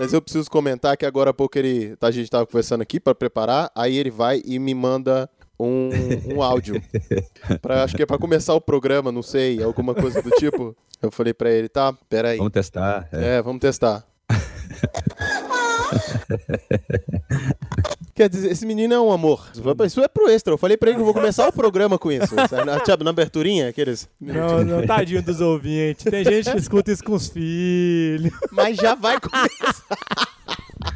Mas eu preciso comentar que agora há pouco ele, tá, a gente tava conversando aqui pra preparar, aí ele vai e me manda um, um áudio. Pra, acho que é pra começar o programa, não sei, alguma coisa do tipo. Eu falei pra ele, tá, peraí. Vamos testar. é. É, vamos testar. Quer dizer, esse menino é um amor. Isso é pro extra. Eu falei pra ele que eu vou começar o programa com isso. Na, sabe, na aberturinha, aqueles. Não, não, tadinho dos ouvintes. Tem gente que escuta isso com os filhos. Mas já vai começar.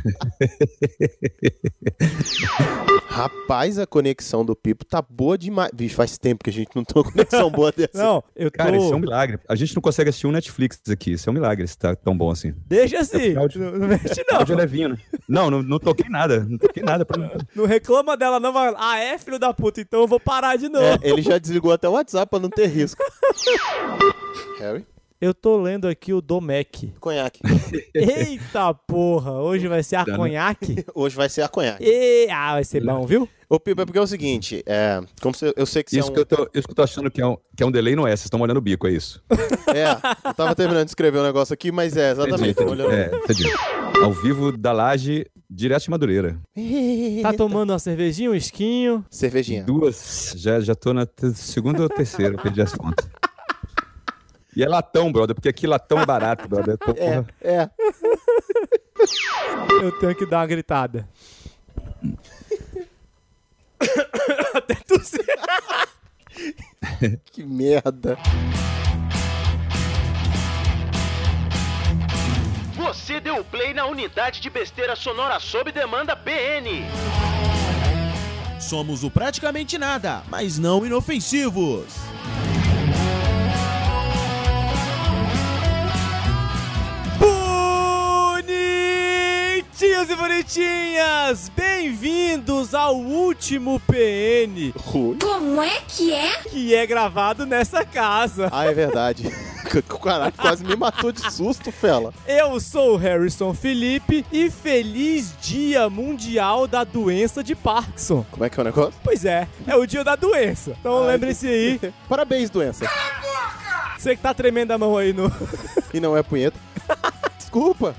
Rapaz, a conexão do Pipo tá boa demais. Vixe, faz tempo que a gente não tem uma conexão boa dessa. Não, eu tô... Cara, isso é um milagre. A gente não consegue assistir um Netflix aqui. Isso é um milagre, se tá tão bom assim. Deixa assim. É áudio- Não, não mexe Áudio não. levinho, né? Não, não, não toquei nada. Não toquei nada pra nada. Não reclama dela não. vai- Ah, é, filho da puta, então eu vou parar de novo. É, ele já desligou até o WhatsApp pra não ter risco. Harry? Eu tô lendo aqui o Domec. Conhaque. Eita porra, hoje vai ser a Dano. conhaque? Hoje vai ser a conhaque. E... Ah, vai ser bom, viu? Ô, Pipo, é porque é o seguinte, é, como você- eu sei que você Isso é um... que eu tô, isso que eu tô achando que é, um, que é um delay não é. Vocês estão molhando o bico, é isso. É, eu tava terminando de escrever um negócio aqui, mas é, exatamente. Entendi, olhando- É, entendi. Ao vivo da laje, direto de Madureira. Tá tomando uma cervejinha, um esquinho? Cervejinha. Duas, já, já tô na segunda ou terceira, perdi as contas. E é latão, brother, porque aqui latão é barato, brother. É, é. Eu tenho que dar uma gritada. Até tossir. Que merda. Você deu play na unidade de besteira sonora sob demanda BN. Somos o praticamente nada, mas não inofensivos. Bonitinhos e bonitinhas! Bem-vindos ao último PN, Como é que é? que é gravado nessa casa. Ah, é verdade. Caralho, quase me matou de susto, fela. Eu sou o Harrison Felipe e feliz Dia Mundial da Doença de Parkinson. Como é que é o negócio? Pois é, é o dia da doença. Então lembre-se aí, Parabéns, doença. você que tá tremendo a mão aí no. E não é punheta. Desculpa.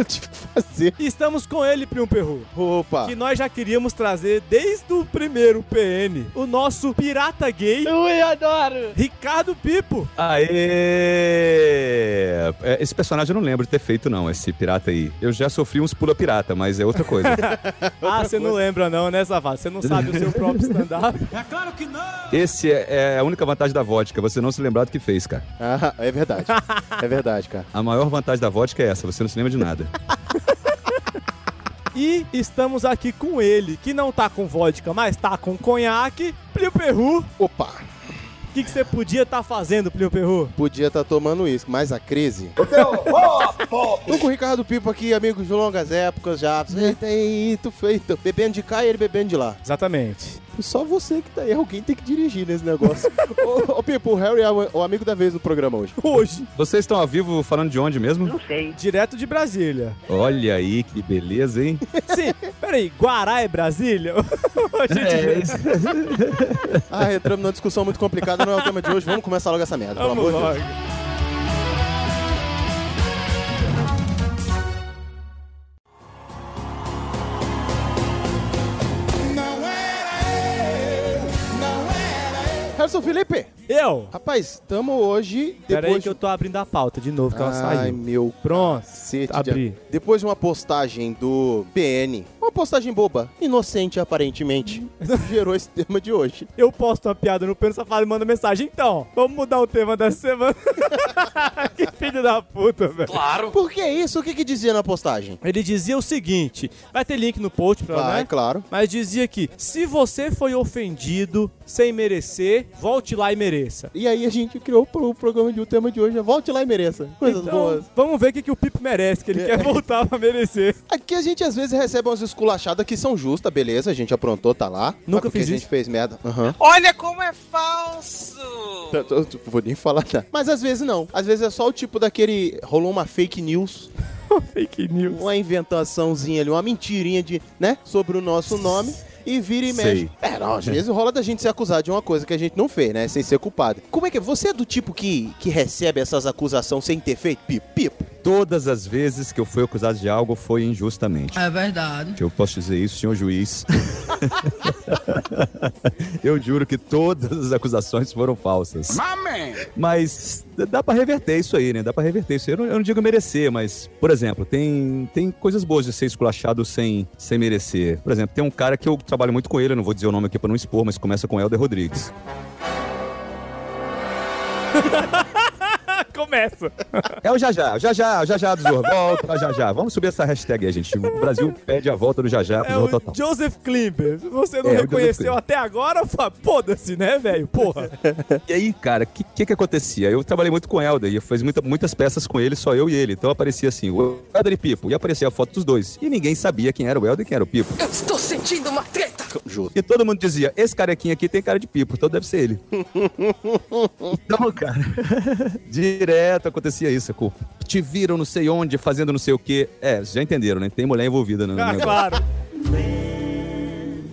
Eu tive que fazer. Estamos com ele, Primo Perru. Opa. Que nós já queríamos trazer desde o primeiro PN. O nosso pirata gay, Ui, adoro! Ricardo Pipo. Aê! É, Esse personagem eu não lembro de ter feito, não, esse pirata aí. Eu já sofri uns pula pirata, mas é outra coisa. ah, você não lembra não, né, Safado? Você não sabe o seu próprio stand-up. Esse é, é a única vantagem da vodka, você não se lembrar do que fez, cara. Ah, é verdade. É verdade, cara. A maior vantagem da vodka é essa, você não se lembra de nada. E estamos aqui com ele, que não tá com vodka, mas tá com conhaque. Plio Perru, Opa. o que você podia estar fazendo, Plio Perru? Podia estar tomando isso, mas a crise. Tô com o Ricardo Pipo aqui, amigos de longas épocas já. Feito, feito. Bebendo de cá e ele bebendo de lá. Exatamente. Só você que tá aí. Alguém tem que dirigir nesse negócio. ô, ô, Pipo, o Harry é o, amigo da vez no programa hoje. Hoje, Vocês estão ao vivo falando de onde mesmo? direto de Brasília. Olha aí, que beleza, hein? Sim, peraí, Guará é Brasília? A gente É, Ah, entramos numa discussão muito complicada, não é o tema de hoje. Vamos começar logo essa merda, pelo Vamos amor de logo. Deus. Harrison Felipe, Eu? rapaz, estamos hoje Pera aí depois que eu tô abrindo a pauta de novo, que ela Ai, saiu. meu Pronto, cacete. abri. de- Depois de uma postagem do PN, uma postagem boba, inocente aparentemente, gerou esse tema de hoje. Eu posto uma piada no Pênis Safado e mando mensagem. Então, vamos mudar o tema dessa semana. que filho da puta, velho. Por que isso? O que que dizia na postagem? Ele dizia o seguinte: vai ter link no post pra Vai, né? claro. Mas dizia que se você foi ofendido sem merecer, volte lá e mereça. E aí a gente criou pro programa de o tema de hoje, é volte lá e mereça. Coisas Então, boas. vamos ver o que, que o Pipo merece, que ele É. quer voltar pra merecer. Aqui a gente às vezes recebe umas esculachadas que são justas, beleza, a gente aprontou, tá lá. Nunca fiz a gente isso. fez merda. Aham. Olha como é falso! Eu- eu- eu Vou nem falar nada. Mas às vezes não. Às vezes é só o tipo daquele. Rolou uma fake news, Fake news. uma inventaçãozinha ali, uma mentirinha de, né? Sobre o nosso nome. E vira e mexe. Sei. É, não, às vezes rola da gente ser acusado de uma coisa que a gente não fez, né? Sem ser culpado. Como é que é? Você é do tipo que, que recebe essas acusações sem ter feito? Pipo, pipo. Todas as vezes que eu fui acusado de algo foi injustamente. É verdade. Eu posso dizer isso, senhor juiz. eu juro que todas as acusações foram falsas. Mas dá pra reverter isso aí, né? Dá pra reverter isso aí. Eu não, eu não digo merecer, mas, por exemplo, tem, tem coisas boas de ser esculachado sem, sem merecer. Por exemplo, tem um cara que eu trabalho muito com ele, eu não vou dizer o nome aqui pra não expor, mas começa com Helder Rodrigues. Começa. É o Jajá, o Jajá, o Jajá do Zorro. Volta, já já. Vamos subir essa hashtag aí, gente. O Brasil pede a volta do Jajá pro É Zorro Total. Joseph Klimber. Você não É, reconheceu até agora, foda-se, né, velho? Porra. E aí, cara, o que, que que acontecia? Eu trabalhei muito com o Helder e eu fiz muita- muitas peças com ele, só eu e ele. Então aparecia assim, o Helder e Pipo. E aparecia a foto dos dois. E ninguém sabia quem era o Helder e quem era o Pipo. Eu estou sentindo uma treta. E todo mundo dizia, esse carequinho aqui tem cara de Pipo, então deve ser ele. então, cara, direto acontecia isso. Te viram não sei onde, fazendo não sei o quê. É, vocês já entenderam, né? Tem mulher envolvida no Ah, negócio. claro.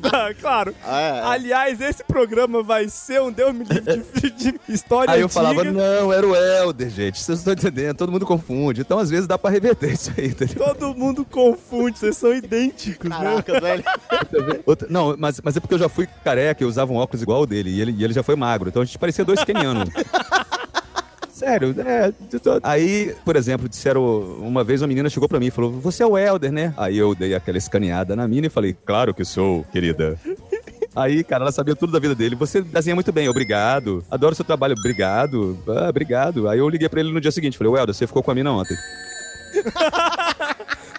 Ah, claro. Ah, é, é. Aliás, esse programa vai ser um Deus me livre de, de história Aí eu antiga. falava, não, era o Helder, gente. Vocês não estão entendendo, todo mundo confunde. Então, às vezes, dá pra reverter isso aí, entendeu? Todo mundo confunde, vocês são idênticos, né? Caraca, velho. Outra- não, mas, mas é porque eu já fui careca, eu usava um óculos igual o dele, e ele, e ele já foi magro. Então a gente parecia dois kenianos. Sério, é. Aí, por exemplo, disseram. Uma vez uma menina chegou pra mim e falou: Você é o Helder, né? Aí eu dei aquela escaneada na mina e falei: Claro que sou, querida. Aí, cara, ela sabia tudo da vida dele. Você desenha muito bem, obrigado. Adoro seu trabalho, obrigado. Ah, obrigado. Aí eu liguei pra ele no dia seguinte, falei, Helder, você ficou com a mina ontem.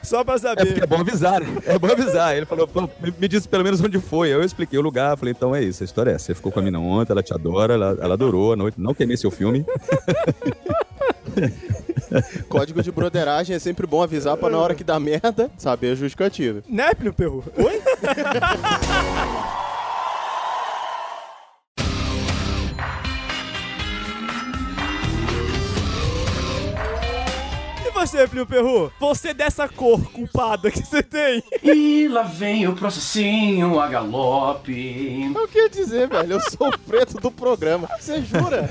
Só pra É saber. porque é bom avisar, né? É bom avisar. Ele falou, "Pô, me, disse pelo menos onde foi. Aí eu expliquei o lugar, falei, então é isso, a história é essa. Você ficou com a mina ontem, ela te adora, ela, ela adorou a noite. Não queimei seu filme. Código de broderagem é sempre bom avisar pra na hora que dá merda, saber a justificativa. Né, Plio Perru? Oi? você, Plio Perru? Você dessa cor culpada que você tem? E lá vem o processinho a galope. Eu queria dizer, velho, eu sou o preto do programa. Você jura?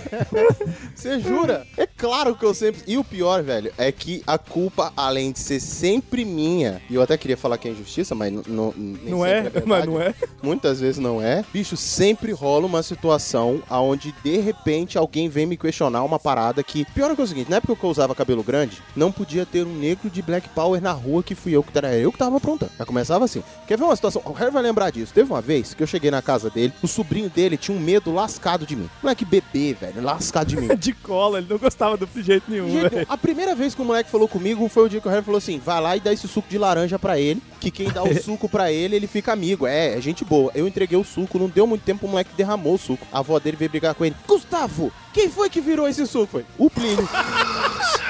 Você jura? É claro que eu sempre. E o pior, velho, é que a culpa, além de ser sempre minha, e eu até queria falar que é injustiça, mas Não sempre é? verdade. Mas não é? Muitas vezes não é. Bicho, sempre rola uma situação aonde de repente alguém vem me questionar uma parada que. Pior é que é o seguinte, na época que eu usava cabelo grande, não podia ter um negro de Black Power na rua que fui eu que era eu que tava aprontando. Já começava assim. Quer ver uma situação? O Harry vai lembrar disso. Teve uma vez que eu cheguei na casa dele, o sobrinho dele tinha um medo lascado de mim. Moleque bebê, velho, lascado de mim. De cola, ele não gostava do jeito nenhum, velho. a primeira vez que o moleque falou comigo foi o dia que o Harry falou assim: vai lá e dá esse suco de laranja pra ele, que quem dá o suco pra ele, ele fica amigo. É, é gente boa. Eu entreguei o suco, não deu muito tempo, o moleque derramou o suco. A avó dele veio brigar com ele: Gustavo, quem foi que virou esse suco? Foi o Plínio.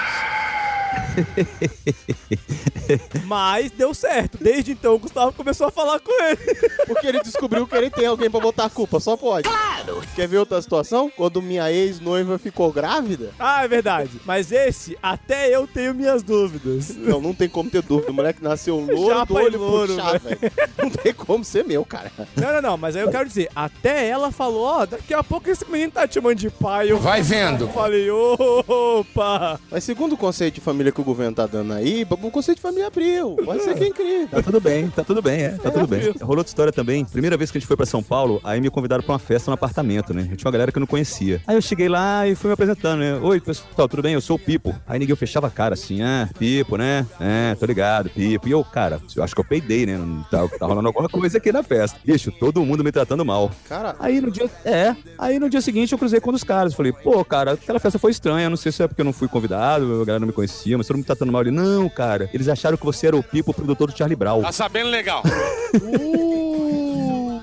Mas deu certo. Desde então, o Gustavo começou a falar com ele. Porque ele descobriu que ele tem alguém pra botar a culpa, só pode. Claro! Quer ver outra situação? Quando minha ex-noiva ficou grávida? Ah, é verdade. Mas esse, até eu tenho minhas dúvidas. Não, não tem como ter dúvida. O moleque nasceu louro do olho louro, puxado, velho. Não tem como ser meu, cara. Não, não, não, mas aí eu quero dizer, até ela falou, ó, daqui a pouco esse menino tá te chamando de pai. Eu Vai vendo. Eu falei, opa! Mas segundo o conceito de família que o governo tá dando aí, o conceito de família abriu. Pode ser quem cria. Tá tudo bem, tá tudo bem, é, tá tudo bem. Rolou outra história também. Primeira vez que a gente foi pra São Paulo, aí me convidaram pra uma festa no apartamento, né? Eu tinha uma galera que eu não conhecia. Aí eu cheguei lá e fui me apresentando, né? Oi, pessoal, tudo bem? Eu sou o Pipo. Aí ninguém fechava a cara assim, ah, Pipo, né? É, tô ligado, Pipo. E eu, cara, eu acho que eu peidei, né? Tá, tá rolando alguma coisa aqui na festa. Bicho, todo mundo me tratando mal. Cara, Aí no dia. É. Aí no dia seguinte eu cruzei com um dos caras. Falei, pô, cara, aquela festa foi estranha. Não sei se é porque eu não fui convidado, a galera não me conhecia, mas mundo me tratando mal. Ele, não, cara. Eles acharam que você era o Pipo, o produtor do Charlie Brown. Tá sabendo legal.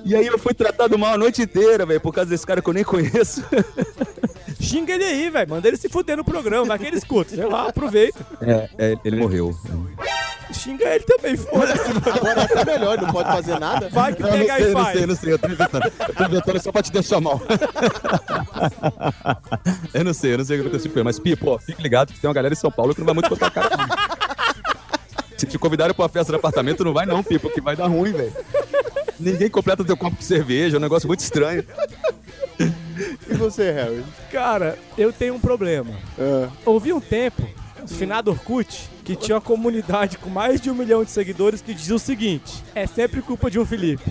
E aí eu fui tratado mal a noite inteira, velho, por causa desse cara que eu nem conheço. Xinga ele aí, velho. Manda ele se fuder no programa, vai que ele escuta. Sei lá, aproveita. É, é, ele morreu. Xinga ele também, foda-se. agora é até melhor, não pode fazer nada. Vai que não pega sei, e não faz. sei, não sei, eu tô inventando. Eu tô inventando só pra te deixar mal. eu não sei, eu não sei o que aconteceu com ele, mas, Pipo, ó, fique ligado que tem uma galera em São Paulo que não vai muito contar a cara. não. Se te convidarem pra uma festa no apartamento, não vai não, Pipo, que vai dar ruim, velho. Ninguém completa teu copo de cerveja, é um negócio muito estranho. E você, Harry? Cara, eu tenho um problema. Ah, Houve um tempo finado Orkut, que tinha uma comunidade com mais de um milhão de seguidores que dizia o seguinte: é sempre culpa de um Felipe.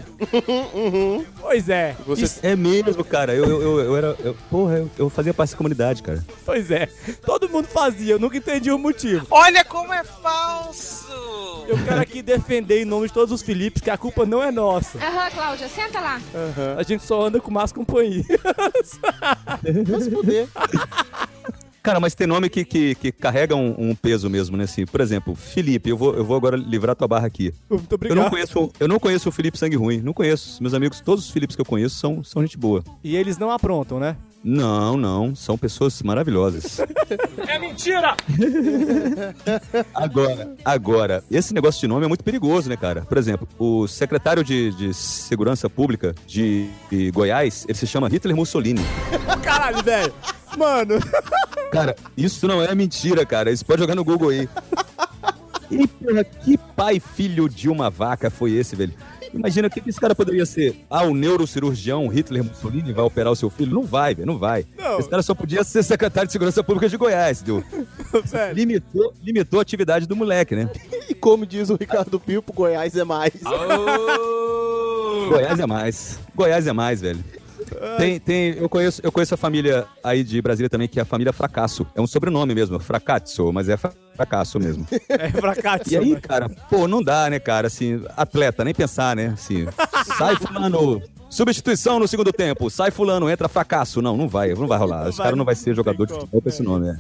Pois é. Você- isso- É mesmo, cara. Eu, eu, eu, eu era. eu- porra, eu, eu fazia parte dessa comunidade, cara. pois é. Todo mundo fazia, eu nunca entendi o motivo. Olha como é falso! Eu quero aqui defender em nome de todos os Filipes que a culpa não é nossa. Aham, Cláudia, senta lá. A gente só anda com más companhia. Vai se fuder. Cara, mas tem nome que, que, que carrega um, um peso mesmo, né? Assim, por exemplo, Felipe, eu vou, eu vou agora livrar tua barra aqui. Muito Eu obrigado. não conheço, eu não conheço o Felipe Sangue Ruim, não conheço. Meus amigos, todos os Filipes que eu conheço são, são gente boa. E eles não aprontam, né? Não, não, são pessoas maravilhosas. É mentira! Agora, agora, esse negócio de nome é muito perigoso, né, cara? Por exemplo, o secretário de, de Segurança Pública de, de Goiás, ele se chama Hitler Mussolini. Caralho, velho. Mano, Cara, isso não é mentira, cara. Isso pode jogar no Google aí. E, porra, que pai filho de uma vaca foi esse, velho? Imagina o que esse cara poderia ser. Ah, o neurocirurgião Hitler Mussolini vai operar o seu filho? Não vai, velho, não vai. Não. Esse cara só podia ser secretário de Segurança Pública de Goiás, velho. Limitou, limitou a atividade do moleque, né? E como diz o Ricardo Pilpo, Goiás é mais. Goiás é mais. Goiás é mais, velho. Tem, tem, eu conheço, eu conheço a família aí de Brasília também, que é a família Fracasso. É um sobrenome mesmo, Fracazzo, mas é fra- Fracasso mesmo. É cá, E aí, cara, pô, não dá, né, cara, assim, atleta, nem pensar, né, assim, sai fulano, substituição no segundo tempo, sai fulano, entra fracasso. Não, não vai, não vai rolar. Esse cara não vai ser jogador de futebol com esse nome, né.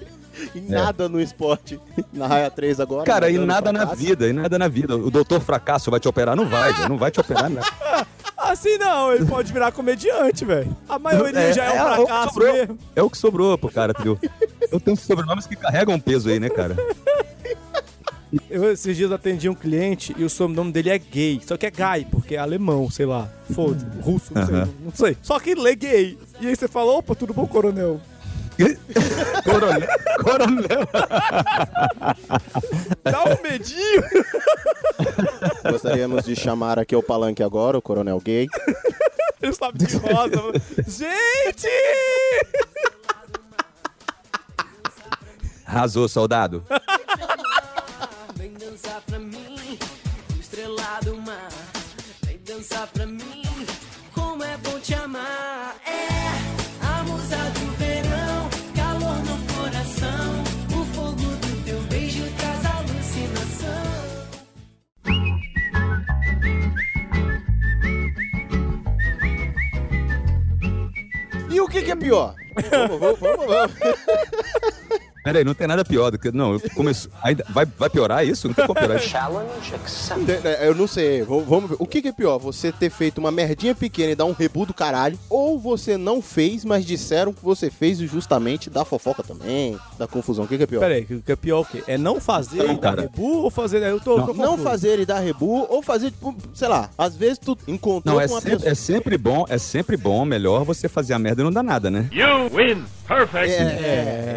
E nada no esporte. Na Raia 3 agora. Cara, e mandando nada na fracasso. vida, e nada na vida. O doutor fracasso vai te operar? Não vai, não vai te operar, não. Assim não, ele pode virar comediante, velho. A maioria já é um o que fracasso sobrou. mesmo. É o que sobrou pro cara, entendeu? Eu tenho sobrenomes que carregam peso aí, né, cara? Eu esses dias atendi um cliente e o sobrenome dele é gay. Só que é gay, porque é alemão, sei lá. Foda-se, russo, não sei. Aham. Não sei. Só que ele é gay. E aí você falou, opa, tudo bom, coronel? Coronel. Coronel. Dá um medinho. Gostaríamos de chamar aqui ao palanque agora, o Coronel Gay. Ele sabe de rosa. Gente! Arrasou, soldado. Vem dançar pra mim, estrelado mar. Vem dançar pra mim, que, é pior? Vamos, vamos, vamos, vamos. Peraí, não tem nada pior do que. Não, eu começo. Ainda, vai, vai piorar isso? Não tem como piorar isso. É, Eu não sei, vamos ver. O que, que é pior? Você ter feito uma merdinha pequena e dar um rebu do caralho? Ou você não fez, mas disseram que você fez e justamente da fofoca também, da confusão. O que, que é pior? Pera aí, o que é pior o quê? É não fazer Não, e dar cara. rebu ou fazer... Eu tô, Não. tô Não fazer e dar rebu, ou fazer, tipo, sei lá, às vezes tu encontrou Não, é com uma sempre, pessoa. é sempre bom, é sempre bom, melhor você fazer a merda e não dar nada, né? You win. Perfect. É, é,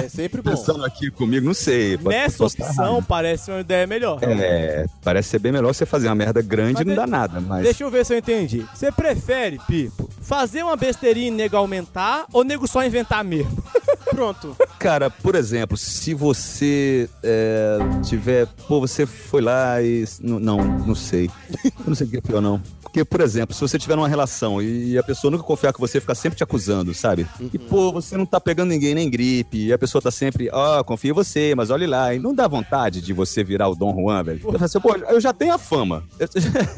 é, é sempre bom. Pensando aqui comigo, não sei. Nessa estar opção, errado. parece uma ideia melhor. É, parece ser bem melhor você fazer uma merda grande Mas e não dar nada, mas. Deixa eu ver se eu entendi. Você prefere, Pipo, fazer uma besteirinha e nego aumentar ou nego só inventar mesmo? Pronto. Cara, por exemplo, se você é, tiver. Pô, você foi lá e. Não, não sei. Eu não sei o que é pior, não. Porque, por exemplo, se você tiver numa relação e a pessoa nunca confiar com você, fica sempre te acusando, sabe? E, pô, você não tá pegando ninguém, nem gripe, e a pessoa tá sempre, ó, confia em você, mas olhe lá. E não dá vontade de você virar o Dom Juan, velho. Eu assim, pô, eu já tenho a fama. Eu,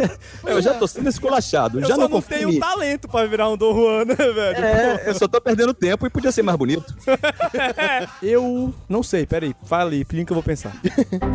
eu já tô sendo esculachado. Eu já só não não confio em tenho mim. talento pra virar um Dom Juan, né, velho? É, eu só tô perdendo tempo e podia ser mais bonito. Eu não sei, peraí. Fala aí, que eu vou pensar.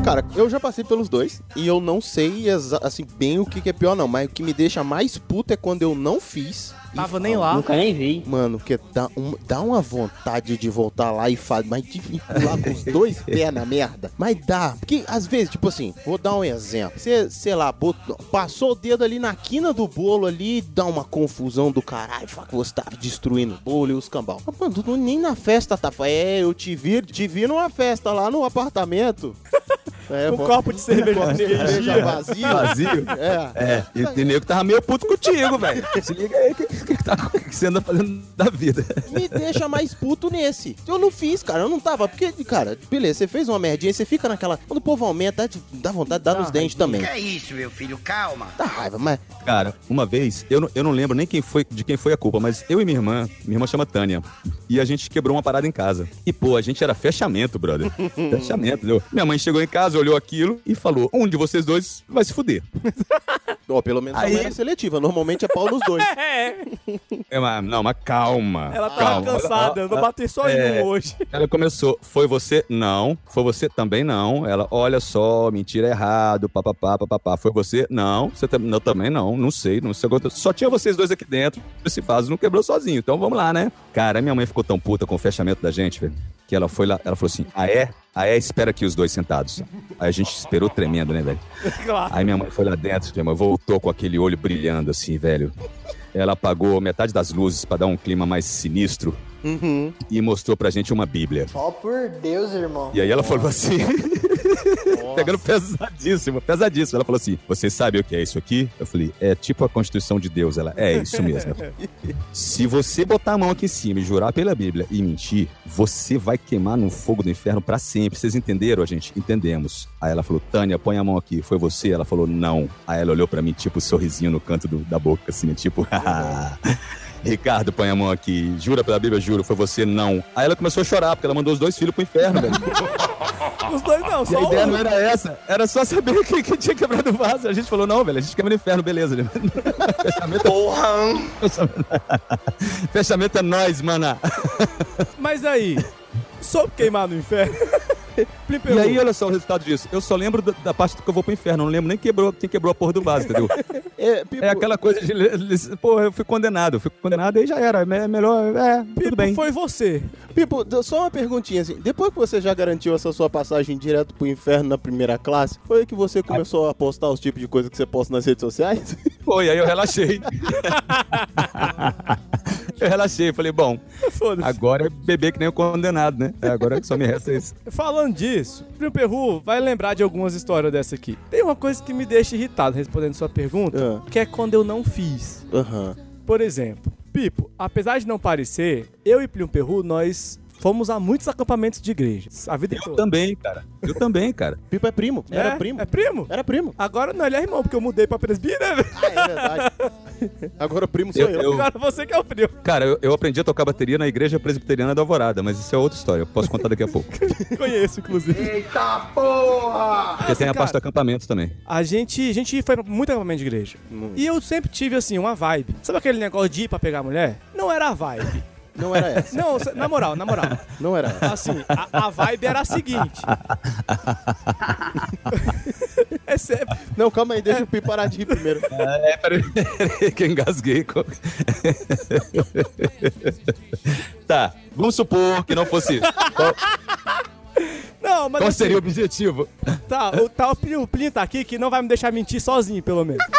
Cara, eu já passei pelos dois e eu não sei assim bem o que, que é pior, não. Mas o que me deixa mais puto é quando eu não fiz. Tava nem lá. Nunca nem vi. Mano, porque dá, um- dá uma vontade de voltar lá e fazer, mas de pular com os dois pés na merda. Mas dá. Porque às vezes, tipo assim, vou dar um exemplo. Você, sei lá, botou- passou o dedo ali na quina do bolo ali, dá uma confusão do caralho. Fala que você tá destruindo o bolo e os cambal. Mas, mano, tu nem na festa tá. É, eu te vi, te vi numa festa lá no apartamento. É, Um bom. copo de cerveja cerveja vazio. Vazio. É. É, e tem nego que tava meio puto contigo, velho. Se liga aí, o que, que, tá, o que você anda fazendo da vida? Me deixa mais puto nesse. Eu não fiz, cara. Eu não tava. Porque, cara, beleza, você fez uma merdinha, você fica naquela. Quando o povo aumenta, dá- vontade de dar nos dentes também. Que é isso, meu filho? Calma. Dá raiva, mas. Cara, uma vez, eu não, eu não lembro nem quem foi, de quem foi a culpa, mas eu e minha irmã, minha irmã chama Tânia, e a gente quebrou uma parada em casa. E, pô, a gente era fechamento, brother. fechamento, entendeu? Minha mãe chegou em casa, olhou aquilo e falou: um de vocês dois vai se fuder. Ó, pelo menos Aí- não era seletiva. Normalmente é pau nos dois. É, É, mas, não, mas calma. ela tava calma. cansada, eu vou bater só em É. um hoje. Ela começou, foi você? Não. Foi você também não. Ela, olha só, mentira errado, papapá, papapá. Foi você? Não. Você tam- não, também não. Não sei, não sei. Só tinha vocês dois aqui dentro. Esse vaso não quebrou sozinho. Então vamos lá, né? Cara, minha mãe ficou tão puta com o fechamento da gente, velho, que ela foi lá, ela falou assim: ah, é? Ah, é? Espera aqui os dois sentados. Aí a gente esperou tremendo, né, velho? Claro. Aí minha mãe foi lá dentro, minha mãe voltou com aquele olho brilhando assim, velho. Ela apagou metade das luzes pra dar um clima mais sinistro Uhum. e mostrou pra gente uma Bíblia. Só por Deus, irmão. E aí ela falou assim, pegando pesadíssimo, pesadíssimo. Ela falou assim: Você sabe o que é isso aqui? Eu falei: É tipo a Constituição de Deus. Ela, é isso mesmo. Se você botar a mão aqui em cima e jurar pela Bíblia e mentir, você vai queimar no fogo do inferno pra sempre. Vocês entenderam, a gente? Entendemos. Aí ela falou: Tânia, põe a mão aqui. Foi você? Ela falou: Não. Aí ela olhou pra mim, tipo, sorrisinho no canto do- da boca, assim, tipo, Ricardo, põe a mão aqui. Jura pela Bíblia, juro. Foi você? Não. Aí ela começou a chorar, porque ela mandou os dois filhos pro inferno, velho. Os dois não, E só a ideia um. não era essa, era só saber quem, quem tinha quebrado o vaso. A gente falou, não, velho, a gente quebra no inferno, beleza. Fechamento. Porra! Fechamento, Fechamento é nós, mana. Mas aí, só queimar no inferno. E aí, olha só o resultado disso. Eu só lembro da, da parte que eu vou pro inferno, eu não lembro nem quebrou, quem quebrou a porra do vaso, entendeu? É, É aquela coisa de. Pô, eu fui condenado, eu fui condenado e já era. É melhor. É, tudo Pipo, bem. foi você. Pipo, só uma perguntinha assim. Depois que você já garantiu essa sua passagem direto pro inferno na primeira classe, foi aí que você começou a postar os tipos de coisa que você posta nas redes sociais? Foi, aí eu relaxei. eu relaxei, falei, bom, agora é beber que nem o condenado, né? Agora só me resta isso. Falando disso, Primo Perru vai lembrar de algumas histórias dessa aqui. Tem uma coisa que me deixa irritado respondendo sua pergunta, Ah. que é quando eu não fiz. Por exemplo, Pipo, apesar de não parecer, eu e Plínio Perru, nós fomos a muitos acampamentos de igreja. A vida Eu toda. também, cara. Eu também, cara. Pipo é primo. Era É? primo. É primo? Era primo. Agora não, ele é irmão, porque eu mudei pra presbítero. né? Ah, é verdade. Agora o primo sou Eu- eu. eu- Agora você que é o primo. Cara, eu, eu aprendi a tocar bateria na igreja presbiteriana da Alvorada, mas isso é outra história. Eu posso contar daqui a pouco. Conheço, inclusive. Eita porra! Porque tem a cara. parte do acampamento também. A gente, a gente foi pra muito acampamento de igreja. E eu sempre tive, assim, uma vibe. Sabe aquele negócio de ir pra pegar mulher? Não era a vibe. Não era essa. Não, na moral, na moral. Não era essa. Assim, a, a vibe era a seguinte. é sério. Não, calma aí, deixa o Pipo parar de rir primeiro. É, peraí, peraí, que eu engasguei. tá, vamos supor que não fosse isso. Qual, Não, mas qual assim, seria o objetivo? tá, o, tá, o Plinio, o Plinio tá aqui que não vai me deixar mentir sozinho, pelo menos.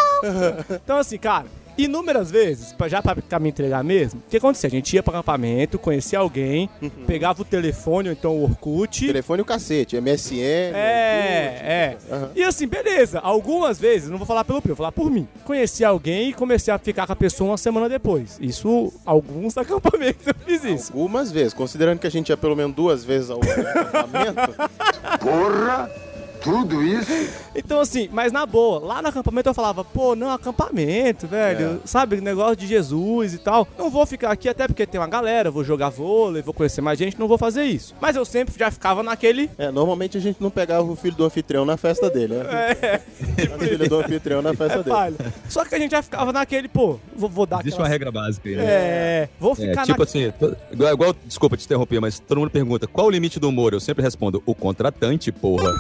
Então, assim, cara, inúmeras vezes, já pra, pra me entregar mesmo, o que acontecia? A gente ia pro acampamento, conhecia alguém, pegava o telefone, ou então o Orkut. Telefone e o cacete, MSN. É, é. Aham. E assim, beleza. Algumas vezes, não vou falar pelo Pio, vou falar por mim. Conheci alguém e comecei a ficar com a pessoa uma semana depois. Isso, alguns acampamentos eu fiz isso. Algumas vezes, considerando que a gente ia pelo menos duas vezes ao acampamento. Porra! Tudo isso? Então, assim, mas na boa, lá no acampamento eu falava, pô, não, acampamento, velho. Sabe, negócio de Jesus e tal. Não vou ficar aqui até porque tem uma galera, vou jogar vôlei, vou conhecer mais gente, não vou fazer isso. Mas eu sempre já ficava naquele. É, normalmente a gente não pegava o filho do anfitrião na festa dele, né? É, A filha do anfitrião na festa é dele. Só que a gente já ficava naquele, pô, vou, vou dar Existe aquela- uma regra básica aí, né? É, vou É, ficar tipo na... assim, igual, igual- desculpa te interromper, mas todo mundo pergunta qual o limite do humor? Eu sempre respondo, o contratante, porra.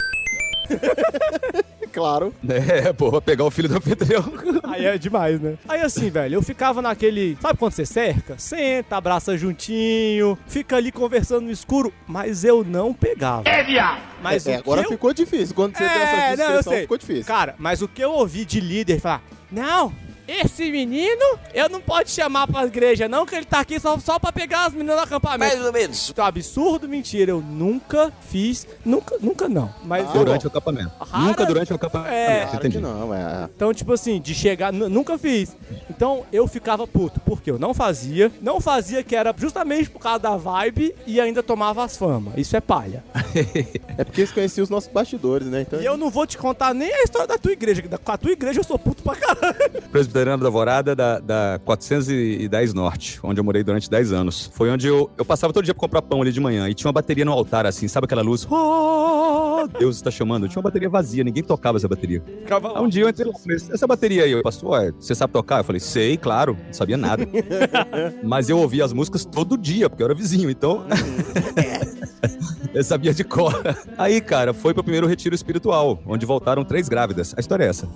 Claro. É, porra, pegar o filho do anfitrião. Aí é demais, né? Aí assim, velho, eu ficava naquele. Sabe quando você cerca? Senta, abraça juntinho, fica ali conversando no escuro, mas eu não pegava. É, viado! Mas É, agora eu... ficou difícil. Quando você tem essa É, não, eu descrição, sei. ficou difícil. Cara, mas o que eu ouvi de líder falar, não, esse menino, eu não pode chamar pra igreja não, que ele tá aqui só, só pra pegar as meninas do acampamento. Mais ou menos. Então, absurdo, mentira, eu nunca fiz, nunca, nunca não. Mas eu- Durante o acampamento. Rara- Nunca durante o acampamento. É. Claro entendi. que não, é. Então, tipo assim, de chegar, nunca fiz. Então, eu ficava puto, porque eu não fazia, não fazia que era justamente por causa da vibe e ainda tomava as famas. Isso é palha. É porque eles conheciam os nossos bastidores, né? Então, E eu não vou te contar nem a história da tua igreja, que da- com a tua igreja eu sou puto pra caralho. Presbiteriano da Alvorada da, da 410 Norte, onde eu morei durante 10 anos. Foi onde eu, eu passava todo dia pra comprar pão ali de manhã e tinha uma bateria no altar, assim, sabe aquela luz? Oh, Deus está chamando. Tinha uma bateria vazia, ninguém tocava essa bateria. Ficava Aí um dia eu entrei lá, falei, essa bateria aí, eu, pastor, ué, você sabe tocar? Eu falei, sei, claro, não sabia nada. Mas eu ouvia as músicas todo dia, porque eu era vizinho, então. eu sabia de cor. Aí, cara, foi pro primeiro retiro espiritual, onde voltaram três grávidas. A história é essa.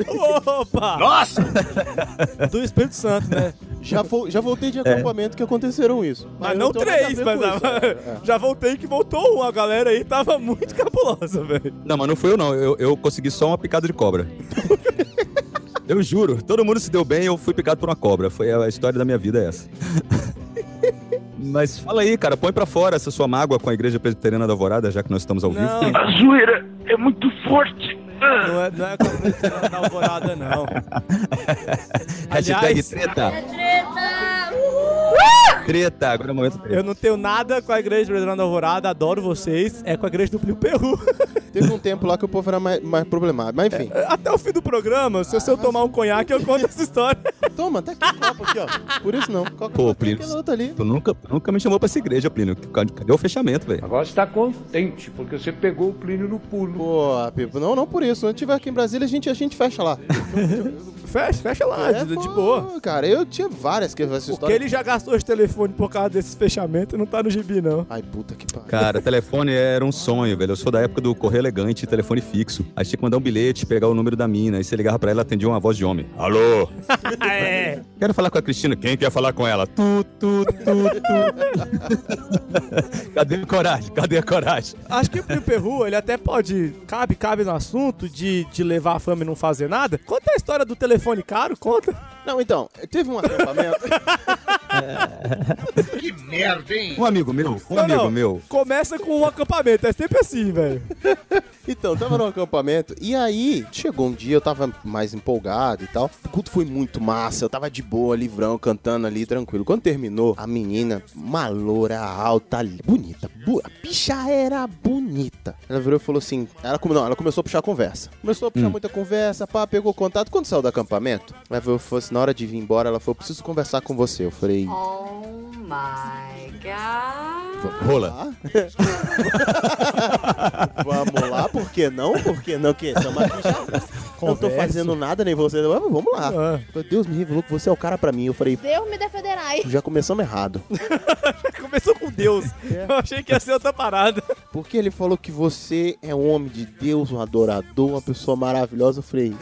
Opa! Nossa! Do Espírito Santo, né? já, vo- já voltei de acampamento que aconteceram isso. Mas eu não a três, mas isso, é, é. já voltei que voltou um. A galera aí tava muito cabulosa, velho. Não, mas não fui eu, não. Eu, eu consegui só uma picada de cobra. eu juro, todo mundo se deu bem eu fui picado por uma cobra. Foi a história da minha vida é essa. Mas fala aí, cara, põe pra fora essa sua mágoa com a Igreja Presbiteriana da Alvorada, já que nós estamos ao vivo. Não, A zoeira é muito forte. Não é, não é com a Presbiteriana da alvorada, não. Hashtag aliás- treta. Treta, agora é o momento treta. Eu não tenho nada com a igreja Presbiteriana da Alvorada, adoro vocês. É com a igreja do Plio Perru. Teve um tempo lá que o povo era mais, mais problemático. Mas enfim. Até o fim do programa, se eu tomar um conhaque, eu conto essa história. Toma, tá aqui o copo aqui, ó. Por isso não. Coca- Pô, Plínio, ali. tu nunca, nunca me chamou pra essa igreja, Plínio. Cadê o fechamento, velho? Agora você tá contente, porque você pegou o Plínio no pulo. Pô, Pipo, não, não por isso. Quando tiver aqui em Brasília, a gente, a gente fecha lá. Fecha, fecha lá, É, de, de boa. Cara, eu tinha várias que essa Porque história. ele já gastou esse telefone por causa desses fechamentos não tá no gibi, não. Ai, puta que pariu. Cara, telefone era um sonho, velho. Eu sou da época do correio elegante, telefone fixo. Aí tinha que mandar um bilhete, pegar o número da mina. Aí você ligava pra ela, atendia uma voz de homem. Alô? é. Quero falar com a Cristina. Quem quer falar com ela? Tu, tu, tu, tu. Cadê a coragem? Cadê a coragem? Acho que o Plio Perru, ele até pode. Cabe, cabe no assunto de, de levar a fama e não fazer nada. Conta a história do telefone caro, conta. Não, então, teve um acampamento. Que merda, hein? Um amigo meu, um Não, amigo não. meu. Começa com um acampamento, é sempre assim, velho. Então, tava no acampamento e aí chegou um dia, eu tava mais empolgado e tal. O culto foi muito massa, eu tava de boa, livrão, cantando ali, tranquilo. Quando terminou, a menina, uma loura alta, bonita, bu- a bicha era bonita. Ela virou e falou assim: ela, não, ela começou a puxar a conversa. Começou a puxar muita conversa, pá, pegou contato. Quando saiu do acampamento, ela falou, falou assim, na hora de vir embora, ela falou: preciso conversar com você. Eu falei. Oh my god. Rola. Vamos lá, por que não? Por que não? Que. Não tô fazendo nada, nem você. Ah, Vamos lá. Ah. Deus me revelou que você é o cara pra mim. Eu falei, Deus me defenderai. já começamos errado. Começou com Deus. Eu achei que ia ser outra parada. Porque ele falou que você é um homem de Deus, um adorador, uma pessoa maravilhosa. Eu falei,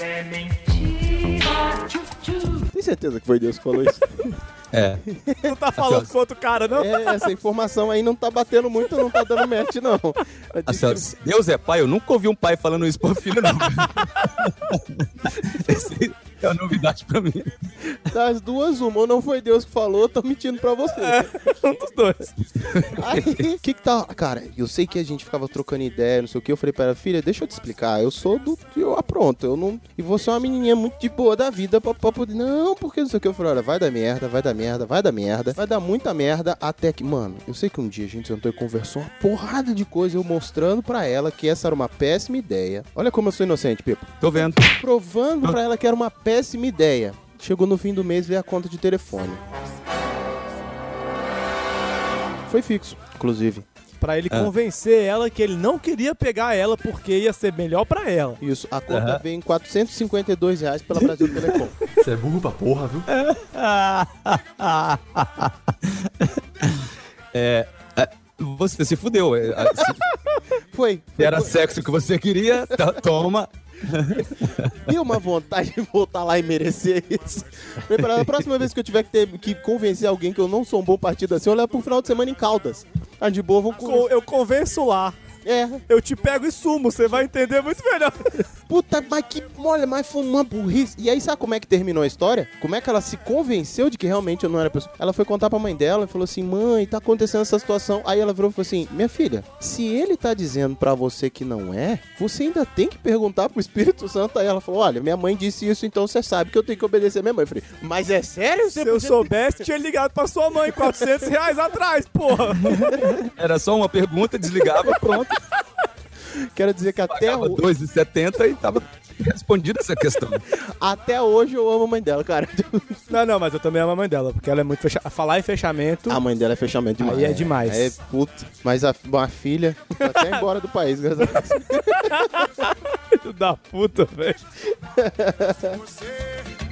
tem certeza que foi Deus que falou isso? É. Não tá falando com outro cara, não? é, essa informação aí não tá batendo muito, não tá dando match, não. Ó, disse se Deus é pai, eu nunca ouvi um pai falando isso pro filho, não. Esse é uma novidade pra mim. das duas, uma, ou não foi Deus que falou, eu tô mentindo pra você. Um dos dois. Aí, o que que tá... Cara, eu sei que a gente ficava trocando ideia, não sei o que. Eu falei pra ela, filha, deixa eu te explicar. Eu sou do... Eu apronto. Eu não... E você é uma menininha muito de boa da vida pra, pra poder... Não, porque não sei o que. Eu falei, olha, vai dar merda, vai dar merda, vai dar merda. Vai dar muita merda até que... Mano, eu sei que um dia a gente sentou e conversou uma porrada de coisa. Eu mostrando pra ela que essa era uma péssima ideia. Olha como eu sou inocente, Pipo. Tô vendo. Provando pra ela que era uma péssima ideia. Chegou no fim do mês e veio a conta de telefone. Foi fixo, inclusive. Pra ele Ah. convencer ela que ele não queria pegar ela porque ia ser melhor pra ela. Isso, a conta veio em 452 reais pela Brasil Telecom. Você é burro pra porra, viu? É, é, você se fudeu. É, é, Foi. foi era sexo que você queria, tá- toma. Deu uma vontade de voltar lá e merecer isso. Pra próxima vez que eu tiver que, ter, que convencer alguém que eu não sou um bom partido assim, eu levo pro final de semana em Caldas. Ah, de boa, vamos Eu convenço lá. É, Eu te pego e sumo, você vai entender muito melhor. Puta, mas que, olha, mas foi uma burrice. E aí, sabe como é que terminou a história? Como é que ela se convenceu de que realmente eu não era pessoa? Ela foi contar pra mãe dela e falou assim: mãe, tá acontecendo essa situação. Aí ela virou e falou assim: minha filha, se ele tá dizendo pra você que não é, você ainda tem que perguntar pro Espírito Santo. Aí ela falou: olha, minha mãe disse isso, então você sabe que eu tenho que obedecer a minha mãe. Eu falei: mas é sério? Você Se eu soubesse, tinha ligado pra sua mãe 400 reais atrás, porra. Era só uma pergunta, desligava, pronto. Quero dizer que até, o- 2,70 e tava respondida essa questão. até hoje eu amo a mãe dela, cara. Não, não, mas eu também amo a mãe dela, porque ela é muito fechada. Falar em fechamento. A mãe dela é fechamento demais. Aí é demais. É, puta. Mas a, uma filha tá até embora do país, graças a Deus. Filho da puta, velho.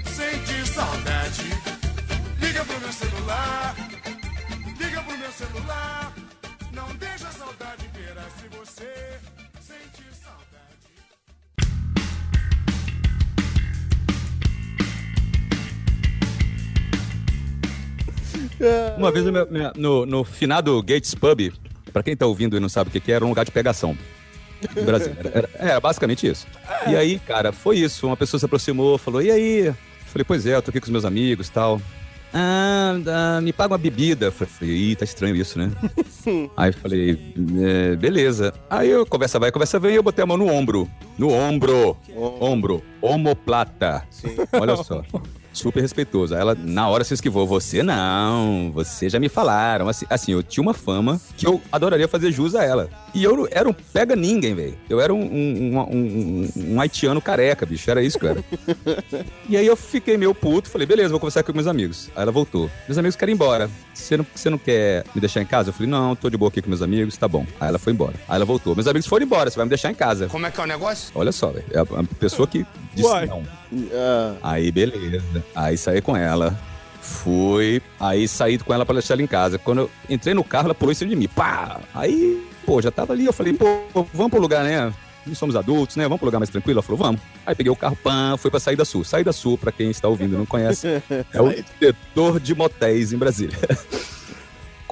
Sente saudade. Liga pro meu celular. Liga pro meu celular. Não deixa a saudade ver se você Uma vez no, minha- no, no finado Gates Pub, pra quem tá ouvindo e não sabe o que, que é, era um lugar de pegação. No Brasil. Era, era- basicamente isso. E aí, cara, foi isso. Uma pessoa se aproximou, falou: E aí? Falei: Pois é, eu tô aqui com os meus amigos e tal. Ah, ah, me paga uma bebida. Falei: Ih, tá estranho isso, né? aí eu falei: "É, Beleza. Aí eu conversa vai, conversa vem, e eu botei a mão no ombro. No ombro. Ombro. Homoplata. Olha só. Super respeitoso. Aí ela, na hora, se esquivou. Você não, você já me falaram. Assim, assim, eu tinha uma fama que eu adoraria fazer jus a ela. E eu era um pega ninguém, velho. Eu era um, um, um- um- um haitiano careca, bicho. Era isso que eu era. E aí eu fiquei meio puto. Falei, beleza, vou conversar com meus amigos. Aí ela voltou. Meus amigos querem ir embora. Você não, você não quer me deixar em casa? Eu falei, não, tô de boa aqui com meus amigos, tá bom. Aí ela foi embora. Aí ela voltou. Meus amigos foram embora, você vai me deixar em casa. Como é que é o negócio? Olha só, velho. É a, a pessoa que disse Uai. não. Ah, Aí, beleza. Aí saí com ela. Fui. Aí saí com ela pra deixar ela em casa. Quando eu entrei no carro, ela pulou em cima de mim. Pá! Aí, pô, já tava ali. Eu falei, pô, vamos pro lugar, né? Não somos adultos, né? Vamos pro lugar mais tranquilo? Ela falou, vamos. Aí peguei o carro, pã, fui pra Saída Sul. Saída Sul, pra quem está ouvindo e não conhece, é o setor de motéis em Brasília.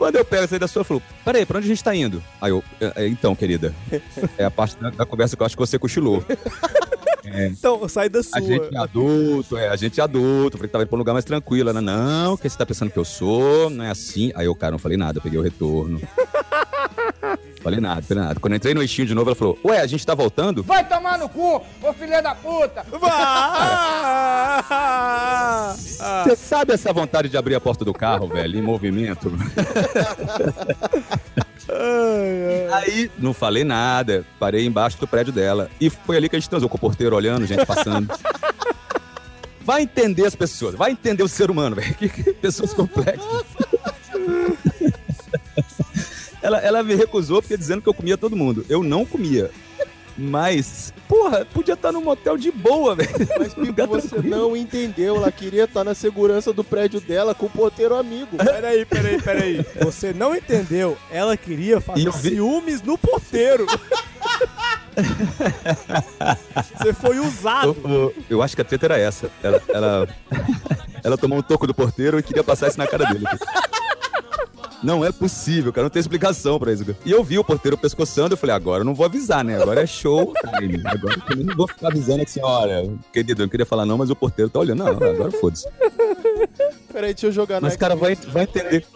Quando eu pego a saída sul, ela falou: Peraí, pra onde a gente tá indo? Aí eu, "É, então, querida, é a parte da, da conversa que eu acho que você cochilou. Então, sai da sua. A gente é adulto, é, a gente é adulto. Eu falei que tava indo pra um lugar mais tranquilo. Ela, não, que você tá pensando que eu sou, não é assim. Aí eu, cara, não falei nada, eu peguei o retorno. falei nada, falei nada. Quando eu entrei no eixinho de novo, ela falou, ué, a gente tá voltando? Vai tomar no cu, ô filha da puta! Vai! Você sabe essa vontade de abrir a porta do carro, velho, em movimento? Aí, não falei nada, parei embaixo do prédio dela. E foi ali que a gente transou com o porteiro olhando, gente passando. Vai entender as pessoas, vai entender o ser humano, velho. Pessoas complexas. Ela, ela me recusou porque dizendo que eu comia todo mundo. Eu não comia. Mas, porra, podia estar num motel de boa, velho. Mas Pipo, você não entendeu. Ela queria estar na segurança do prédio dela com o porteiro amigo. Peraí, peraí, peraí. Você não entendeu? Ela queria fazer vi- ciúmes no porteiro. Você foi usado. Eu, eu- eu acho que a treta era essa. Ela, ela, ela tomou um toco do porteiro e queria passar isso na cara dele. Não é possível, cara. Não tem explicação pra isso. E eu vi o porteiro pescoçando. Eu falei, agora eu não vou avisar, né? Agora é show time. Agora eu não vou ficar avisando assim, olha, querido, eu não queria falar não, mas o porteiro tá olhando. Não, agora foda-se. Peraí, deixa eu jogar no Mas, cara, vai, vai entender.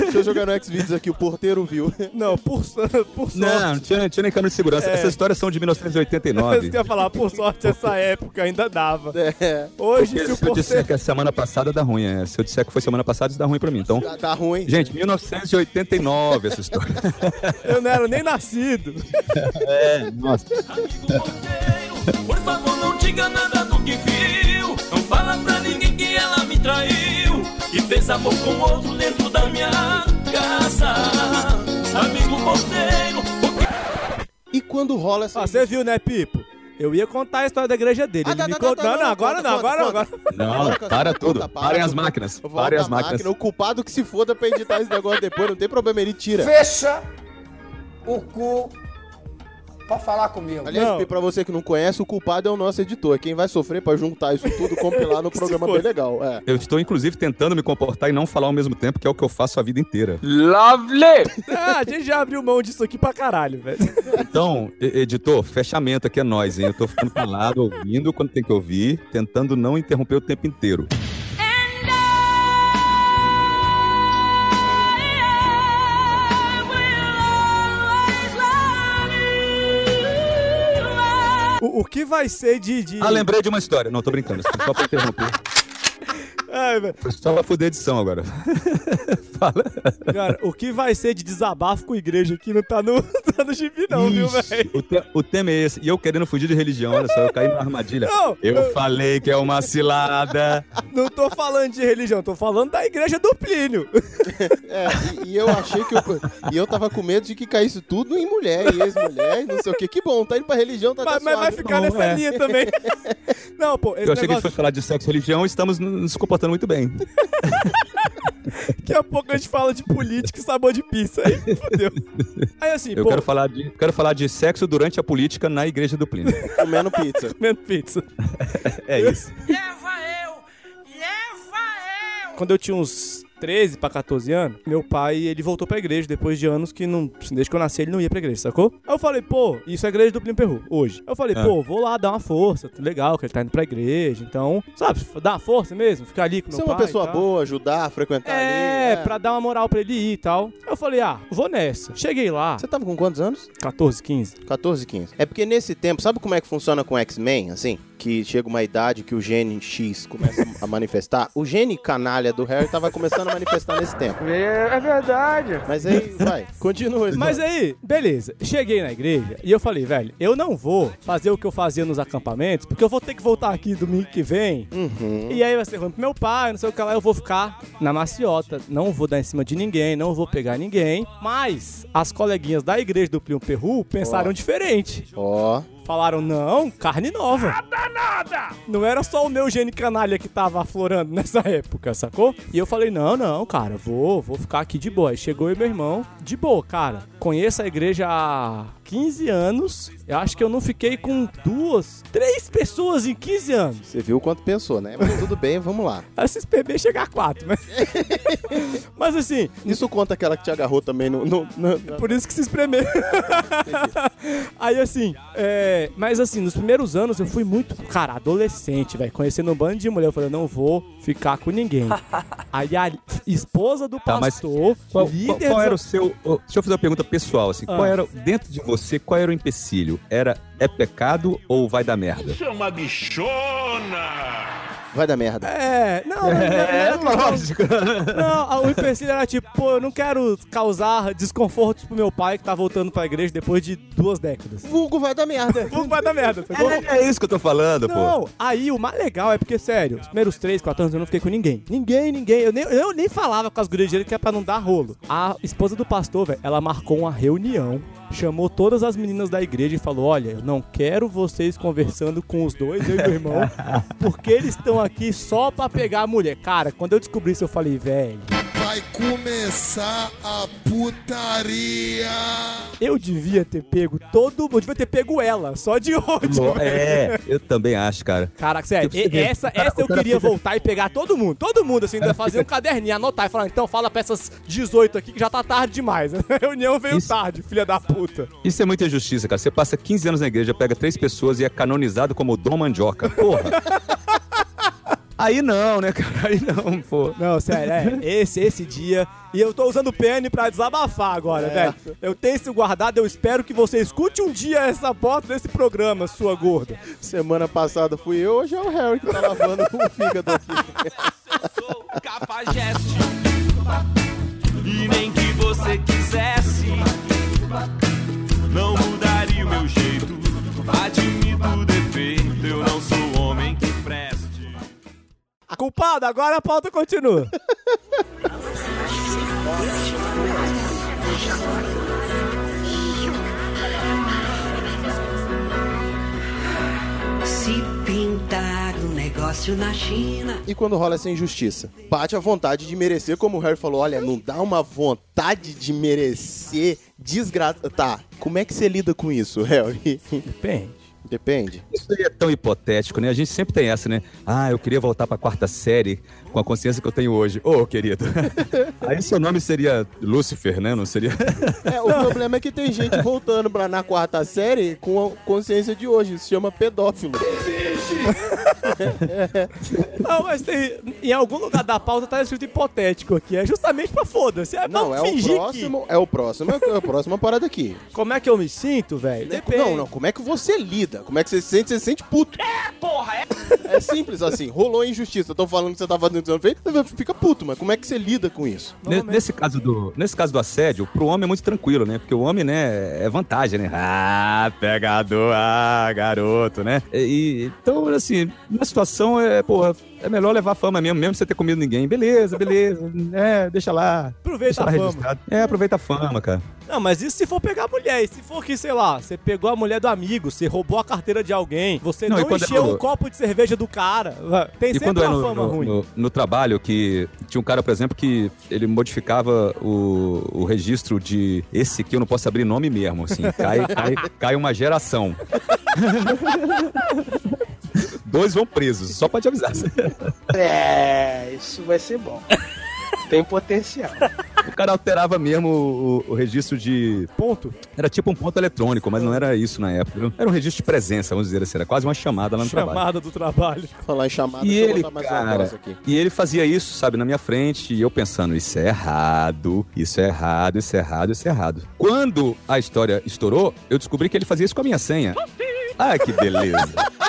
Deixa eu jogar no Xvideos aqui, o porteiro viu. Não, por, por sorte. Não, não tinha, não tinha nem câmera de segurança. É. Essas histórias são de Isso 1989. que eu ia falar, por sorte, essa época ainda dava. É, Hoje, Porque se o se eu disser porteiro. que a semana passada dá ruim, é. Se eu disser que foi semana passada, isso dá ruim pra mim. Então, tá, tá ruim. gente, 1989 essa história. Eu não era nem nascido. É, nossa. Por favor, não diga nada do que viu. Não fala pra ninguém me traiu. E fez amor com outro dentro da minha casa. Amigo porteiro, E quando rola essa. Ah, você viu, né, Pipo? Eu ia contar a história da igreja dele. Ah, Ele tá, me tá, contou. tá, não, não, não, agora não, agora não, agora. Não, para tudo. Parem as máquinas. Parem as máquinas. máquina. O culpado que se foda pra editar esse negócio depois, não tem problema, ele tira. Fecha o cu Pode falar comigo. Aliás, Não. Pra você que não conhece, o culpado é o nosso editor. Quem vai sofrer pra juntar isso tudo, compilar no programa bem legal. É. Eu estou, inclusive, tentando me comportar e não falar ao mesmo tempo, que é o que eu faço a vida inteira. Lovely! Ah, a gente já abriu mão disso aqui pra caralho, velho. Então, editor, fechamento aqui é nós, hein? Eu tô ficando calado, ouvindo quando tem que ouvir, tentando não interromper o tempo inteiro. O, o que vai ser de. de... Ah, lembrei de uma história. Não, tô brincando, só pra interromper. Ai, velho. Foi só pra fuder a edição agora. Cara, o que vai ser de desabafo com a igreja aqui não tá no, tá no gibi, não, viu, velho? O, te- o tema é esse. E eu querendo fugir de religião, olha só, eu caí na armadilha. Não, eu eu- falei que é uma cilada. Não tô falando de religião, tô falando da igreja do Plínio. É, e, e eu achei que eu. E eu tava com medo de que caísse tudo em mulher e ex-mulher não sei o que. Que bom, tá indo pra religião, tá Mas, até mas vai ficar Não, nessa é. linha também. Não, pô, esse Eu achei que a gente negócio... foi falar de sexo e religião e estamos nos comportando muito bem. Daqui a pouco a gente fala de política e sabor de pizza. Aí fodeu. Aí assim, Eu pô, quero falar, de, quero falar de sexo durante a política na igreja do Plínio. Comendo pizza. comendo pizza. É isso. Quando eu tinha uns 13 pra 14 anos, meu pai, ele voltou pra igreja depois de anos que não, desde que eu nasci ele não ia pra igreja, sacou? Aí eu falei, pô, isso é a igreja do Plínio Perru, hoje. Aí eu falei, Ah. pô, vou lá dar uma força, legal que ele tá indo pra igreja, então, sabe, dar uma força mesmo, ficar ali com Ser meu uma pai pessoa e tal. boa, ajudar, frequentar É, ali. pra dar uma moral pra ele ir e tal. Aí eu falei, ah, vou nessa. Cheguei lá, Você tava com quantos anos? 14, 15. 14, 15. É porque nesse tempo, sabe como é que funciona com X-Men, assim? Que chega uma idade que o gene X começa a manifestar. O gene canalha do Harry tava começando a manifestar nesse tempo. É, é verdade. Mas aí, vai, continua. Mas aí, beleza. Cheguei na igreja e eu falei, velho, eu não vou fazer o que eu fazia nos acampamentos, porque eu vou ter que voltar aqui domingo que vem. Uhum. E aí vai ser ruim pro meu pai, não sei o que lá, eu vou ficar na maciota. Não vou dar em cima de ninguém, não vou pegar ninguém. Mas as coleguinhas da igreja do Plínio Perru pensaram Ó. diferente. Ó, Falaram, não, carne nova. Nada, nada! Não era só o meu gene canalha que tava aflorando nessa época, sacou? E eu falei, não, não, cara, vou, vou ficar aqui de boa. Aí chegou e meu irmão, de boa, cara. Conheço a igreja há 15 anos. Eu acho que eu não fiquei com duas, três pessoas em 15 anos. você viu o quanto pensou, né? Mas tudo bem, vamos lá. Esses PB chegar a quatro, mas... mas assim, Isso conta aquela que te agarrou também no... no- no- por isso que se espremeu. Aí assim, é, mas assim, nos primeiros anos eu fui muito, cara, adolescente, velho, conhecendo um bando de mulher. Eu falei, não vou ficar com ninguém. Aí a esposa do Tá, mas pastor, Qual, qual- líder qual era da- o seu. Deixa eu fazer uma pergunta pessoal, assim. Qual Ah. era, dentro de você, qual era o empecilho? Era é pecado ou vai dar merda? Isso é uma bichona! Vai dar merda. É, não, não, não, É, não, não, não, lógico. Não, o empecilho era tipo, pô, eu não quero causar desconfortos pro meu pai que tá voltando pra igreja depois de duas décadas. Vulgo vai dar merda. Vulgo vai dar merda, sacou? É, é isso que eu tô falando, pô. Não, aí o mais legal é porque, sério, os primeiros 3, 4 anos eu não fiquei com ninguém. Ninguém, ninguém. Eu nem, eu nem falava com as gurias direito que é pra não dar rolo. A esposa do pastor, velho, ela marcou uma reunião, chamou todas as meninas da igreja e falou: Olha, eu não quero vocês conversando com os dois, eu e meu irmão, porque eles estão aqui só pra pegar a mulher. Cara, quando eu descobri isso, eu falei, velho. Vai começar a putaria! Eu devia ter pego todo Eu devia ter pego ela, só de ódio. É, eu também acho, cara. Caraca, sério, Tipo, e- essa, cara- essa eu queria fica- voltar e pegar todo mundo. Todo mundo, assim, ainda fazer um caderninho, anotar e falar, então fala pra essas 18 aqui que já tá tarde demais. A reunião veio Isso- tarde, filha da puta. Isso é muita injustiça, cara. Você passa 15 anos na igreja, pega três pessoas e é canonizado como Dom Mandioca. Porra. Aí não, né, cara? Aí não, pô. Não, sério, é, esse, esse dia. E eu tô usando o PN pra desabafar agora, velho. Eu tenho isso guardado, eu espero que você escute um dia essa foto desse programa, sua gorda. Semana passada fui eu, hoje é o Harry que tá lavando o fígado aqui. sou cafajeste E nem que você quisesse Não mudaria o meu jeito Admito o defeito Eu não sou Culpado, agora a pauta continua. Se pintar um negócio na China. E quando rola essa injustiça? Bate a vontade de merecer, como o Harry falou, olha, não dá uma vontade de merecer desgraça. Tá, como é que você lida com isso, Harry? Depende. Depende. Isso aí é tão hipotético, né? A gente sempre tem essa, né? Ah, eu queria voltar pra quarta série com a consciência que eu tenho hoje. Ô, querido. aí seu nome seria Lúcifer, né? Não seria. É, o problema é que tem gente voltando pra na quarta série com a consciência de hoje. Isso se chama pedófilo. Não, mas tem. Em algum lugar da pauta tá escrito hipotético aqui. É justamente pra foda-se. É, Não, vamos é o fingir próximo. É o próximo. É a próxima parada aqui. Que... Como é que eu me sinto, velho? Depende. Não, não. Como é que você lida? Como é que você se sente? Você se sente puto. É, porra, é. É simples assim. Rolou injustiça. Estão falando que você tá fazendo o que você não fez. Você fica puto, mas como é que você lida com isso? Ne- Nesse caso, do, nesse caso do assédio, pro homem é muito tranquilo, né? Porque o homem, né, é vantagem, né? Ah, pegador, ah, garoto, né? E, e- então, assim, na situação é, porra, é melhor levar fama mesmo, mesmo sem ter comido ninguém. Beleza, beleza. É, deixa lá. Aproveita deixa lá a fama. registrado. É, aproveita a fama, cara. Não, mas isso se for pegar a mulher. E se for que, sei lá, você pegou a mulher do amigo, você roubou a carteira de alguém, você Não, não, é encheu no- um copo de cerveja do cara. Tem E sempre quando é uma no, fama no- ruim. no- no trabalho que tinha um cara, por exemplo, que ele modificava o, o registro de esse aqui, eu não posso abrir nome mesmo, assim, cai, cai, cai uma geração. Dois vão presos, só pra te avisar. É, isso vai ser bom. Tem potencial. O cara alterava mesmo o, o registro de. Ponto? Era tipo um ponto eletrônico, mas não era isso na época. viu? Era um registro de presença, vamos dizer assim. Era quase uma chamada lá no trabalho. Chamada do trabalho. Falar em chamada, E ele, botar mais uma cara, e ele fazia isso, sabe, na minha frente, e eu pensando, isso é errado, isso é errado, isso é errado, isso é errado. Quando a história estourou, eu descobri que ele fazia isso com a minha senha. Ah, que beleza.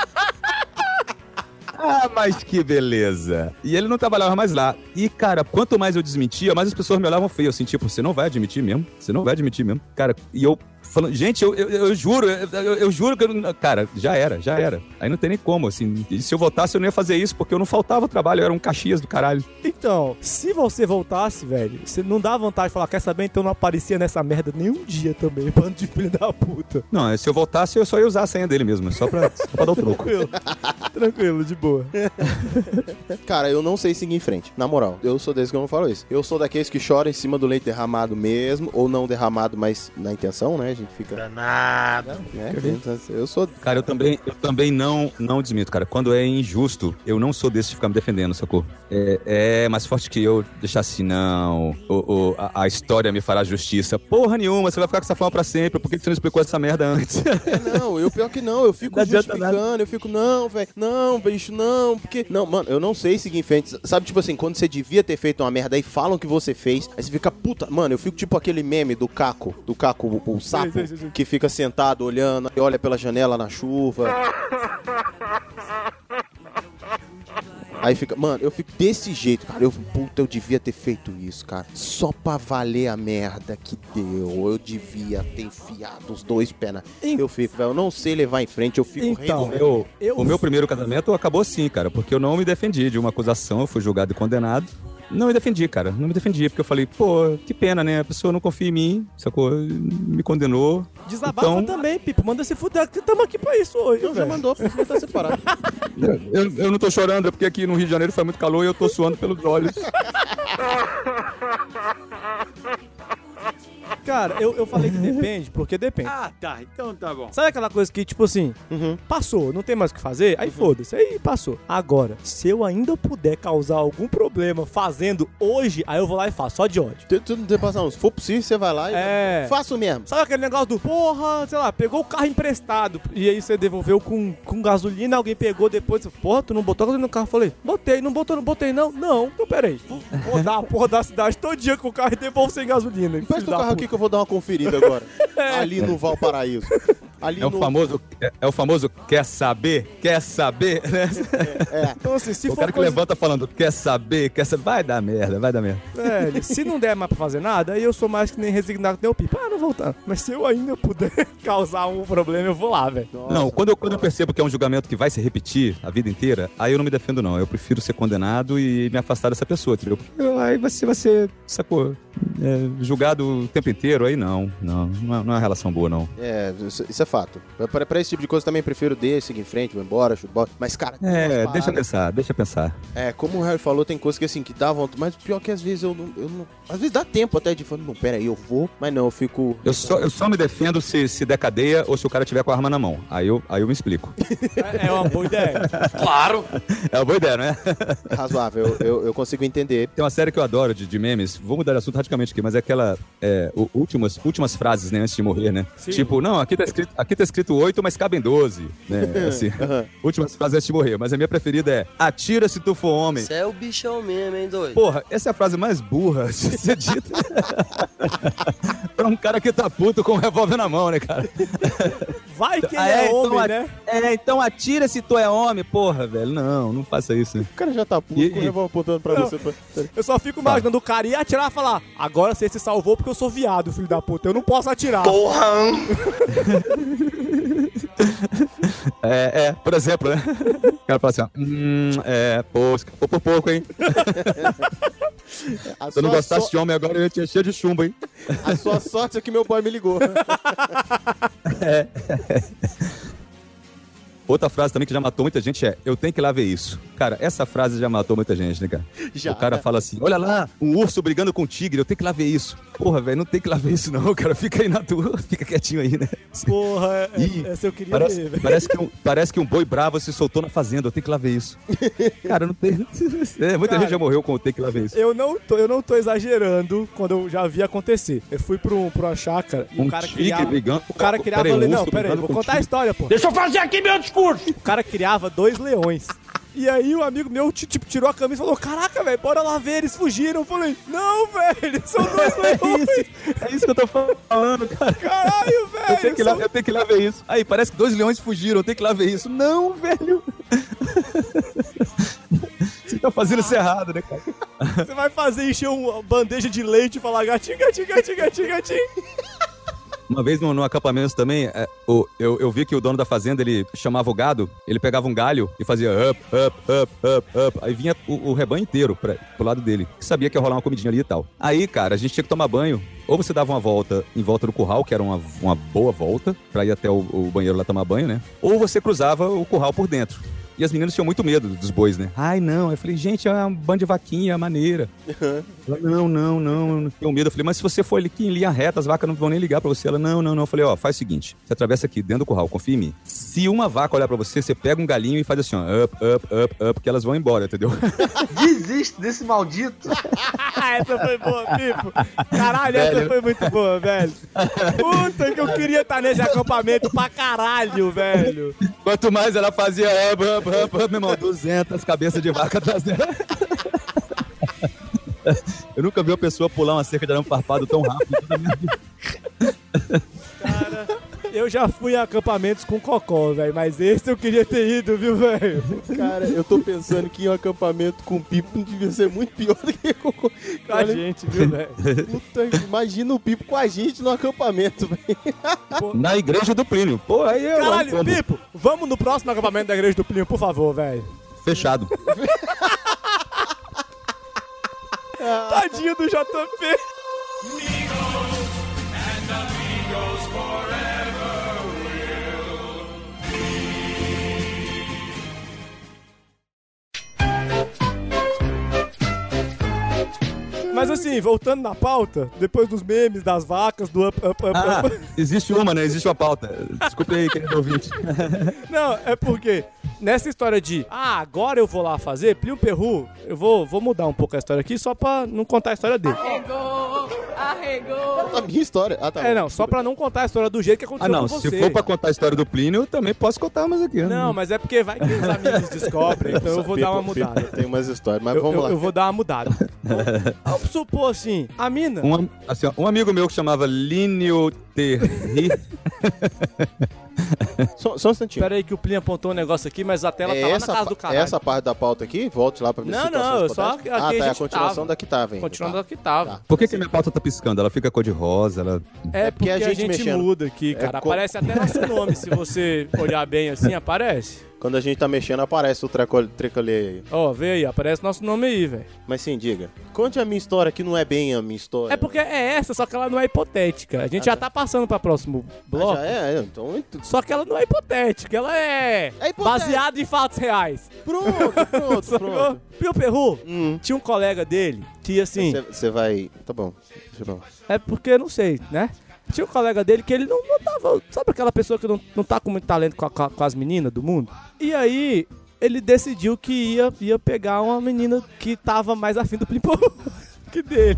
Ah, mas que beleza. E ele não trabalhava mais lá. E, cara, quanto mais eu desmentia, mais as pessoas me olhavam feio. Assim, tipo, você não vai admitir mesmo? Você não vai admitir mesmo? Cara, e eu falando, gente, eu, eu, eu juro, eu, eu- juro que eu não... Cara, já era, já era. Aí não tem nem como, assim. Se eu voltasse, eu não ia fazer isso, porque eu não faltava trabalho, eu era um Caxias do caralho. Então, se você voltasse, velho, você não dá vontade de falar, quer saber? Então não aparecia nessa merda nenhum dia também, bando de filho da puta. Não, se eu voltasse, eu só ia usar a senha dele mesmo, só pra, só pra dar o troco. Tranquilo. Tranquilo, de boa. Cara, eu não sei seguir em frente. Na moral, eu sou desse que eu não falo isso. Eu sou daqueles que choram em cima do leite derramado mesmo, ou não derramado, mas na intenção, né? A gente fica. Danado. Né? Eu sou. Cara, eu também, eu também não, não desmito, cara. Quando é injusto, eu não sou desse de ficar me defendendo, sacou? É, é mais forte que eu deixar assim, não. O, o- a, a história me fará justiça. Porra nenhuma, você vai ficar com essa fama pra sempre. Por que você não explicou essa merda antes? Não, eu pior que não, eu fico Não justificando, eu fico, não, velho, não, bicho, não, porque. Não, mano, eu não sei seguir em frente. Sabe, tipo assim, quando você devia ter feito uma merda aí falam que você fez, aí você fica, puta, mano, eu fico tipo aquele meme do Caco, do Caco, o, o sapo, sei, sei, sei. que fica sentado olhando e olha pela janela na chuva. Aí fica, mano, eu fico desse jeito, cara. Eu, puta, eu devia ter feito isso, cara. Só pra valer a merda que deu. Eu devia ter enfiado os dois pés na. Eu fico, velho, eu não sei levar em frente, eu fico Então, remoendo. Eu- O meu primeiro casamento acabou assim, cara, porque eu não me defendi de uma acusação, eu fui julgado e condenado. Não me defendi, cara. Não me defendi, porque eu falei, pô, que pena, né? A pessoa não confia em mim, sacou? Me condenou. Desabafa Então- também, Pipo. Manda se fuder, que tamo aqui pra isso hoje, Eu já mandou, porque tá separado. Eu, eu não tô chorando, é porque aqui no Rio de Janeiro foi muito calor e eu tô suando pelos olhos. Cara, eu, eu falei que depende, porque depende. Ah, tá. Então tá bom. Sabe aquela coisa que, tipo assim, passou, não tem mais o que fazer? Aí foda-se, aí passou. Agora, se eu ainda puder causar algum problema fazendo hoje, aí eu vou lá e faço, só de ódio. Tu, tu não tem passar, se for possível, você vai lá e. É. Faço mesmo. Sabe aquele negócio do, porra, sei lá, pegou o carro emprestado e aí você devolveu com, com gasolina, alguém pegou depois, porra, tu não botou gasolina no carro? Eu Falei, botei, não botou, não botei não? Não, então peraí. Vou rodar a porra da cidade todo dia com o carro e devolvo sem gasolina. filho Presta o da carro aqui que eu vou dar uma conferida agora. Ali no Valparaíso. Ali É o no... famoso, é, é o famoso quer saber, quer saber, né? É. Então assim, se o for cara que coisa- levanta falando, quer saber, quer saber, vai dar merda, vai dar merda. Velho, se não der mais pra fazer nada, aí eu sou mais que nem resignado que nem o Pipa. Ah, não voltar. Mas se eu ainda puder causar um problema, eu vou lá, velho. Não, quando eu, quando eu percebo que é um julgamento que vai se repetir a vida inteira, aí eu não me defendo, não. Eu prefiro ser condenado e me afastar dessa pessoa, entendeu? Porque aí você vai ser, sacou, é, julgado o tempo inteiro, aí não, não, não é, não é uma relação boa, não. É, isso isso é fato. Pra, pra esse tipo de coisa eu também prefiro deixa, seguir em frente, vou embora, chuto bola. Mas, cara, É, deixa pensar, deixa eu pensar. É, como o Harry falou, tem coisas que assim, que dá vontade. Mas pior que às vezes eu não. Eu não às vezes dá tempo até de falar, não, pera aí, eu vou. Mas não, eu fico. Eu só, eu só me defendo se, se der cadeia ou se o cara tiver com a arma na mão. Aí eu, aí eu me explico. É, é uma boa ideia. Claro! É uma boa ideia, não é? Razoável, eu, eu, eu consigo entender. Tem uma série que eu adoro de, de memes, vou mudar de assunto radicalmente aqui, mas é aquela. É, o- últimas, últimas frases, né, antes de morrer, né? Sim. Tipo, não, aqui tá escrito, aqui tá escrito 8, mas cabem 12. Né? Assim, últimas frases antes de morrer. Mas a minha preferida é: atira se tu for homem. Você é o bichão mesmo, hein, doido? Porra, essa é a frase mais burra de ser dita. pra um cara que tá puto com um revólver na mão, né, cara? Vai que ele Ah, é, então homem, a- né? É, então atira se tu é homem. Porra, velho, não, não faça isso. O cara já tá puto E- com o revólver apontando pra Não. você. pra- Eu só fico imaginando o cara ir atirar e falar: agora você se salvou porque eu sou viado, filho da puta. Eu não posso atirar. Porra! É, é, por exemplo, né? O cara fala assim, ó, hum, é, pô, escapou por pouco, hein? A Se eu não gostasse so- de homem agora, eu ia te encher de chumbo, hein? A sua sorte é que meu boy me ligou. Outra frase também que já matou muita gente é, eu tenho que ir lá ver isso. Cara, essa frase já matou muita gente, né, cara? Já, o cara né? fala assim, olha lá, um urso brigando com um tigre, eu tenho que ir lá ver isso. Porra, velho, não tem que ir lá ver isso não, cara. Fica aí na tua, fica quietinho aí, né? Porra, é- é- Ih, essa eu queria Parece, ver, velho. parece, que um, parece que um boi bravo se soltou na fazenda, eu tenho que ir lá ver isso. Cara, não tem... É, muita Cara, gente já morreu com o tem que ir lá ver isso. Eu não, tô, eu não tô exagerando quando eu já vi acontecer. Eu fui pra, um, pra uma chácara e Um o cara tigre criava. brigando O cara criava. peraí, um não, urso pera aí, brigando vou contar a tigre. história, pô. Deixa eu fazer aqui meu discurso! O cara criava dois leões. E aí o amigo meu, ti- tipo, tirou a camisa e falou: Caraca, velho, bora lá ver, eles fugiram. Eu falei, não, velho, são dois leões. É isso que eu tô falando, cara. Caralho, Eu velho. tenho, que ir lá, são- eu tenho que ir lá ver isso. Aí, parece que dois leões fugiram, eu tenho que ir lá ver isso. Não, velho. Você tá fazendo isso errado, né, cara? Você vai fazer encher uma bandeja de leite e falar gatinho, gatinho, gatinho, gatinho, gatinho. Uma vez no, no acampamento também, é, o- eu, eu vi que o dono da fazenda, ele chamava o gado, ele pegava um galho e fazia up, up, up, up, up. Aí vinha o, o rebanho inteiro pra, pro lado dele, que sabia que ia rolar uma comidinha ali e tal. Aí, cara, a gente tinha que tomar banho. Ou você dava uma volta em volta do curral, que era uma, uma boa volta, pra ir até o, o banheiro lá tomar banho, né? Ou você cruzava o curral por dentro. E as meninas tinham muito medo dos bois, né? Ai, não. Aí eu falei, gente, é uma banda de vaquinha, maneira. Ela, não, não, não, eu não tenho medo. Eu falei, mas se você for ali aqui em linha reta, as vacas não vão nem ligar pra você. Ela, não, não, não. Eu falei, ó, faz o seguinte: você atravessa aqui dentro do curral, confia em mim. Se uma vaca olhar pra você, você pega um galinho e faz assim, ó, up, up, up, up, que elas vão embora, entendeu? Desiste desse maldito. essa foi boa, Pipo. Caralho, essa Velho. foi muito boa, velho. Puta que eu queria estar nesse acampamento pra caralho, velho. Quanto mais ela fazia up, up, up, up, meu irmão, 200 cabeças de vaca atrás dela. Eu nunca vi uma pessoa pular uma cerca de arame farpado tão rápido. Cara, eu já fui a acampamentos com cocó, velho, mas esse eu queria ter ido, viu, velho? Cara, eu tô pensando que em um acampamento com pipo devia ser muito pior do que com, a gente, viu, velho? Puta, imagina o pipo com a gente no acampamento, velho. Na igreja do Plínio. Pô, aí eu. Caralho, como? Pipo, vamos no próximo acampamento da igreja do Plínio, por favor, velho. Fechado. Tadinho do JP. Bye. Mas assim, voltando na pauta, depois dos memes, das vacas, do up, up, up, Ah, up. existe uma, né? Existe uma pauta. Desculpe aí, querido ouvinte. Não, é porque nessa história de ah, agora eu vou lá fazer, Plio Perru, eu vou, vou mudar um pouco a história aqui só pra não contar a história dele. Arregou, arregou. A minha história. Ah, tá. É, não, só pra não contar a história do jeito que Ah, aconteceu não. com Se for pra contar a história do Plínio, eu também posso contar mais aqui. né? Não, mas é porque vai que os amigos descobrem, então eu vou dar uma mudada. Tem umas histórias, mas Eu, vamos eu- lá. eu vou dar uma mudada. Vamos supor assim, a mina. Um, assim, um amigo meu que chamava Linio Terri. Só, só um instantinho. Pera aí que o Plin apontou um negócio aqui, mas a tela É tá lá na essa, casa do caralho. essa parte da pauta aqui, volte lá pra ver Não, não, eu só aqui Ah, a tá, é a gente continuação tava. da que tava ainda. Continuando tá. da que tava. Por que, que minha pauta tá piscando? Ela fica cor de rosa, ela. É porque, a gente, mexendo. muda aqui, É cara. co- Aparece até nosso nome. Se você olhar bem assim, aparece. Quando a gente tá mexendo, aparece o trecolê aí. Ó, vê aí, aparece nosso nome aí, velho. Mas sim, diga. Conte a minha história, que não é bem a minha história. É porque é essa, só que ela não é hipotética. A gente já tá passando pra próximo bloco. já é, então... Só que ela não é hipotética, ela é, baseada em fatos reais. Pronto, pronto, pronto. Pio Perru, tinha um colega dele que assim. Você vai... Tá bom. É porque, não sei, né? Tinha um colega dele que ele não, não tava. Sabe aquela pessoa que não, não tá com muito talento com, a- com as meninas do mundo? E aí, ele decidiu que ia, ia pegar uma menina que tava mais afim do Plim que dele.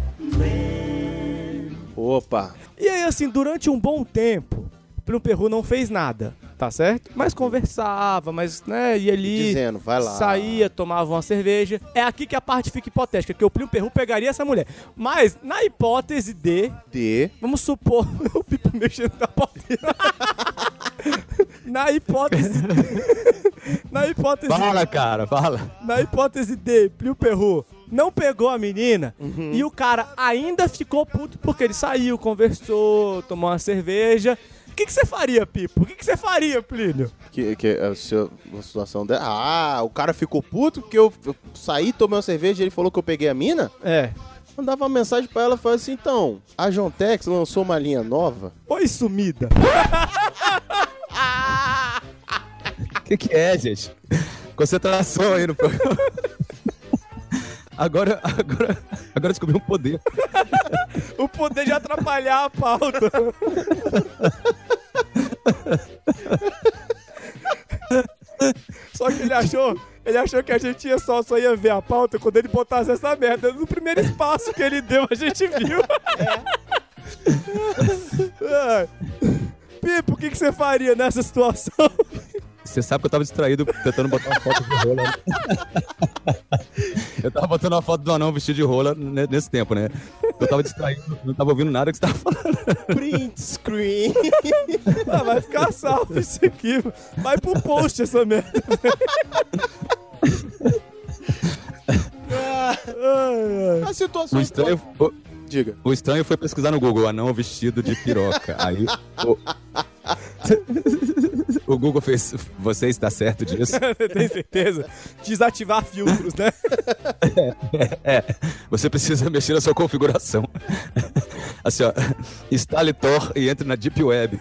Opa. E aí, assim, durante um bom tempo, Plim Perru não fez nada, tá certo? Mas conversava, mas, né, ia ali. Dizendo, vai lá. Saía, tomava uma cerveja. É aqui que a parte fica hipotética, que o Plim Perru pegaria essa mulher. Mas, na hipótese de. De. Vamos supor. o Pipo mexendo na porteira. na hipótese. na hipótese. Fala, cara, fala. Na hipótese de Plio Perru não pegou a menina Uhum. e o cara ainda ficou puto porque ele saiu, conversou, tomou uma cerveja. O que que você faria, Pipo? O que que você faria, Plínio? Que, que a, a situação dela. Ah, o cara ficou puto porque eu, eu saí, tomei uma cerveja e ele falou que eu peguei a mina? É. Mandava uma mensagem pra ela e falava assim: então, a Jontex lançou uma linha nova. Oi, sumida. O que, que é, gente? Concentração aí no programa. Agora, agora, agora descobri um poder. o poder de atrapalhar a pauta. Só que ele achou, ele achou que a gente ia só, só ia ver a pauta quando ele botasse essa merda. No primeiro espaço que ele deu, a gente viu. É. Pipo, o que, que você faria nessa situação? Você sabe que eu tava distraído tentando botar uma foto de rola. Eu tava botando uma foto do anão vestido de rola ne- nesse tempo, né? Eu tava distraído, não tava ouvindo nada que você tava falando. Print screen. Ah, vai ficar salvo isso aqui. Vai pro post essa merda. A situação. O estranho, o, Diga. o estranho foi pesquisar no Google anão vestido de piroca. Aí o, o Google fez. Você está certo disso? Tem certeza? Desativar filtros, né? É, você precisa mexer na sua configuração. Assim, ó, instale Tor e entre na Deep Web.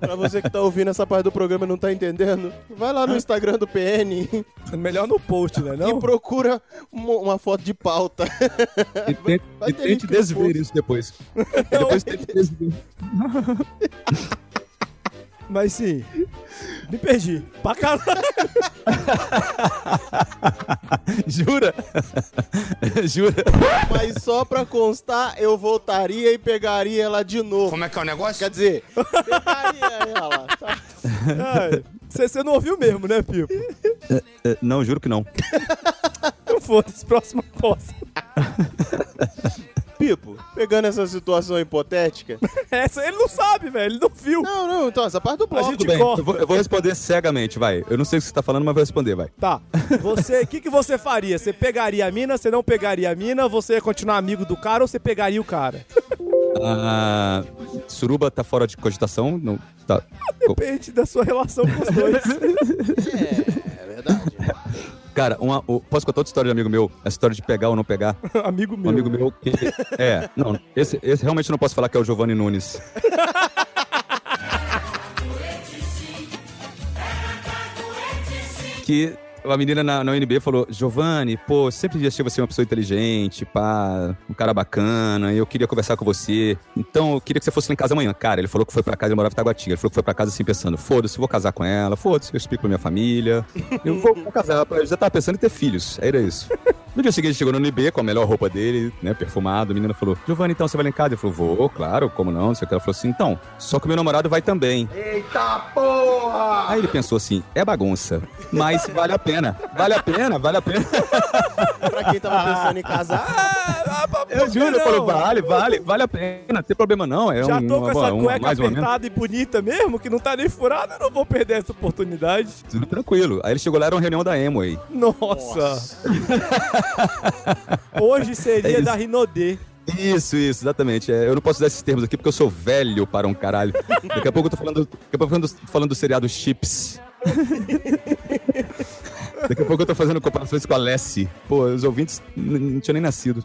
Pra você que tá ouvindo essa parte do programa e não tá entendendo, vai lá no Instagram do PN Melhor no post, né? Não? e procura uma, uma foto de pauta. E tente, vai e tente desver isso depois. E depois tente desver. Mas sim, me perdi. Pra caralho. Jura? Jura? Mas só pra constar, eu voltaria e pegaria ela de novo. Como é que é o negócio? Quer dizer, pegaria ela. Tá? Você não ouviu mesmo, né, Pipo? É, Não, juro que não. Foda-se, próxima posse. Pipo, pegando essa situação hipotética. Essa ele não sabe, velho. Ele não viu. Não, não, então, essa parte do A bloco. gente Tudo bem, corta. eu vou, eu vou responder cegamente, vai. Eu não sei o que você tá falando, mas vou responder, vai. Tá. Você, o que, que você faria? Você pegaria a mina, você não pegaria a mina, você ia continuar amigo do cara ou você pegaria o cara? Ah, Suruba tá fora de cogitação? Não, tá. Depende da sua relação com os dois. É verdade. Cara, uma, posso contar outra história de amigo meu? A história de pegar ou não pegar? amigo Um meu. amigo meu que. É, não, esse, esse realmente não posso falar que é o Giovanni Nunes. que a menina na, na UNB falou: Giovanni, pô, sempre achei você uma pessoa inteligente, pá, um cara bacana, eu queria conversar com você. Então eu queria que você fosse lá em casa amanhã. Cara, ele falou que foi pra casa, ele morava em Taguatinga. Ele falou que foi pra casa assim, pensando: foda-se, vou casar com ela, foda-se, eu explico pra minha família. Eu vou, vou casar. Eu já tava pensando em ter filhos. Era isso. No dia seguinte, chegou no UNB com a melhor roupa dele, né, perfumado. A menina falou: Giovanni, então você vai lá em casa? Ele falou: vou, claro, como não? Não sei o que. Ela falou assim: então, só que o meu namorado vai também. Eita porra! Aí ele pensou assim: é bagunça, mas vale a pena. Vale a pena, vale a pena. pra quem tava pensando em casar, Ah, Eu juro, eu falo, vale, vale, vale a pena, não tem problema não. É Já um, tô com essa uma- cueca mais apertada e bonita mesmo, que não tá nem furada, eu não vou perder essa oportunidade. Tudo tranquilo. Aí ele chegou lá, era uma reunião da Emo aí. Nossa. Hoje seria É da Rinodê. Isso, isso, exatamente. É, eu não posso usar esses termos aqui porque eu sou velho para um caralho. Daqui a pouco eu tô falando, daqui a pouco falando, falando do seriado Chips. Daqui a pouco eu tô fazendo comparações com a Lessie. Pô, os ouvintes não tinham nem nascido.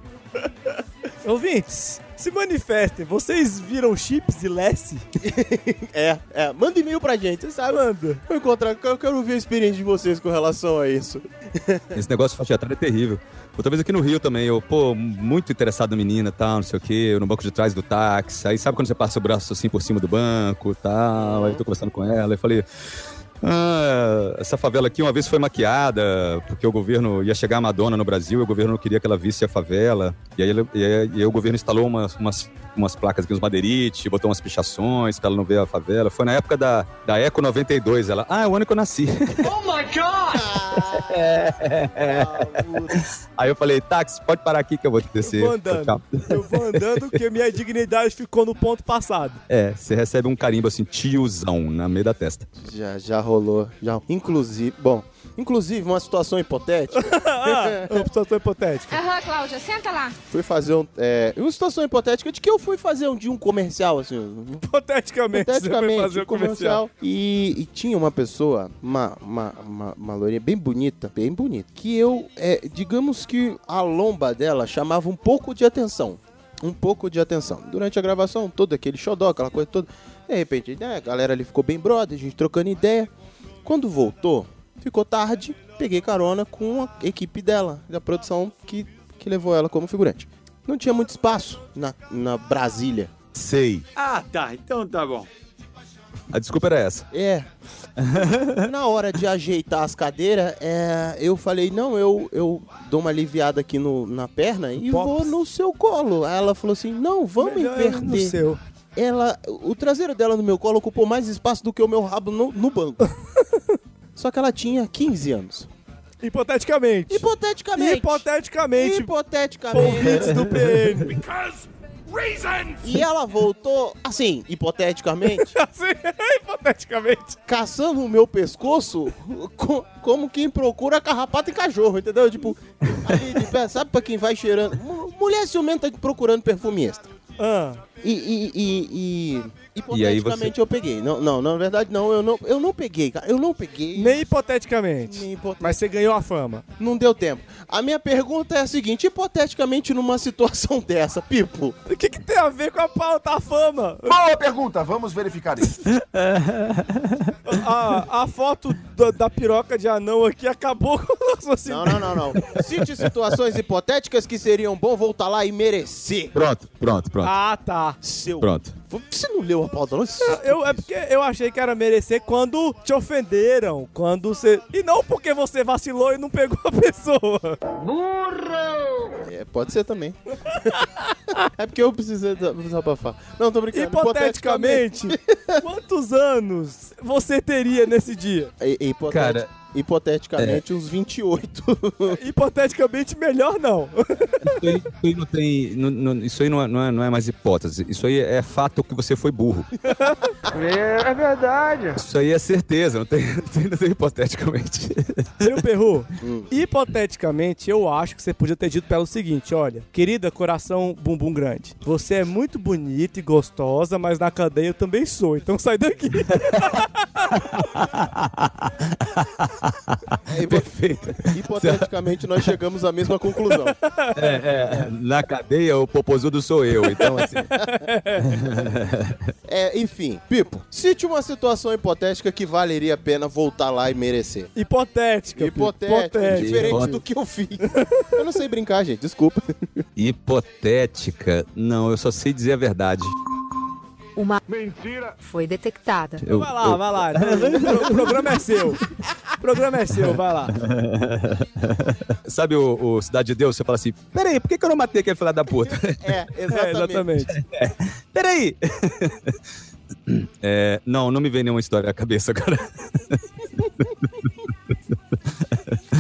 Ouvintes, se manifestem. Vocês viram Chips e Lessie? É, é. Manda e-mail pra gente, você sabe? Manda. Eu, encontrar, eu quero ouvir a experiência de vocês com relação a isso. Esse negócio de faixa etária é terrível. Outra vez aqui no Rio também, eu, pô, muito interessado na menina e tal, não sei o quê, eu no banco de trás do táxi. Aí sabe quando você passa o braço assim por cima do banco e tal, aí eu tô conversando com ela e falei. Ah, essa favela aqui uma vez foi maquiada porque o governo ia chegar a Madonna no Brasil e o governo não queria que ela visse a favela. E aí, ele- e aí- e aí o governo instalou umas, umas, umas placas aqui, uns madeirites, botou umas pichações pra ela não ver a favela. Foi na época da, da Eco 92. Ela, ah, é o ano que eu nasci. Oh my god! Aí eu falei, táxi, pode parar aqui que eu vou descer. Eu vou andando. Eu vou andando porque minha dignidade ficou no ponto passado. É, você recebe um carimbo assim, tiozão, na meio da testa. Já, já rolou. Já. Inclusive, bom, inclusive, uma situação hipotética. ah, uma situação hipotética. Aham, Cláudia, senta lá. fui fazer um. É, uma situação hipotética de que eu fui fazer um dia um comercial, assim. Hipoteticamente, você foi Hipoteticamente, fazer um o comercial. E, e tinha uma pessoa, uma, uma, uma, uma loirinha bem bonita, bem bonita, que eu, é, digamos que a lomba dela chamava um pouco de atenção. Um pouco de atenção. Durante a gravação, todo aquele xodó, aquela coisa toda. De repente, né, a galera ali ficou bem brother, a gente trocando ideia. Quando voltou, ficou tarde, peguei carona com a equipe dela, da produção que, que levou ela como figurante. Não tinha muito espaço na, na Brasília. Sei. Ah, tá. Então tá bom. A desculpa era essa. É. Na hora de ajeitar as cadeiras, é, eu falei, não, eu, eu dou uma aliviada aqui no, na perna e vou no seu colo. Aí ela falou assim, não, vamos Melhor inverter. no seu. Ela, o traseiro dela no meu colo ocupou mais espaço do que o meu rabo no, no banco. Só que ela tinha 15 anos. Hipoteticamente. Hipoteticamente. Hipoteticamente. Hipoteticamente. Do PN. E ela voltou, assim, hipoteticamente, assim, hipoteticamente, caçando o meu pescoço co- como quem procura carrapato em cachorro, entendeu? Tipo, ali de pé, sabe pra quem vai cheirando? Mu- Mulher ciumenta procurando perfume extra. Ah. E, e, e, e E aí hipoteticamente eu peguei. Não, não, na verdade não, eu não, eu não peguei, cara. Eu não peguei. Nem hipoteticamente. Nem hipote- Mas você ganhou a fama. Não deu tempo. A minha pergunta é a seguinte: hipoteticamente, numa situação dessa, Pipo, O que, que tem a ver com a pauta, a fama? Boa pergunta, vamos verificar isso. A, a foto da, da piroca de anão aqui acabou com o raciocínio. Não, não, não, não. Cite situações hipotéticas que seriam bom voltar lá e merecer. Pronto, pronto, pronto. Ah, tá. Seu. Pronto. Você não leu a pauta, não? Eu, é porque eu achei que era merecer quando te ofenderam, quando você... E não porque você vacilou e não pegou a pessoa. É, pode ser também. é porque eu precisei desabafar. Não, tô brincando. Hipoteticamente, quantos anos você teria nesse dia? Cara, hipoteticamente, uns 28. Hipoteticamente, melhor não. Isso aí, isso aí não tem. não- não- isso aí não é, não, é, é mais hipótese. Isso aí é fato que você foi burro. É, é verdade. Isso aí é certeza, não tem, não tem, não tem hipoteticamente. Viu, Perru? Hum. Hipoteticamente, eu acho que você podia ter dito pra ela o seguinte: olha, querida, coração bumbum grande, você é muito bonita e gostosa, mas na cadeia eu também sou, então sai daqui. Perfeito. Hipoteticamente, nós chegamos à mesma conclusão. É, é, na cadeia, o popozudo sou eu. Então, assim. É, enfim, Pipo, cite uma situação hipotética que valeria a pena voltar lá e merecer. Hipotética. Hipotética, Hipotética. diferente do que eu fiz. Eu não sei brincar, gente, desculpa. Hipotética. Não, eu só sei dizer a verdade. Uma Mentira. foi detectada. Eu- vai lá, eu- vai lá. O programa é seu. O programa é seu, vai lá. Sabe o, o Cidade de Deus? Você fala assim: peraí, por que, que eu não matei aquele filho da puta? É, É, exatamente. exatamente. Peraí! É, não, não me vem nenhuma história à cabeça agora.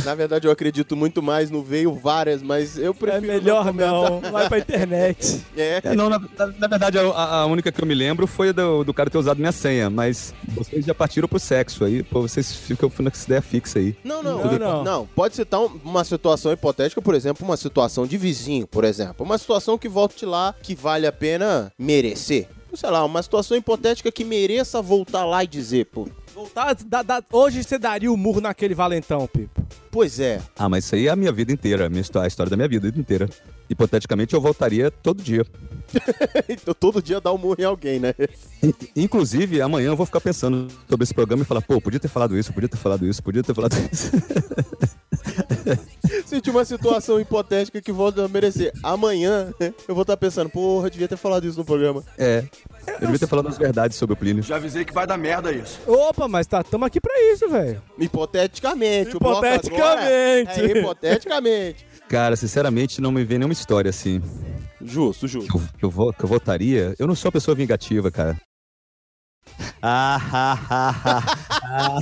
Na verdade, eu acredito muito mais no veio várias, mas eu prefiro. É melhor comentar. não, vai pra internet. É. É, não, na, na- verdade, a, a única que eu me lembro foi a do, do cara ter usado minha senha, mas vocês já partiram pro sexo aí, pô, vocês ficam nessa ideia fixa aí. Não, não, Não, não, não. Pode citar um- uma situação hipotética, por exemplo, uma situação de vizinho, por exemplo. Uma situação que volte lá que vale a pena merecer. Sei lá, uma situação hipotética que mereça voltar lá e dizer, pô. Voltar, dá- dá- hoje você daria o murro naquele valentão, Pipo. Pois é. Ah, mas isso aí é a minha vida inteira, a, minha histó- a história da minha vida inteira. Hipoteticamente, eu voltaria todo dia. então todo dia dá um murro em alguém, né? Inclusive, amanhã eu vou ficar pensando sobre esse programa e falar, pô, podia ter falado isso, podia ter falado isso, podia ter falado isso. Se tiver uma situação hipotética que volta a merecer. Amanhã eu vou estar pensando, porra, eu devia ter falado isso no programa. É. Eu devia ter falado as verdades sobre o Plínio. Já avisei que vai dar merda isso. Opa, mas tá, tamo aqui pra isso, velho. Hipoteticamente. o bloco agora Hipoteticamente. É hipoteticamente. Cara, sinceramente, não me vem nenhuma história assim. Justo, Que justo. eu, que eu, vo- que eu votaria. Eu não sou uma pessoa vingativa, cara. Ah, ah, ah, ah.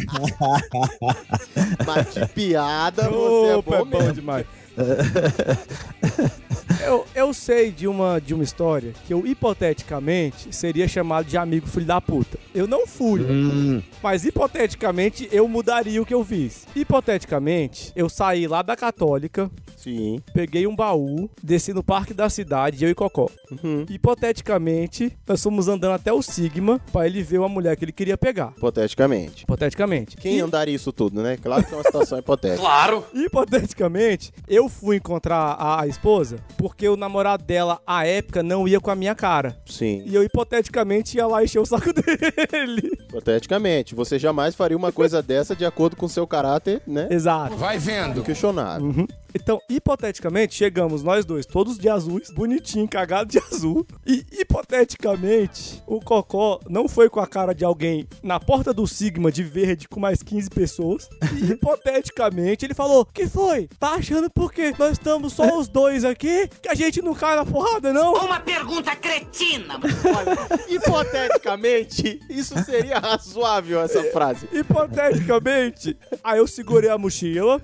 Mas de piada você Opa, é é bom bom mesmo. demais. Eu, eu sei de uma, de uma história que eu, hipoteticamente, seria chamado de amigo filho da puta. Eu não fui, Hum, mas hipoteticamente eu mudaria o que eu fiz. Hipoteticamente, eu saí lá da Católica, Sim. peguei um baú, desci no parque da cidade, eu e Cocó. Uhum. Hipoteticamente, nós fomos andando até o Sigma pra ele ver uma mulher que ele queria pegar. Hipoteticamente. Hipoteticamente. Quem E- andaria isso tudo, né? Claro que é uma situação hipotética. Claro! Hipoteticamente, eu fui encontrar a, a esposa porque o namorado dela, à época, não ia com a minha cara. Sim. E eu, hipoteticamente, ia lá encher o saco dele. Hipoteticamente. Você jamais faria uma coisa dessa de acordo com seu caráter, né? Exato. Vai vendo! Questionável. Então, hipoteticamente, chegamos nós dois, todos de azuis, bonitinho, cagado de azul. E, hipoteticamente, o Cocó não foi com a cara de alguém na porta do Sigma de verde com mais 15 pessoas. E, hipoteticamente, ele falou: Que foi? Tá achando por quê? Nós estamos só os dois aqui? Que a gente não cai na porrada, não? Uma pergunta cretina. Hipoteticamente, isso seria razoável, essa frase. Hipoteticamente, aí eu segurei a mochila.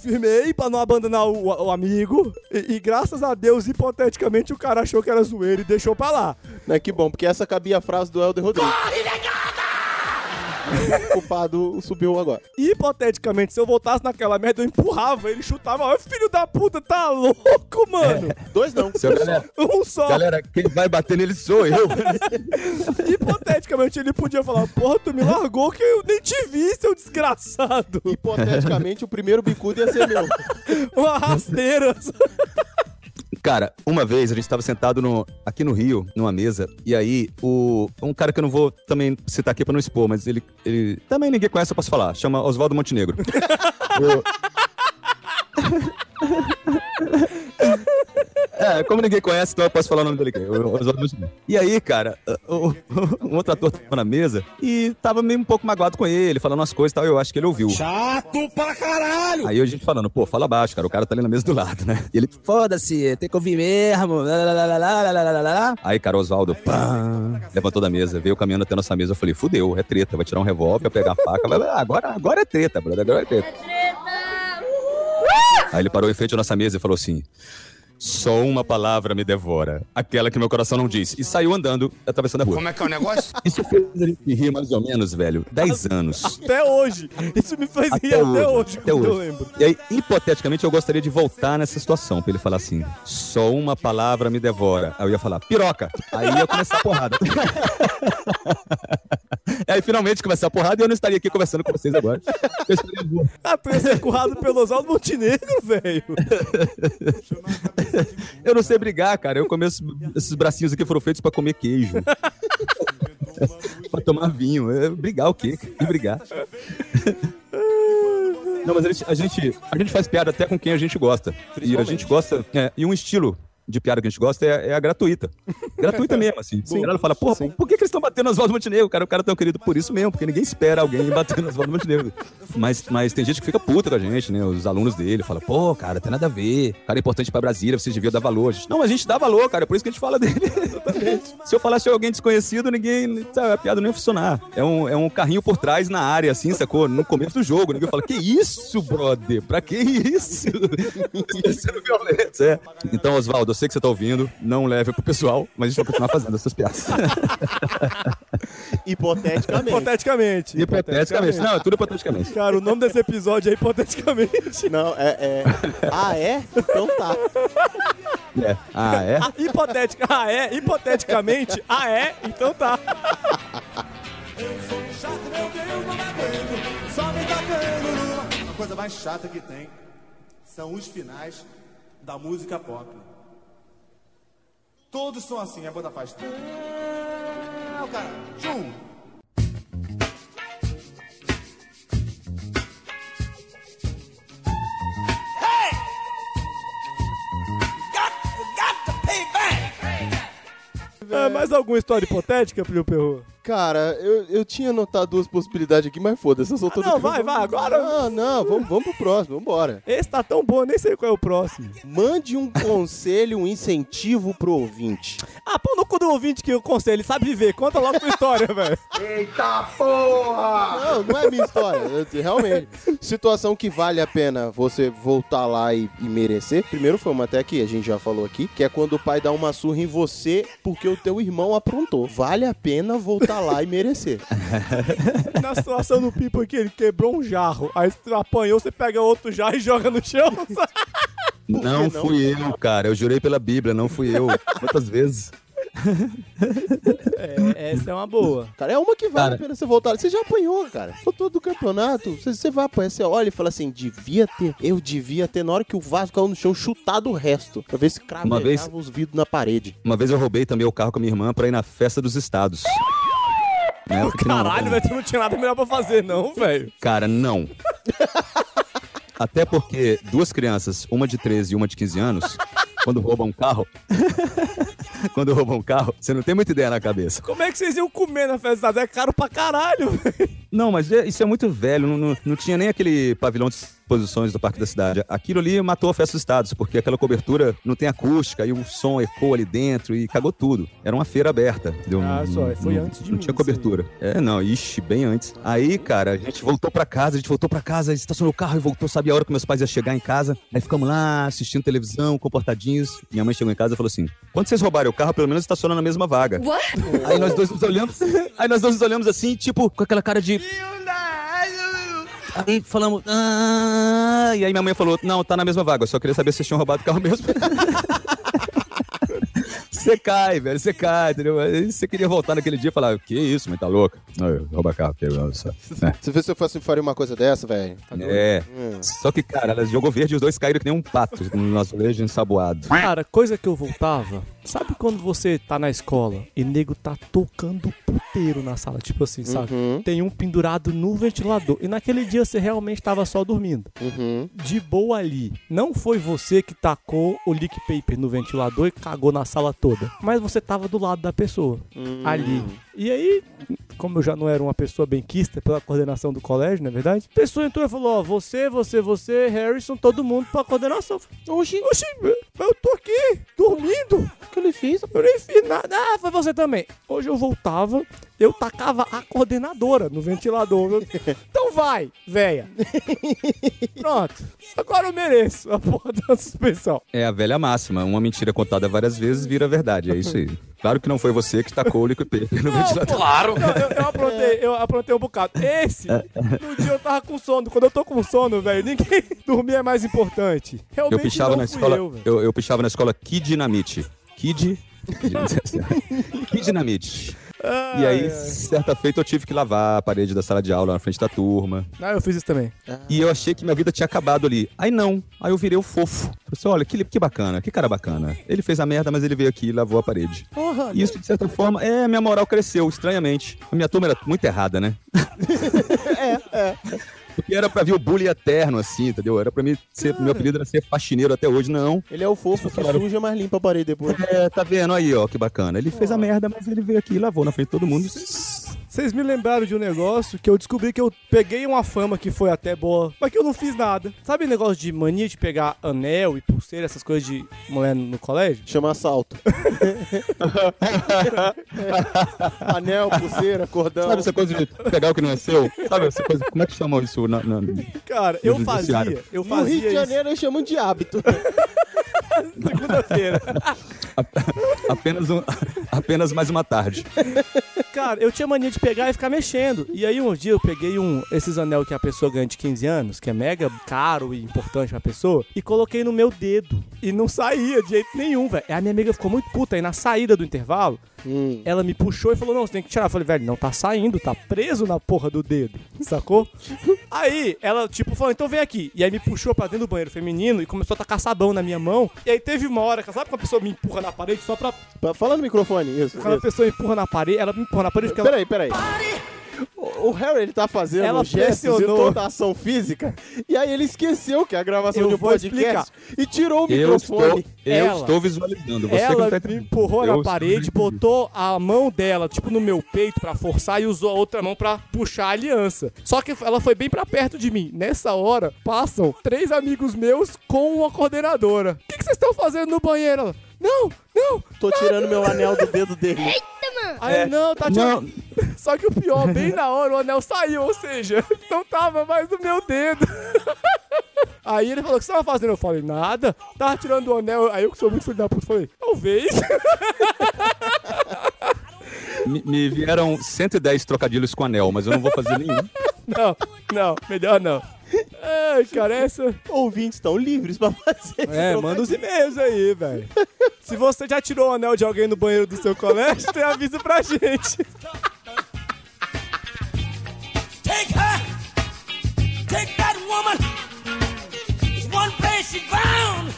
Firmei pra não abandonar o, o amigo. E, e graças a Deus, hipoteticamente, o cara achou que era zoeira e deixou pra lá. Né, que bom, porque essa cabia a frase do Helder Rodrigues. O culpado subiu agora. Hipoteticamente, se eu voltasse naquela merda, eu empurrava ele, chutava. Ai, filho da puta, tá louco, mano? Dois não. seu galera, Um só. galera, quem vai bater nele sou eu. Hipoteticamente, ele podia falar: Porra, tu me largou que eu nem te vi, seu desgraçado. Hipoteticamente, o primeiro bicudo ia ser meu. Uma rasteira. Cara, uma vez a gente tava sentado no, aqui no Rio, numa mesa, e aí o, um cara que eu não vou também citar aqui pra não expor, mas ele, ele também ninguém conhece, eu posso falar, chama Oswaldo Montenegro. O- É, como ninguém conhece, então eu posso falar o nome dele aqui. Oswaldo Benjamin. E aí, cara, um outro ator tava na mesa e tava meio um pouco magoado com ele, falando umas coisas e tal. Eu acho que ele ouviu. Chato pra caralho! Aí a gente falando, pô, fala baixo, cara. O cara tá ali na mesa do lado, né? E ele, foda-se, tem que ouvir mesmo. Lalalala. Aí, cara, Oswaldo, pam, levantou da mesa, veio caminhando até nossa mesa. Eu falei, fudeu, é treta, vai tirar um revólver, vai pegar a faca. Agora, agora é treta, brother, agora é treta. É treta. Aí ele parou em frente à nossa mesa e falou assim: Só uma palavra me devora, aquela que meu coração não diz. E saiu andando, atravessando a rua. Como é que é o negócio? Isso fez a gente rir mais ou menos, velho, 10 anos. Até hoje. Isso me faz rir até hoje, até quando eu hoje. lembro. E aí, hipoteticamente, eu gostaria de voltar nessa situação, pra ele falar assim: só uma palavra me devora. Aí eu ia falar, piroca. Aí ia começar a porrada. aí finalmente começar a porrada e eu não estaria aqui conversando com vocês agora. Eu estaria boa. Ah, tu ia ser currado pelo Oswaldo Montenegro, velho. Eu não sei brigar, cara. Eu começo. Esses bracinhos aqui foram feitos pra comer queijo. pra tomar vinho. É, brigar o quê? Que brigar? Não, mas a gente, a, gente, a gente faz piada até com quem a gente gosta. E a gente gosta. é, e um estilo de piada que a gente gosta é, é a gratuita. Gratuita mesmo, assim. Sim. Ela fala, porra, por, por que, que eles estão batendo nas vozes do Montenegro? Cara, o cara é tão querido por isso mesmo, porque ninguém espera alguém bater nas vozes do Montenegro. Mas, mas tem gente que fica puta com a gente, né? Os alunos dele falam, pô, cara, tem nada a ver. O cara é importante pra Brasília, vocês deviam dar valor. Gente, não, a gente dá valor, cara, é por isso que a gente fala dele. Se eu falasse alguém desconhecido, ninguém. Sabe, a piada não ia funcionar. É um, é um carrinho por trás na área, assim, sacou? No começo do jogo. Ninguém fala, que isso, brother? Pra que isso? Sendo violento, é. Então, Oswaldo, eu sei que você tá ouvindo, não leve pro pessoal, mas a gente vai continuar fazendo essas piadas. Hipoteticamente. Hipoteticamente. Hipoteticamente. Não, é tudo hipoteticamente. Cara, o nome desse episódio é hipoteticamente. Não, é. é... Ah, é? Então tá. É. Ah, é? Ah, hipotética. Ah, é? Hipoteticamente. Ah, é? Então tá. Eu sou um chato, meu Deus, não me aguento. Só me tocando. A coisa mais chata que tem são os finais da música pop. Todos são assim, a banda faz. Ah, o cara. Tchum. É, mais alguma história hipotética, Plio Perro? Cara, eu, eu tinha anotado duas possibilidades aqui, mas foda-se, eu tô Ah, não, vai, vai, agora- Não, não, vamos, vamos pro próximo, vambora. Esse tá tão bom, eu nem sei qual é o próximo. Mande um conselho, um incentivo pro ouvinte. Ah, pô no cu do ouvinte que eu conselho, ele sabe viver. Conta logo tua história, velho. Eita porra! Não, não é minha história, realmente. Situação que vale a pena você voltar lá e, e merecer. Primeiro foi uma até que a gente já falou aqui, que é quando o pai dá uma surra em você porque o teu irmão aprontou. Vale a pena voltar lá e merecer. Na situação do Pipo aqui, ele quebrou um jarro. Aí você apanhou, você pega outro jarro e joga no chão. Não, não? fui eu, cara. Eu jurei pela Bíblia, não fui eu. Quantas vezes? É, essa é uma boa. Cara, é uma que vale Cara. a pena você voltar. Você já apanhou, cara. Só todo do campeonato. Você, você vai apanhar, você olha e fala assim: devia ter. Eu devia ter, na hora que o Vasco caiu no chão, chutado o resto. Pra ver se cravejava vez- os vidros na parede. Uma vez eu roubei também o carro com a minha irmã pra ir na festa dos estados. Né, porque não- Caralho, velho, tu não tinha nada melhor pra fazer, não, velho. Cara, não. Até porque duas crianças, uma de 13 e uma de 15 anos, quando roubam um carro. quando roubam um carro, você não tem muita ideia na cabeça. Como é que vocês iam comer na festa É caro pra caralho, velho. Não, mas é- isso é muito velho. Não, não- não tinha nem aquele pavilhão de exposições do Parque da Cidade. Aquilo ali matou a festa dos estados, porque aquela cobertura não tem acústica e o som ecoa ali dentro e cagou tudo. Era uma feira aberta, entendeu? Ah, Não- só, foi não- antes de Não mim tinha cobertura. É, não, ixi, bem antes. Aí, cara, a gente voltou pra casa, a gente voltou pra casa, estacionou o carro e voltou, sabia a hora que meus pais iam chegar em casa. Aí ficamos lá assistindo televisão, comportadinhos. Minha mãe chegou em casa e falou assim: quando vocês roubarem o carro, pelo menos estaciona na mesma vaga. Aí nós dois nos olhamos, aí nós dois nos olhamos assim, tipo, com aquela cara de. Aí falamos, ah, e aí minha mãe falou, não, tá na mesma vaga, só queria saber se vocês tinham roubado o carro mesmo. Você cai, velho, você cai, entendeu? Aí você queria voltar naquele dia e falar, que isso, mãe, tá louca? Não, rouba carro, que isso. É. Se você fosse faria uma coisa dessa, velho. Tá? É. Hum. Só que, cara, ela jogou verde e os dois caíram que nem um pato no nosso leite ensaboado. Cara, coisa que eu voltava. Sabe quando você tá na escola e nego tá tocando puteiro na sala? Tipo assim, sabe? Uhum. Tem um pendurado no ventilador. E naquele dia você realmente tava só dormindo. Uhum. De boa ali. Não foi você que tacou o leak paper no ventilador e cagou na sala toda. Mas você tava do lado da pessoa. Hum. Ali. E aí, como eu já não era uma pessoa benquista pela coordenação do colégio, não é verdade? A pessoa entrou e falou: Ó, você, você, você, Harrison, todo mundo pra coordenação. Oxi, oxi, eu tô aqui, dormindo. O que ele fez? Eu nem fiz nada. Ah, foi você também. Hoje eu voltava, eu tacava a coordenadora no ventilador. Então vai, véia. Pronto. Agora eu mereço a porra da suspensão. É a velha máxima, uma mentira contada várias vezes vira verdade, é isso aí. Claro que não foi você que tacou o liquid no ventilador. Não, eu, eu aprontei, eu aprontei um bocado. Esse, no dia eu tava com sono. Quando eu tô com sono, velho, ninguém dormir é mais importante. Realmente Eu pichava não na escola, eu, velho. eu, eu pichava na escola Kid Dinamite. Kid Kid Dinamite. E aí, certa feita, eu tive que lavar a parede da sala de aula na frente da turma. Ah, eu fiz isso também. E eu achei que minha vida tinha acabado ali. Aí não. Aí eu virei o fofo. Falei assim, olha, que, que bacana, que cara bacana. Ele fez a merda, mas ele veio aqui e lavou a parede. Porra, E isso, de certa forma, é, minha moral cresceu, estranhamente. A minha turma era muito errada, né? É, é. Porque era pra vir o bullying eterno, assim, entendeu? Era pra mim ser. Meu apelido era ser faxineiro até hoje, não. Ele é o fofo que suja, mas limpa a parede depois. É, tá vendo aí, ó, que bacana. Ele fez a merda, mas ele veio aqui e lavou na frente de todo mundo. Vocês me lembraram de um negócio que eu descobri que eu peguei uma fama que foi até boa, mas que eu não fiz nada. Sabe o negócio de mania de pegar anel e pulseira, essas coisas de mulher no colégio? Chama assalto. Anel, pulseira, cordão. Sabe essa coisa de pegar o que não é seu? Sabe essa coisa? Como é que chamam isso na, na- Cara, eu fazia, eu No Rio fazia de isso Janeiro eles chamam de hábito. segunda-feira. Apenas, um, apenas mais uma tarde. Cara, eu tinha mania de pegar e ficar mexendo. E aí um dia eu peguei um esses anel que a pessoa ganha de 15 anos, que é mega caro e importante pra pessoa, e coloquei no meu dedo. E não saía de jeito nenhum, velho. A minha amiga ficou muito puta. Aí na saída do intervalo, ela me puxou e falou: Não, você tem que tirar. Eu falei, velho, não tá saindo, tá preso na porra do dedo. Sacou? Aí ela, tipo, falou: então vem aqui. E aí me puxou pra dentro do banheiro feminino e começou a tacar sabão na minha mão. E aí teve uma hora, que sabe quando a pessoa me empurra na parede só pra. Fala no microfone, isso. Quando a isso. pessoa empurra na parede, ela me empurra na parede porque ela. Peraí, peraí. O o Harry, ele tá fazendo Ela gestos e pressionou. toda a ação física, e aí ele esqueceu que é a gravação Eu de um vou podcast e tirou o Eu estou, microfone. eu Ela- estou visualizando. Você que ela não tá me empurrou Eu na estou parede, botou a mão dela, tipo, no meu peito pra forçar e usou a outra mão pra puxar a aliança. Só que ela foi bem pra perto de mim. Nessa hora, passam três amigos meus com uma coordenadora. O que que vocês estão fazendo no banheiro? Não, não. Tô tirando meu anel do dedo dele. Aí, É, não, tá tirando. Só que o pior, bem na hora, o anel saiu, ou seja, não tava mais no meu dedo. Aí ele falou, o que você tava fazendo? Eu falei, nada. Tava tirando o anel. Aí eu que sou muito filho da puta, falei, talvez. Me, me vieram 110 trocadilhos com anel, mas eu não vou fazer nenhum. Não, não, melhor não. Ai, cara, essa. Ouvintes estão livres pra fazer É, isso. manda os e-mails aí, velho. Se você já tirou o anel de alguém no banheiro do seu colégio, tem aviso pra gente. Take her. Take that woman. There's one place she's bound.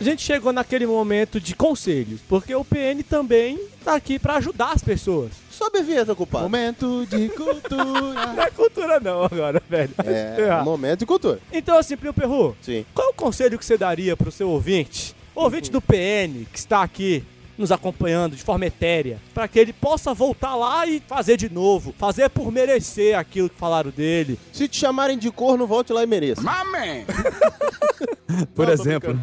A gente chegou naquele momento de conselhos, porque o PN também tá aqui pra ajudar as pessoas. Sobe a vinheta, culpado. Momento de cultura. Não é cultura não agora, velho. É, Ah. momento de cultura. Então assim, Plio Perru, Sim. qual é o conselho que você daria pro seu ouvinte, ouvinte do PN, que está aqui nos acompanhando de forma etérea, para que ele possa voltar lá e fazer de novo, fazer por merecer aquilo que falaram dele. Se te chamarem de corno, volte lá e mereça. Por Não, exemplo.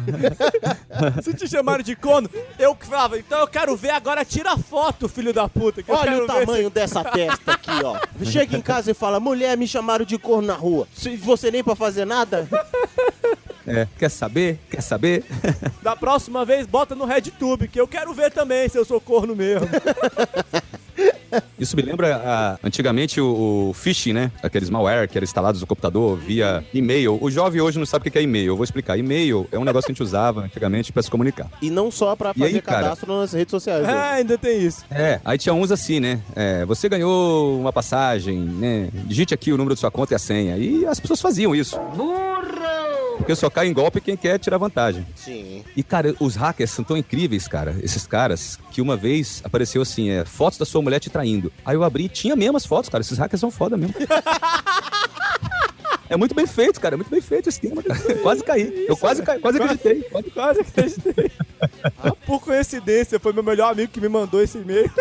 Se te chamaram de corno, eu que falava, então eu quero ver agora, tira a foto, filho da puta. Que eu Olha quero o ver tamanho dessa testa aqui, ó. Chega em casa e fala, mulher, me chamaram de corno na rua. Se você nem pra fazer nada. É, quer saber? Quer saber? Da próxima vez, bota no RedTube, que eu quero ver também se eu sou corno mesmo. Isso me lembra ah, antigamente o, o phishing, né? Aqueles malware que eram instalados no computador via e-mail. O jovem hoje não sabe o que é e-mail. Eu vou explicar. E-mail é um negócio que a gente usava antigamente para se comunicar. E não só pra E aí, fazer cara? cadastro nas redes sociais. É, ainda tem isso. É, aí tinha uns assim, né? É, você ganhou uma passagem, né? Digite aqui o número de sua conta e a senha. E as pessoas faziam isso. Porque só cai em golpe quem quer tirar vantagem. Sim. E, cara, os hackers são tão incríveis, cara, esses caras, que uma vez apareceu assim, é, fotos da sua mulher te traindo. Aí eu abri e tinha mesmo as fotos, cara. Esses hackers são foda mesmo. É muito bem feito, cara. É muito bem feito o esquema, cara. quase caí. Eu quase caí, quase acreditei. Quase... Quase acreditei. Ah, por coincidência, foi meu melhor amigo que me mandou esse e-mail.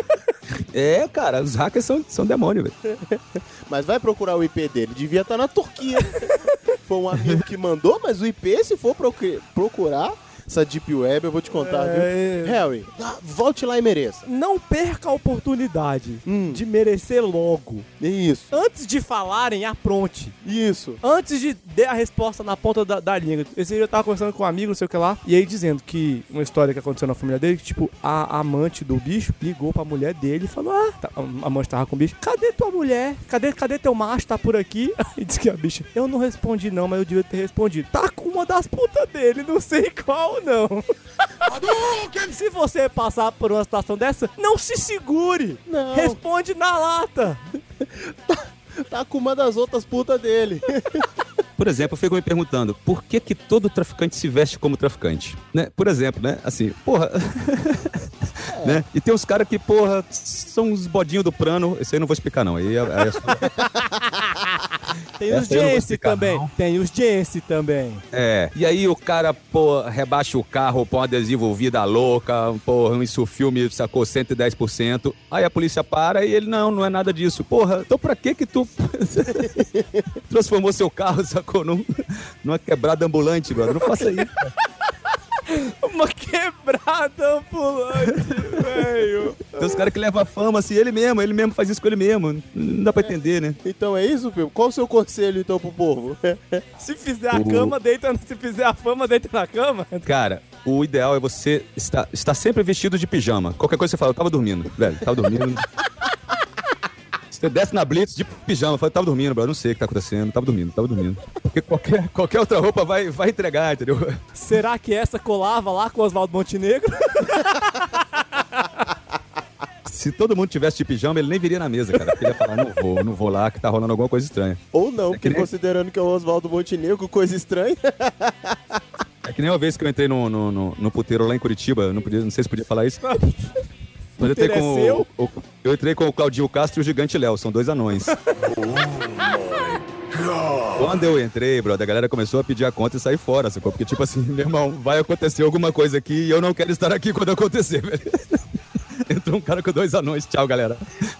É, cara, os hackers são, são demônio, velho. Mas vai procurar o IP dele. Devia estar na Turquia. Foi um amigo que mandou, mas o IP, se for procu- procurar essa Deep Web, eu vou te contar, É. viu? Harry, dá- volte lá e mereça. Não perca a oportunidade de merecer logo. Isso. Antes de falarem, apronte. Isso. Antes de dar a resposta na ponta da, da língua. Esse dia eu tava conversando com um amigo, não sei o que lá, e aí dizendo que uma história que aconteceu na família dele, que tipo, a amante do bicho ligou pra mulher dele e falou: Ah, tá- a amante tava com o bicho, cadê tua mulher? Cadê, cadê teu macho? Tá por aqui? E disse que a bicha, eu não respondi não, mas eu devia ter respondido. Tá com uma das putas dele, não sei qual não. se você passar por uma situação dessa, não se segure. Não. Responde na lata. Tá com uma das outras putas dele. Por exemplo, eu fico me perguntando, por que que todo traficante se veste como traficante? Né? Por exemplo, né? Assim, porra... né? E tem uns caras que, porra, são uns bodinhos do prano. Esse aí eu não vou explicar, não. Aí é, é só- Tem Essa os explicar, também. não. Tem os Jense também. É, e aí o cara, pô, rebaixa o carro, põe um adesivo vida louca, porra, isso o filme sacou 110%. Aí a polícia para e ele, não, não é nada disso. Porra, então pra que que tu transformou seu carro, sacou, num, numa quebrada ambulante, brother? Não faça isso. Uma quebrada ambulante, velho. Tem os caras que levam a fama, assim, ele mesmo, ele mesmo faz isso com ele mesmo. Não dá pra entender, né? Então é isso, Pipo? Qual o seu conselho, então, pro povo? Se fizer a cama, deita. Se fizer a fama, deita na cama. Cara, o ideal é você estar, estar sempre vestido de pijama. Qualquer coisa você fala, eu tava dormindo, velho, tava dormindo. Você desce na Blitz de pijama, fala, tava dormindo, bro, não sei o que tá acontecendo, tava dormindo, tava dormindo. Porque qualquer, qualquer outra roupa vai, vai entregar, entendeu? Será que essa colava lá com o Oswaldo Montenegro? Se todo mundo tivesse de pijama, ele nem viria na mesa, cara. Porque ele ia falar, não vou, não vou lá, que tá rolando alguma coisa estranha. Ou não, porque nem- considerando que é o Oswaldo Montenegro, coisa estranha. É que nem uma vez que eu entrei no, no, no, no puteiro lá em Curitiba, eu não, podia, não sei se podia falar isso. Mas eu entrei com o, o- eu entrei com o Claudio Castro e o Gigante Léo, são dois anões. Quando eu entrei, brother, a galera começou a pedir a conta e sair fora, sacou? Porque, tipo assim, meu irmão, vai acontecer alguma coisa aqui e eu não quero estar aqui quando acontecer, velho. Entrou um cara com dois anões, tchau, galera.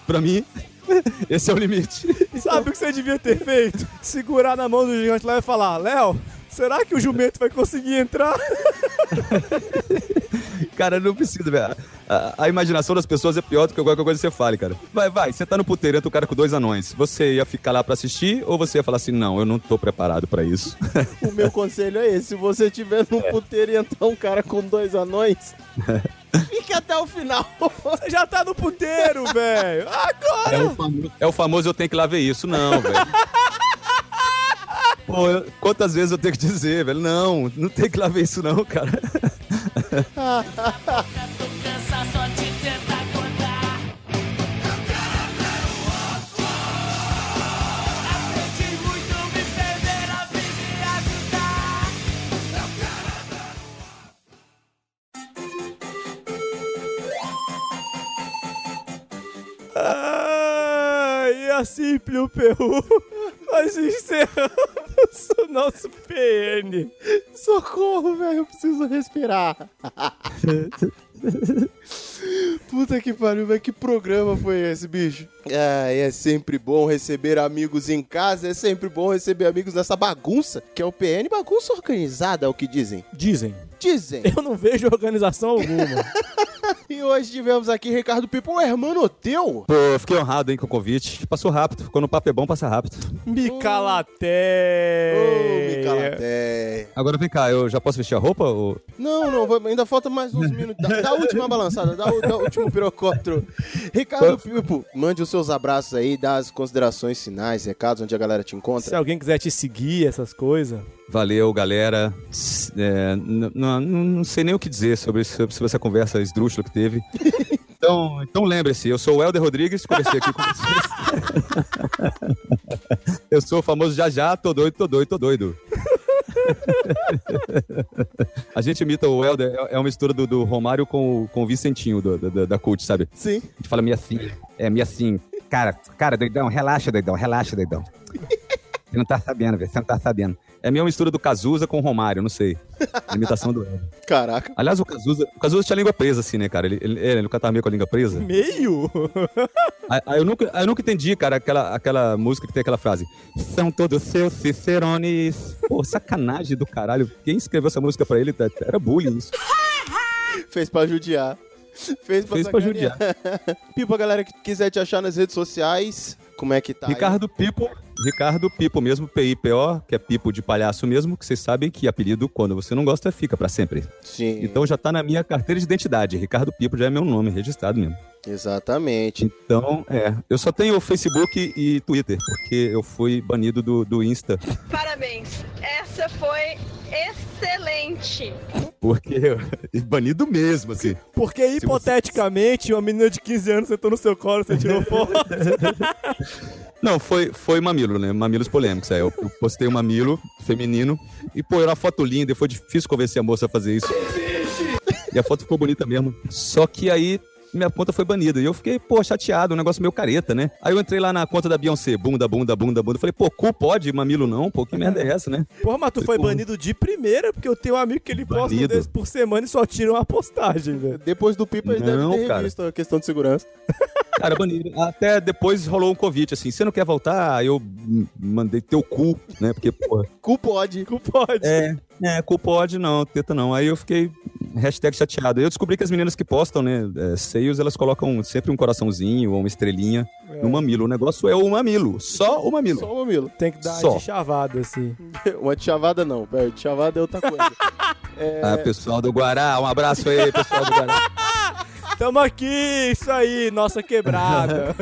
Pra mim, esse é o limite. Sabe o que você devia ter feito? Segurar na mão do gigante lá e falar: Léo, será que o jumento vai conseguir entrar? Cara, não precisa, velho. A, a imaginação das pessoas é pior do que qualquer coisa que você fale, cara. Vai, vai, você tá no puteiro, entra o cara com dois anões. Você ia ficar lá pra assistir ou você ia falar assim, não, eu não tô preparado pra isso? O meu conselho é esse: se você tiver num puteiro e entrar um cara com dois anões, fique até o final. Você já tá no puteiro, velho. É Agora! o, famoso, é o famoso eu tenho que lá ver isso. Não, velho. Pô, eu- quantas vezes eu tenho que dizer, velho? Não, não tem que lá ver isso não, cara. Ah, e assim, Piu Peru, nós encerramos o nosso PN. Socorro, velho, eu preciso respirar. Puta que pariu, velho. Que programa foi esse, bicho? Ah, é sempre bom receber amigos em casa, é sempre bom receber amigos nessa bagunça, que é o PN, bagunça organizada, é o que dizem. Dizem. Dizem. Eu não vejo organização alguma. E hoje tivemos aqui Ricardo Pipo, o hermano teu. Pô, eu fiquei honrado, hein, com o convite. Passou rápido. Quando o papo é bom, passa rápido. Micalaté. Ô, Micalaté. Agora vem cá, eu já posso vestir a roupa? Ou... Não, não, ainda falta mais uns minutos. Da, da última balançada, da, da último pirocóptero. Ricardo Pipo, mande os seus abraços aí, dá as considerações finais, recados, onde a galera te encontra. Se alguém quiser te seguir, essas coisas. Valeu, galera. É, não sei nem o que dizer sobre, sobre, sobre essa conversa esdrúxula que teve. Então, então lembre-se, eu sou o Helder Rodrigues, conversei aqui com vocês. eu sou o famoso já já, tô doido, tô doido, tô doido. A gente imita o Helder, é- é uma mistura do, do Romário com, o- com o Vicentinho do- da, da, Cult, sabe? Sim. A gente fala meio assim, é meio assim. Cara, cara, doidão, relaxa, doidão, relaxa, doidão. Você não tá sabendo, velho, você não tá sabendo. É a mesma mistura do Cazuza com o Romário, não sei. A imitação do Helder. Caraca. Aliás, o Cazuza, o Cazuza tinha a língua presa, assim, né, cara? Ele, ele, ele nunca tava meio com a língua presa. Meio? Aí, aí eu, nunca, aí eu nunca entendi, cara, aquela, aquela música que tem aquela frase. São todos seus cicerones. Pô, sacanagem do caralho. Quem escreveu essa música pra ele era bullying isso. Fez pra judiar. Fez pra, Fez pra sacanear. Pipo, galera que quiser te achar nas redes sociais, como é que tá? aí? Ricardo Pipo, Ricardo Pipo mesmo, P-I-P-O, que é Pipo de palhaço mesmo, que vocês sabem que apelido, quando você não gosta, fica pra sempre. Sim. Então já tá na minha carteira de identidade. Ricardo Pipo já é meu nome, registrado mesmo. Exatamente. Então, é. Eu só tenho Facebook e Twitter, porque eu fui banido do, do Insta. Parabéns. Essa foi excelente. Porque. Banido mesmo, assim. Porque, hipoteticamente, uma menina de 15 anos sentou no seu colo, você tirou foto. Não, foi, foi mamilo, né? Mamilos polêmicos. É, eu, eu postei um mamilo feminino e, pô, era uma foto linda e foi difícil convencer a moça a fazer isso. E a foto ficou bonita mesmo. Só que aí minha conta foi banida. E eu fiquei, pô, chateado, um negócio meio careta, né? Aí eu entrei lá na conta da Beyoncé, bunda, bunda, bunda, bunda. Falei, pô, cu pode, mamilo não? Pô, que merda é essa, né? Porra, mas tu foi banido de primeira, porque eu tenho um amigo que ele posta um desses por semana e só tira uma postagem, velho. Depois do Pipa, ele Não, deve ter cara. revisto a questão de segurança. Cara, banido. Até depois rolou um convite, assim, você não quer voltar? Aí eu mandei teu cu, né? Porque, pô... Cu pode. Cu pode. É, é, cu pode não, teta não. Aí eu fiquei, hashtag chateado. Eu descobri que as meninas que postam, né, é, seios, elas colocam sempre um coraçãozinho ou uma estrelinha no mamilo. O negócio é o mamilo, só o mamilo. Só o mamilo. Tem que dar Só. de chavada, assim. Uma chavada não, de chavada é outra coisa. É, Ah, pessoal do Guará, um abraço aí, pessoal do Guará. Tamo aqui, isso aí, nossa quebrada.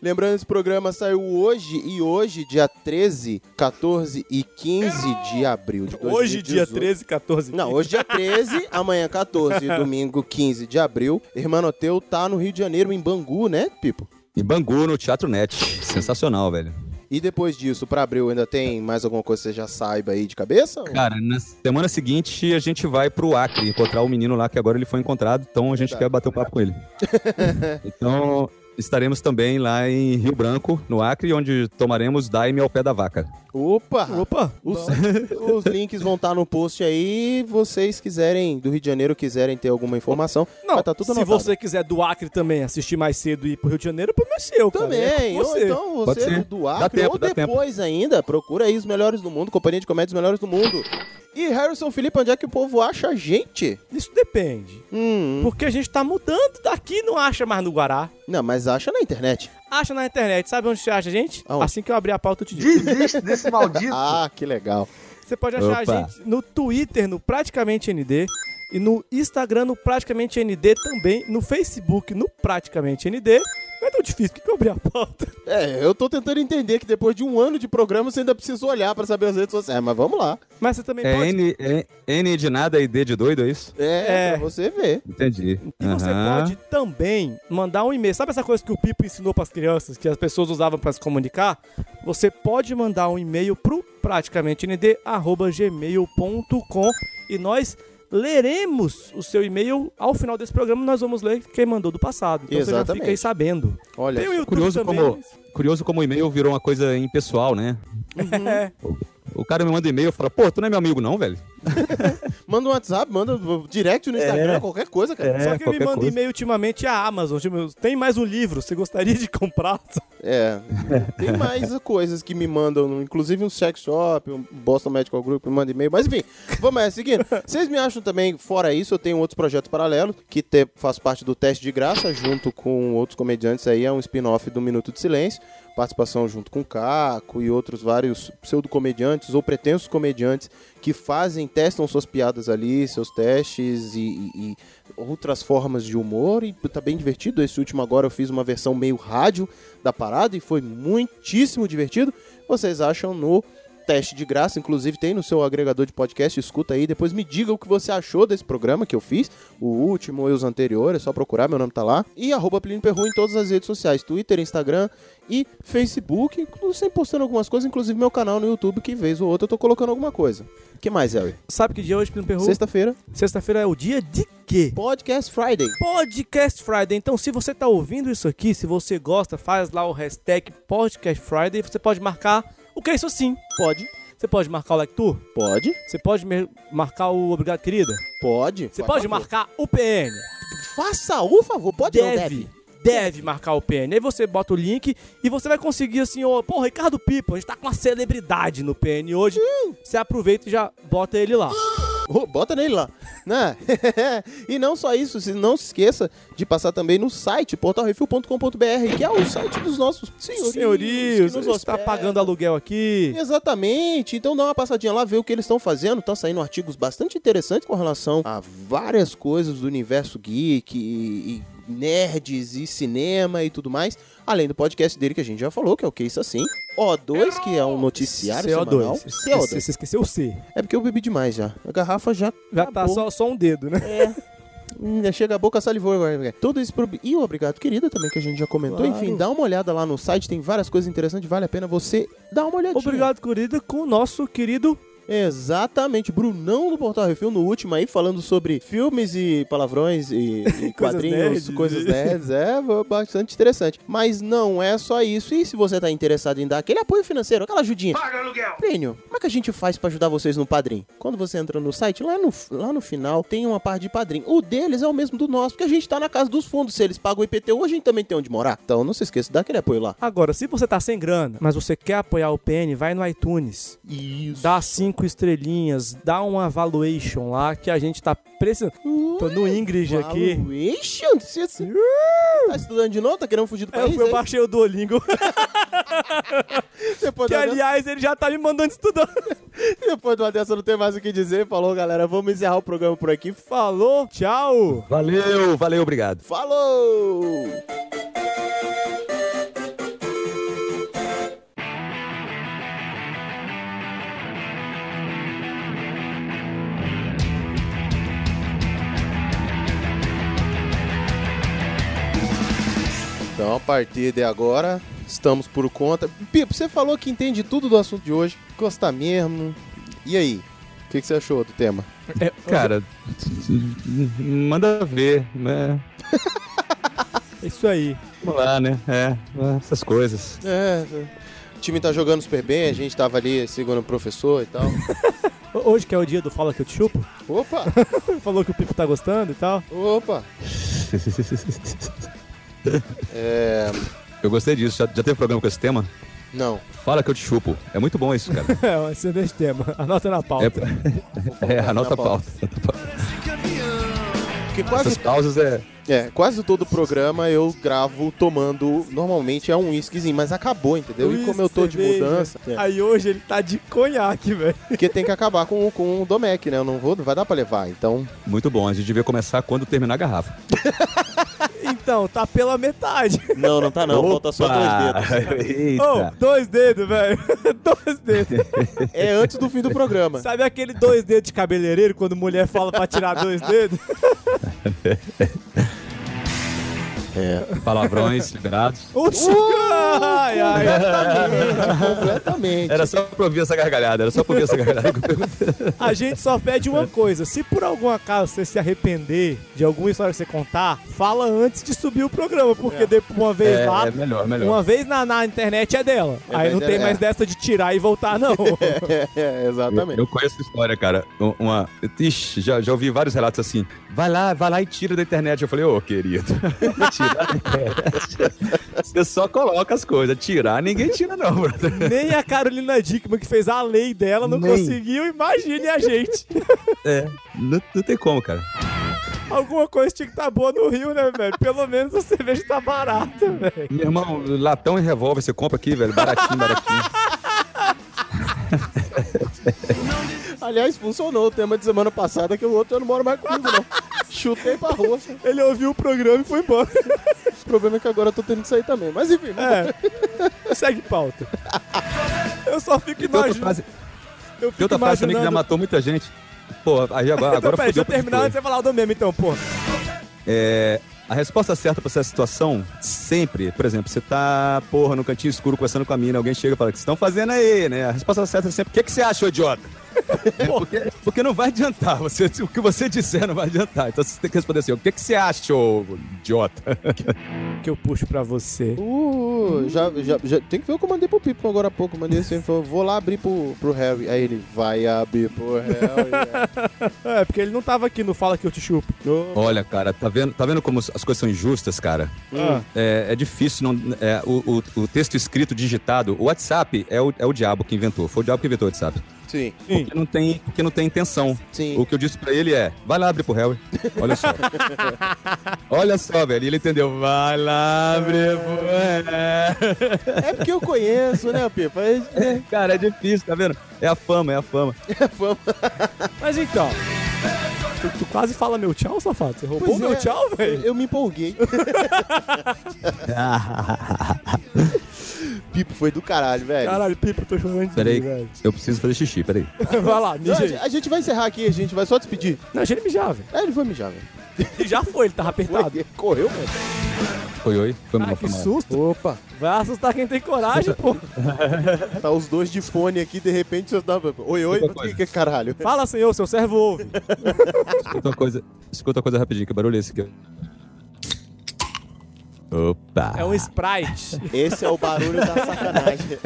Lembrando, esse programa saiu hoje e hoje, dia 13, 14 e 15 de abril de 2018. Hoje, dia 13, 14. Não, hoje dia 13, amanhã 14 e domingo 15 de abril. Hermanoteu tá no Rio de Janeiro, em Bangu, né, Pipo? Em Bangu, no Teatro Net. Sensacional, velho. E depois disso, pra abril, ainda tem mais alguma coisa que você já saiba aí de cabeça? Cara, na semana seguinte a gente vai pro Acre encontrar o menino lá que agora ele foi encontrado, então a gente Verdade. quer bater um papo com ele. então estaremos também lá em Rio Branco, no Acre, onde tomaremos Daime ao pé da vaca. Opa! Opa! Os, os links vão estar no post aí. Vocês quiserem, do Rio de Janeiro, quiserem ter alguma informação, Não, tá tudo se anotado. você quiser do Acre também assistir mais cedo e ir pro Rio de Janeiro, problema é seu, cara. Também, É com ou você. então você do Acre, tempo, ou dá tempo. depois ainda, procura aí os melhores do mundo, Companhia de Comédias Melhores do Mundo. E Harrison Felipe, onde é que o povo acha a gente? Isso depende. Hum, Porque a gente tá mudando daqui, não acha mais no Guará. não, mas acha na internet. Acha na internet. Sabe onde você acha a gente? Aonde? Assim que eu abrir a pauta, eu te digo. Desiste desse maldito. Ah, que legal. Você pode achar Opa. a gente no Twitter, no Praticamente ND. E no Instagram, no Praticamente ND também. No Facebook, no Praticamente ND. Não é tão difícil, por que que eu abri a pauta? É, eu tô tentando entender que depois de um ano de programa você ainda precisa olhar pra saber as redes sociais. Mas vamos lá. Mas você também É pode... N, é N de nada e D de doido, é isso? É, É. pra você ver. Entendi. E você Aham. pode também mandar um e-mail. Sabe essa coisa que o Pipo ensinou pras crianças, que as pessoas usavam pra se comunicar? Você pode mandar um e-mail pro praticamentend@gmail.com e nós leremos o seu e-mail ao final desse programa. Nós vamos ler quem mandou do passado. Então você já Exatamente. fica aí sabendo. Olha, Curioso também. como, curioso como o e-mail virou uma coisa impessoal, né? É. O cara me manda e-mail e fala, pô, tu não é meu amigo não, velho? manda um WhatsApp, manda direct no Instagram, É. qualquer coisa, cara. É, Só que me manda e-mail ultimamente a Amazon. Tipo, tem mais um livro, você gostaria de comprar? É. Tem mais coisas que me mandam, inclusive um sex shop, um Boston Medical Group me manda e-mail. Mas enfim, vamos é, seguindo. Vocês me acham também, fora isso, eu tenho outros projetos paralelos, que te, faz parte do Teste de Graça, junto com outros comediantes aí, é um spin-off do Minuto de Silêncio. Participação junto com Caco e outros vários pseudo-comediantes ou pretensos comediantes que fazem, testam suas piadas ali, seus testes e, e- e outras formas de humor. E tá bem divertido. Esse último agora eu fiz uma versão meio rádio da parada e foi muitíssimo divertido. Vocês acham no teste de graça, inclusive tem no seu agregador de podcast, escuta aí, depois me diga o que você achou desse programa que eu fiz, o último e os anteriores, é só procurar, meu nome tá lá. E arroba Plínio Perru em todas as redes sociais, Twitter, Instagram e Facebook, sempre postando algumas coisas, inclusive meu canal no YouTube, que vez ou outra eu tô colocando alguma coisa. O que mais, Harry? Sabe que dia é hoje, Pino Perru? Sexta-feira. Sexta-feira é o dia de quê? Podcast Friday. Podcast Friday. Então, se você tá ouvindo isso aqui, se você gosta, faz lá o hashtag Podcast Friday. Você pode marcar o que é isso sim. Pode. Você pode marcar o Like Tour? Pode. Você pode marcar o Obrigado Querida? Pode. Você pode marcar o PN? Faça o favor, pode ou não deve. Deve marcar o PN. Aí você bota o link e você vai conseguir assim, ó, pô, Ricardo Pipo, a gente tá com uma celebridade no PN hoje. Você aproveita e já bota ele lá. Ô, bota nele lá, né? e não só isso, se não se esqueça de passar também no site portalrefil.com.br, que é o site dos nossos senhorios. Senhorios, que nos está pagando aluguel aqui. Exatamente. Então dá uma passadinha lá, vê o que eles estão fazendo. Estão saindo artigos bastante interessantes com relação a várias coisas do universo geek e, e nerds e cinema e tudo mais. Além do podcast dele que a gente já falou, que é o Que Isso Assim. O2, que é um noticiário semanal. CO2. CO2. Você você esqueceu o C. É porque eu bebi demais já. A garrafa já Já tá acabou. só, só um dedo, né? É. Hum, Chega a boca, salivou agora. Tudo isso pro... E o Obrigado Querida também, que a gente já comentou. Claro. Enfim, dá uma olhada lá no site, tem várias coisas interessantes, vale a pena você dar uma olhadinha. Obrigado, querida, com o nosso querido Exatamente, Brunão do Portal Refil no último aí, falando sobre filmes e palavrões e, e quadrinhos, nerds. coisas nerds. É bastante interessante. Mas não é só isso. E se você tá interessado em dar aquele apoio financeiro, aquela ajudinha. Paga aluguel. Plínio, como é que a gente faz pra ajudar vocês no Padrim? Quando você entra no site, lá no, lá no final tem uma parte de Padrim. O deles é o mesmo do nosso, porque a gente tá na casa dos fundos. Se eles pagam o IPTU, a gente também tem onde morar. Então não se esqueça, dá aquele apoio lá. Agora, se você tá sem grana, mas você quer apoiar o PN, vai no iTunes. Isso. Dá cinco estrelinhas, dá uma valuation lá que a gente tá precisando. Tô no Ingrid aqui. Valuation? Você tá estudando de novo? Tá querendo fugir do país? eu é baixei o Duolingo. Depois que, aliás, ele já tá me mandando estudar. Depois de uma dessa não tem mais o que dizer. Falou, galera. Vamos encerrar o programa por aqui. Falou, tchau. Valeu, valeu, obrigado. Falou! Então, a partir de agora, estamos por conta. Pipo, você falou que entende tudo do assunto de hoje. Gosta mesmo. E aí? O que, que você achou do tema? É, Cara, manda ver, né? Isso aí. Vamos lá, né? É, essas coisas. É, o time tá jogando super bem, a gente tava ali segundo o professor e tal. Hoje que é o dia do Fala Que Eu Te Chupo. Opa! Falou que o Pipo tá gostando e tal. Opa! É. Eu gostei disso. Já, já teve programa com esse tema? Não. Fala que eu te chupo. É muito bom isso, cara. É um excelente tema. Anota na pauta. É, é anota a pauta. Porque quase, Essas pausas é. é, quase todo programa eu gravo tomando. Normalmente é um whiskyzinho, mas acabou, entendeu? E como eu tô de Cerveja. mudança. é, Aí hoje ele tá de conhaque, velho. Porque tem que acabar com, com o Domec, né? Eu não vou, não vai dar pra levar. Então. Muito bom. A gente devia começar quando terminar a garrafa. Então, tá pela metade. Não, não tá não. Falta só dois dedos. Eita. Oh, dois dedos, velho. dois dedos. É antes do fim do programa. Sabe aquele dois dedos de cabeleireiro quando mulher fala pra tirar dois dedos? É. Palavrões liberados. Oxi! ai, ai. Completamente, completamente. Era só pra ouvir essa gargalhada. Era só pra ouvir essa gargalhada. A gente só pede uma coisa: se por algum acaso você se arrepender de alguma história que você contar, fala antes de subir o programa, porque depois uma vez É, lá, é melhor, melhor. uma vez na, na internet é dela. É, Aí não é, tem é. mais dessa de tirar e voltar, não. É, exatamente. Eu conheço a história, cara. Um- Uma. Ixi, já, já ouvi vários relatos assim. Vai lá, vai lá e tira da internet. Eu falei, ô, querido. tirar da internet. Você só coloca as coisas. Tirar, ninguém tira, não, brother. Nem a Carolina Dickman, que fez a lei dela, não Nem. conseguiu. Imagine a gente. É, não, não tem como, cara. Alguma coisa tinha que estar boa no Rio, né, velho? Pelo menos a cerveja tá barata, velho. Meu irmão, latão e revólver você compra aqui, velho. Baratinho, baratinho. Aliás, funcionou o tema de semana passada que o outro eu não moro mais comigo, não. Chutei pra rua. Ele ouviu o programa e foi embora. O problema é que agora eu tô tendo que sair também. Mas enfim, É. Segue pauta. Eu só fico imaginando. frase, Eu tem outra frase também que já matou muita gente. Pô, aí agora, Então, agora peraí, deixa eu terminar antes de você falar do meme, então, pô. É, a resposta certa pra essa situação, sempre, por exemplo, você tá, porra, no cantinho escuro conversando com a mina, alguém chega e fala, o que vocês estão fazendo aí, né? A resposta certa é sempre, o que, que você acha, ô idiota? Porque, porque não vai adiantar, você, o que você disser não vai adiantar. Então você tem que responder assim, o que, que você acha, ô idiota? Que eu puxo pra você. Uh, já, já, já, tem que ver o que eu mandei pro Pipo agora há pouco. Eu Mandei assim, falou, vou lá abrir pro, pro Harry. Aí ele, vai abrir pro Harry. É, porque ele não tava aqui no Fala Que Eu Te Chupo. Olha, cara, tá vendo, tá vendo como as coisas são injustas, cara? Ah. É, é difícil, não, é, o, o, o texto escrito, digitado, o WhatsApp é o, é o diabo que inventou, foi o diabo que inventou o WhatsApp. Sim. Porque não tem, porque não tem intenção. Sim. O que eu disse pra ele é, vai lá abrir pro Harry. Olha só. Olha só, velho. E ele entendeu. Vai lá abrir pro Harry. É porque eu conheço, né, Pipo? É, é, Cara, é difícil, tá vendo? É a fama, é a fama. é fama. Mas então, Tu, tu quase fala meu tchau, safado. Você roubou Pois meu é, tchau, velho? Eu me empolguei. Pipo foi do caralho, velho. Caralho, Pipo, tô chorando de Peraí, velho. eu preciso fazer xixi, peraí. Vai lá, Não, mija a, gente- a gente vai encerrar aqui, a gente vai só despedir. Não, deixa ele mijar, velho. É, ele foi mijar, velho. Ele já foi, ele tava apertado. Foi, correu, velho. Oi, oi. Foi mal, que foi mal. susto. Opa, Vai assustar quem tem coragem, pô. tá os dois de fone aqui, de repente você tá... Oi, oi, Outra que, que caralho? Fala, senhor, seu servo ouve. Escuta uma coisa, escuta uma coisa rapidinho, que barulho é esse aqui? ó? Opa! É um Sprite. Esse é o barulho da sacanagem.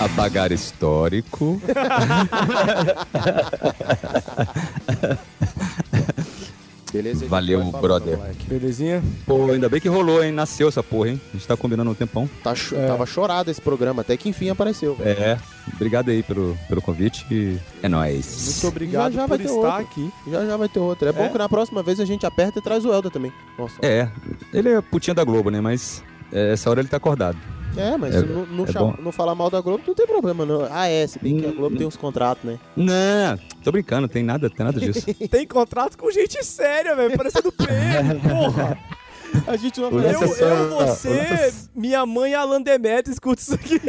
Apagar histórico. Beleza? Valeu, brother. moleque. Belezinha? Pô, ainda bem que rolou, hein? Nasceu essa porra, hein? A gente tá combinando um tempão. Tá cho- Tava chorado esse programa, até que enfim apareceu. velho. É, obrigado aí pelo, pelo convite e é nóis. Muito obrigado Já já vai por ter estar outro. aqui. Já já vai ter outro. É bom É? que na próxima vez a gente aperta e traz o Elda também. Nossa. É, ele é putinha da Globo, né? Mas é, essa hora ele tá acordado. É, mas É, não, não é chama- não falar mal da Globo não tem problema, não. Ah, é, se bem que a Globo tem uns contratos, né? Não, tô brincando, tem nada, tem nada disso. Tem contrato com gente séria, velho. Parecendo PM, porra. A gente não Eu, lance é eu, o você, é- minha mãe e Alan Demetrio escuta isso aqui.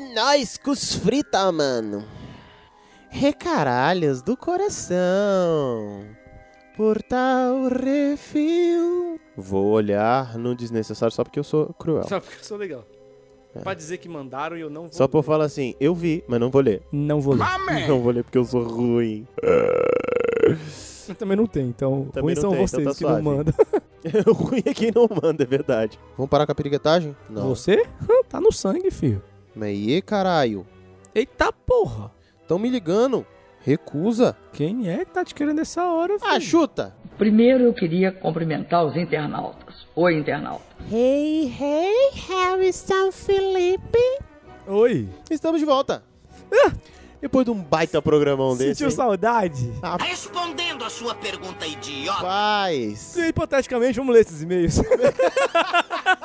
É nóis, cus frita, mano. Recaralhos do coração. Por tal refil. Vou olhar no desnecessário só porque eu sou cruel. Só porque eu sou legal. Pra dizer que mandaram e eu não vou. Só por falar assim, eu vi, mas não vou ler. Não vou ler. Não vou ler porque eu sou ruim. Eu também não tem, então. Também não são tem, vocês então tá que não suave. mandam. o ruim é quem não manda, é verdade. Vamos parar com a piriguetagem? Não. Você? Tá no sangue, filho. Mas e caralho? Eita porra. Tão me ligando. Recusa. Quem é que tá te querendo essa hora, filho? Ah, chuta. Primeiro eu queria cumprimentar os internautas. Oi, internauta. Hey, hey, Harrison Felipe. Oi. Estamos de volta. Depois de um baita programão desse. Sentiu saudade? Respondendo a sua pergunta idiota. Paz. E, hipoteticamente, vamos ler esses e-mails.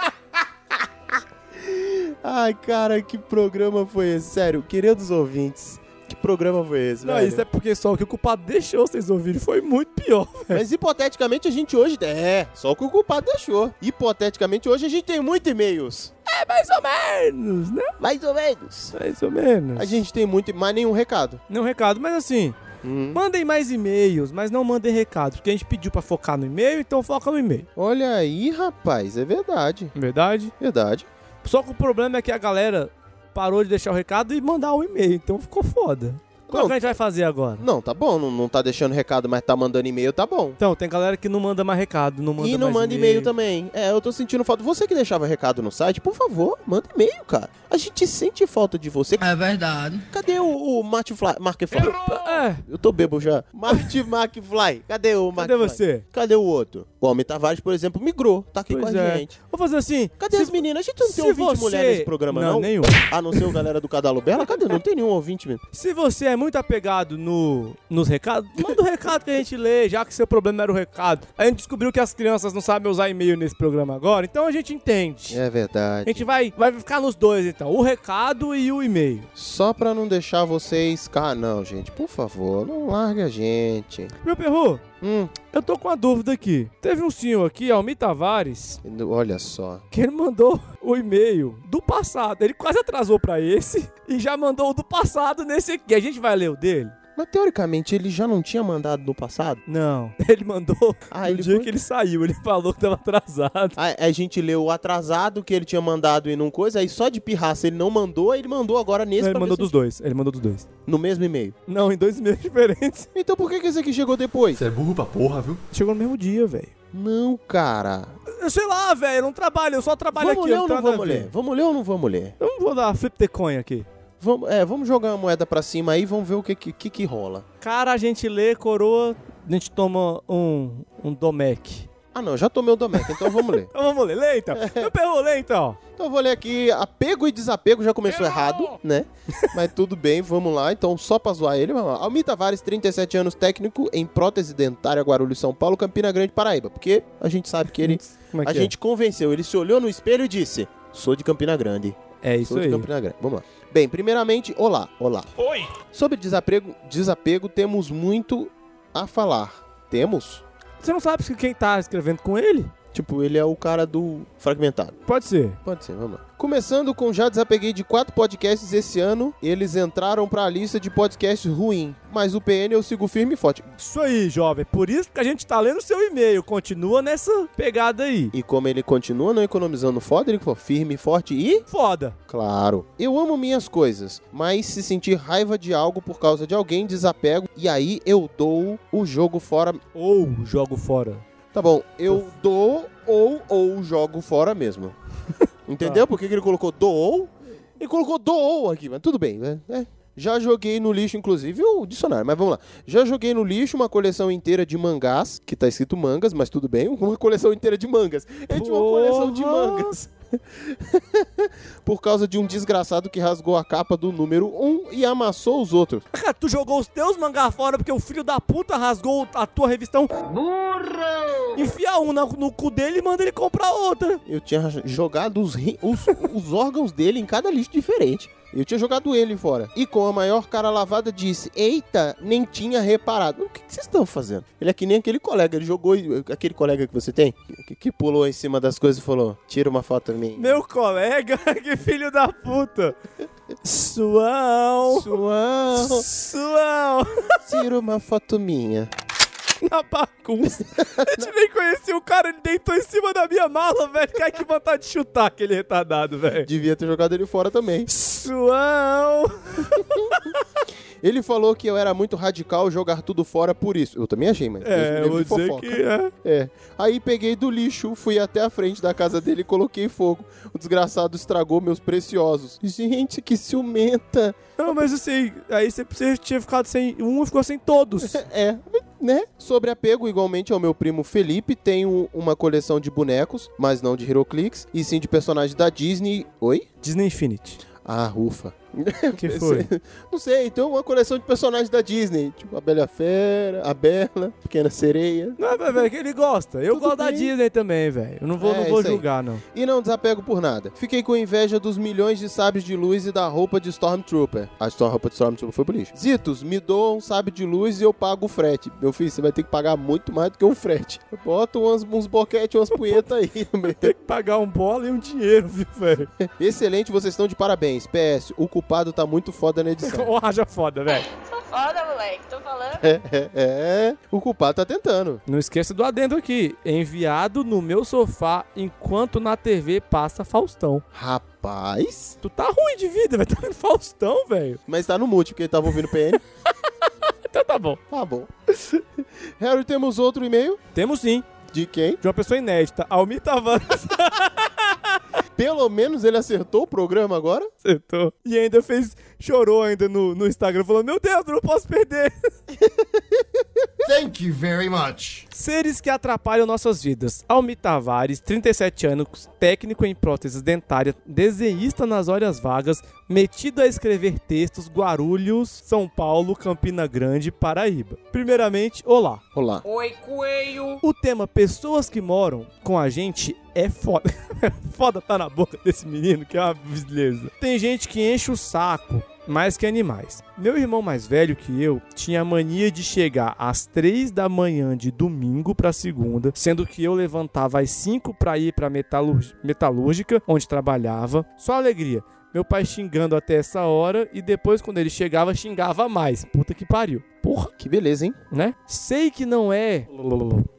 Ai, cara, que programa foi esse? Sério, queridos ouvintes, que programa foi esse, Não, velho? isso é porque só o que o culpado deixou vocês ouvirem foi muito pior, velho. Mas hipoteticamente a gente hoje... É, só o que o culpado deixou. Hipoteticamente hoje a gente tem muitos e-mails. É mais ou menos, né? Mais ou menos. Mais ou menos. A gente tem muito, mas nenhum recado. Não recado, mas assim, Hum. mandem mais e-mails, mas não mandem recado, porque a gente pediu pra focar no e-mail, então foca no e-mail. Olha aí, rapaz, é verdade. Verdade? Verdade. Só que o problema é que a galera parou de deixar o recado e mandar o e-mail, então ficou foda. Como Não. que a gente vai fazer agora? Não, tá bom, não, não tá deixando recado, mas tá mandando e-mail, tá bom. Então, tem galera que não manda mais recado, não manda e não mais manda e-mail também. É, eu tô sentindo falta. Você que deixava recado no site, por favor, manda e-mail, cara. A gente sente falta de você. É verdade. Cadê o, o Marty Fly? Markfly? É, Eu tô bebo já. Marty McFly. Cadê o cadê McFly? você? Cadê o outro? O Homem Tavares, por exemplo, migrou. Tá aqui Pois com a é. gente. Vou fazer assim. Cadê se- as meninas? A gente não tem ouvinte você- mulher nesse programa, não? Não, nenhum. A não ser o galera do Cadalo Bela? Cadê? Não tem nenhum ouvinte mesmo. Se você é muito apegado no, nos recados, manda o recado que a gente lê, já que seu problema era o recado. A gente descobriu que as crianças não sabem usar e-mail nesse programa agora, então a gente entende. É A verdade. gente vai, vai ficar nos dois, então. O recado e o e-mail. Só pra não deixar vocês... Ah, não, gente. Por favor, não largue a gente. Meu perru, Hum, eu tô com uma dúvida aqui. Teve um senhor aqui, Almir Tavares, olha só. que ele mandou o e-mail do passado. Ele quase atrasou pra esse e já mandou o do passado nesse aqui. A gente vai ler o dele? Mas teoricamente ele já não tinha mandado no passado? Não. Ele mandou Ah, no ele dia foi? que ele saiu. Ele falou que tava atrasado. A, a gente leu o atrasado que ele tinha mandado e não coisa, aí só de pirraça ele não mandou, aí ele mandou agora nesse Não, ele mandou dos se- dois. Ele mandou dos dois. no mesmo e-mail. Não, em dois e-mails diferentes. Então por que, que esse aqui chegou depois? Você é burro pra porra, viu? Chegou no mesmo dia, velho. Não, cara. Eu sei lá, velho. Eu não trabalho. Eu só trabalho vamos aqui. ler eu ou não vamos ler? Vamos ler ou não vamos ler? Eu não vou dar flip the coin aqui. Vamos, é, vamos jogar uma moeda pra cima aí, vamos ver o que que, que, que rola. Cara, a gente lê, coroa, a gente toma um, um Domec. Ah, não, já tomei o Domecq, então vamos ler. Então vamos ler, lê então. Eu perro ler então. Então eu vou ler aqui, apego e desapego já começou errado, né? Mas tudo bem, vamos lá. Então, só pra zoar ele, vamos lá. Almir Tavares, 37 anos, técnico em prótese dentária, Guarulhos, São Paulo, Campina Grande, Paraíba. Porque a gente sabe que ele... É a que é? gente convenceu, ele se olhou no espelho e disse, sou de Campina Grande. É isso Sou de aí. Campina Grande. Vamos lá. Bem, primeiramente, olá, olá. Oi! Sobre desapego, desapego, temos muito a falar. Temos? Você não sabe se quem tá escrevendo com ele? Tipo, ele é o cara do fragmentado. Pode ser. Pode ser, vamos lá. Começando com já desapeguei de quatro podcasts esse ano, eles entraram pra lista de podcasts ruim, mas o PN eu sigo firme e forte. Isso aí, jovem. Por isso que a gente tá lendo seu e-mail. Continua nessa pegada aí. E como ele continua não economizando foda, ele falou firme, forte e... Foda. Claro. Eu amo minhas coisas, mas se sentir raiva de algo por causa de alguém, desapego, e aí eu dou o jogo fora. Ou jogo fora. Tá bom, eu dou ou ou jogo fora mesmo. Entendeu? Por que que ele colocou doou? Ele colocou doou aqui, mas tudo bem, né? É. Já joguei no lixo, inclusive, o dicionário, mas vamos lá. Já joguei no lixo uma coleção inteira de mangás, que tá escrito mangas, mas tudo bem, uma coleção inteira de mangas. Ele tinha uma coleção de mangas. Por causa de um desgraçado que rasgou a capa do número 1 e amassou os outros. Cara, tu jogou os teus mangá fora porque o filho da puta rasgou a tua revistão. Burro! Enfia um na- no cu dele e manda ele comprar outra. Eu tinha jogado os, os, os órgãos dele em cada lixo diferente. Eu tinha jogado ele fora. E com a maior cara lavada disse: Eita, nem tinha reparado. O que que vocês estão fazendo? Ele é que nem aquele colega. Ele jogou. Aquele colega que você tem, que, que pulou em cima das coisas e falou: Tira uma foto minha. Meu colega, que filho da puta. Suão. Suão. Suão. Tira uma foto minha. Na bagunça. A gente nem conhecia o cara, ele deitou em cima da minha mala, velho. Cara, que vontade de chutar aquele retardado, velho. Devia ter jogado ele fora também. Suão. Ele falou que eu era muito radical jogar tudo fora por isso. Eu também achei, mas. É, eu vou dizer fofoca. que é. É. Aí peguei do lixo, fui até a frente da casa dele e coloquei fogo. O desgraçado estragou meus preciosos. Gente, que ciumenta. Não, mas assim, aí você, você tinha ficado sem um e ficou sem todos. É, né? Sobre apego, igualmente ao meu primo Felipe, tenho uma coleção de bonecos, mas não de HeroClix, e sim de personagens da Disney. Oi? Disney Infinity. Ah, ufa. Que foi? Não sei, então uma coleção de personagens da Disney, tipo a Bela a Fera, a Bela, Pequena Sereia. Não, é, velho, que ele gosta. Eu Tudo gosto da bem. Disney também, velho. Eu não vou, É, não vou isso aí. julgar, não. E não desapego por nada. Fiquei com inveja dos milhões de sabres de luz e da roupa de Stormtrooper. A roupa de Stormtrooper foi pro lixo. Zitos, me doa um sabre de luz e eu pago o frete. Meu filho, você vai ter que pagar muito mais do que o frete. Bota uns, uns boquete, umas punhetas aí. Tem que pagar um bola e um dinheiro, viu, velho? Excelente, vocês estão de parabéns. PS, o culpado tá muito foda na edição. Ô, haja foda, velho. Sou foda, moleque. Tô falando. É, é, é, o culpado tá tentando. Não esqueça do adendo aqui. Enviado no meu sofá enquanto na TV passa Faustão. Rapaz. Tu tá ruim de vida, velho. Tá vendo Faustão, velho? Mas tá no mute, porque ele tava ouvindo PN. Então tá bom. Tá bom. Harry, temos outro e-mail? Temos sim. De quem? De uma pessoa inédita. Almir Tavares Pelo menos ele acertou o programa agora? acertou. E ainda fez. Chorou ainda no, no Instagram. Falou: Meu Deus, eu não posso perder. Thank you very much. Seres que atrapalham nossas vidas. Almir Tavares, 37 anos, técnico em próteses dentárias, desenhista nas horas vagas, metido a escrever textos, Guarulhos, São Paulo, Campina Grande, Paraíba. Primeiramente, olá. Olá. Oi, coelho! O tema pessoas que moram com a gente é foda. foda tá na boca desse menino, que é uma beleza. Tem gente que enche o saco mais que animais. Meu irmão mais velho que eu tinha a mania de chegar às três da manhã de domingo pra segunda, sendo que eu levantava às 5 pra ir metalur- metalúrgica, onde trabalhava. Só alegria. Meu pai xingando até essa hora e depois quando ele chegava xingava mais. Puta que pariu. Porra, Que beleza, hein? né? Sei que não é.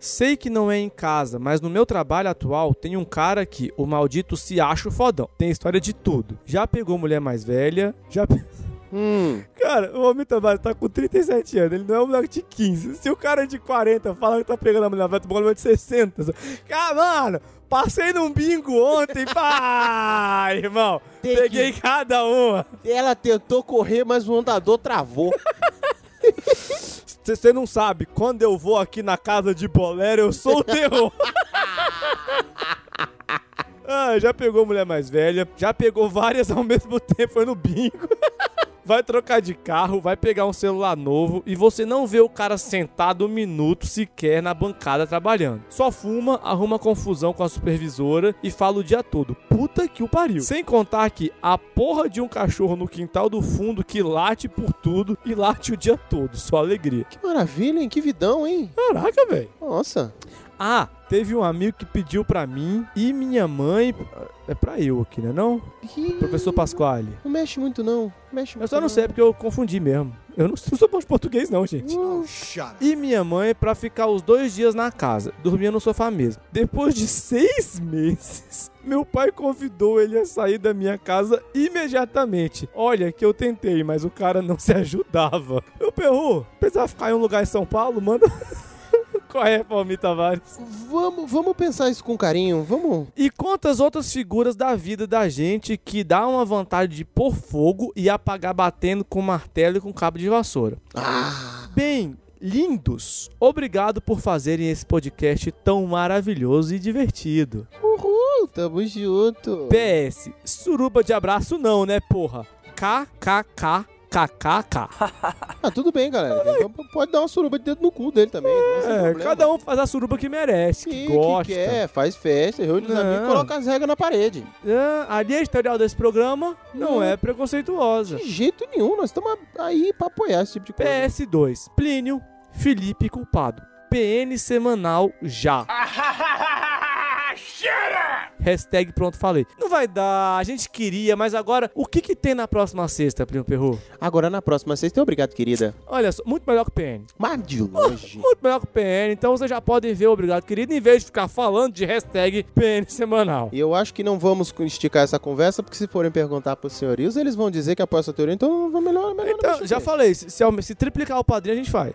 Sei que não é em casa, mas no meu trabalho atual tem um cara que o maldito se acha o fodão. Tem história de tudo. Já pegou mulher mais velha, já. Hum. Cara, o homem Tavares tá com 37 anos, ele não é um moleque de 15. Se o cara de 40 fala que tá pegando a mulher velha, tu mulher de 60. Cara, mano, Passei num bingo ontem, pai, irmão. Tem peguei que... cada uma. Ela tentou correr, mas o andador travou. Você não sabe, quando eu vou aqui na casa de Bolero, eu sou o terror. ah, já pegou mulher mais velha, já pegou várias ao mesmo tempo, foi no bingo. Vai trocar de carro, vai pegar um celular novo e você não vê o cara sentado um minuto sequer na bancada trabalhando. Só fuma, arruma confusão com a supervisora e fala o dia todo. Puta que o pariu. Sem contar que a porra de um cachorro no quintal do fundo que late por tudo e late o dia todo. Só alegria. Que maravilha, hein? Que vidão, hein? Caraca, velho. Nossa. Ah, teve um amigo que pediu pra mim e minha mãe. É pra eu aqui, né? Não? Professor Pasquale. Não mexe muito, não. Mexe Eu muito, só não sei, é porque eu confundi mesmo. Eu não não sou bom de português, não, gente. Up. E minha mãe pra ficar os dois dias na casa, dormia no sofá mesmo. Depois de seis meses, meu pai convidou ele a sair da minha casa imediatamente. Olha que eu tentei, mas o cara não se ajudava. Meu perru, precisava ficar em um lugar em São Paulo? Manda. É, Palmi Tavares? Vamos, vamos pensar isso com carinho. Vamos. E quantas outras figuras da vida da gente que dá uma vontade de pôr fogo e apagar batendo com martelo e com cabo de vassoura. Bem, lindos, obrigado por fazerem esse podcast tão maravilhoso e divertido. Uhul, tamo junto. PS, suruba de abraço não, né, porra? KKK. KKK. Ah, tudo bem, galera. Vamos- Pode dar uma suruba de dedo no cu dele também. não tem É, cada um faz a suruba que merece, que gosta. que quer, faz festa, reúne os amigos e coloca as regras na parede. Ah, a linha editorial desse programa não Não. é preconceituosa. De jeito nenhum, nós estamos aí pra apoiar esse tipo de coisa. PS2. Plínio, Felipe culpado. PN semanal já. Hashtag pronto falei. Não vai dar, a gente queria, mas agora, o que que tem na próxima sexta, Primo Perru? Agora na próxima sexta, obrigado, querida. Olha só, muito melhor que o PN. Mas de longe. Muito melhor que o PN, então vocês já podem ver Obrigado Querido, em vez de ficar falando de hashtag PN semanal. E eu acho que não vamos esticar essa conversa, porque se forem perguntar pros senhorios, eles vão dizer que apoia essa teoria, então vamos melhor, melhor Então, já falei, se, se se triplicar o padrinho, a gente faz.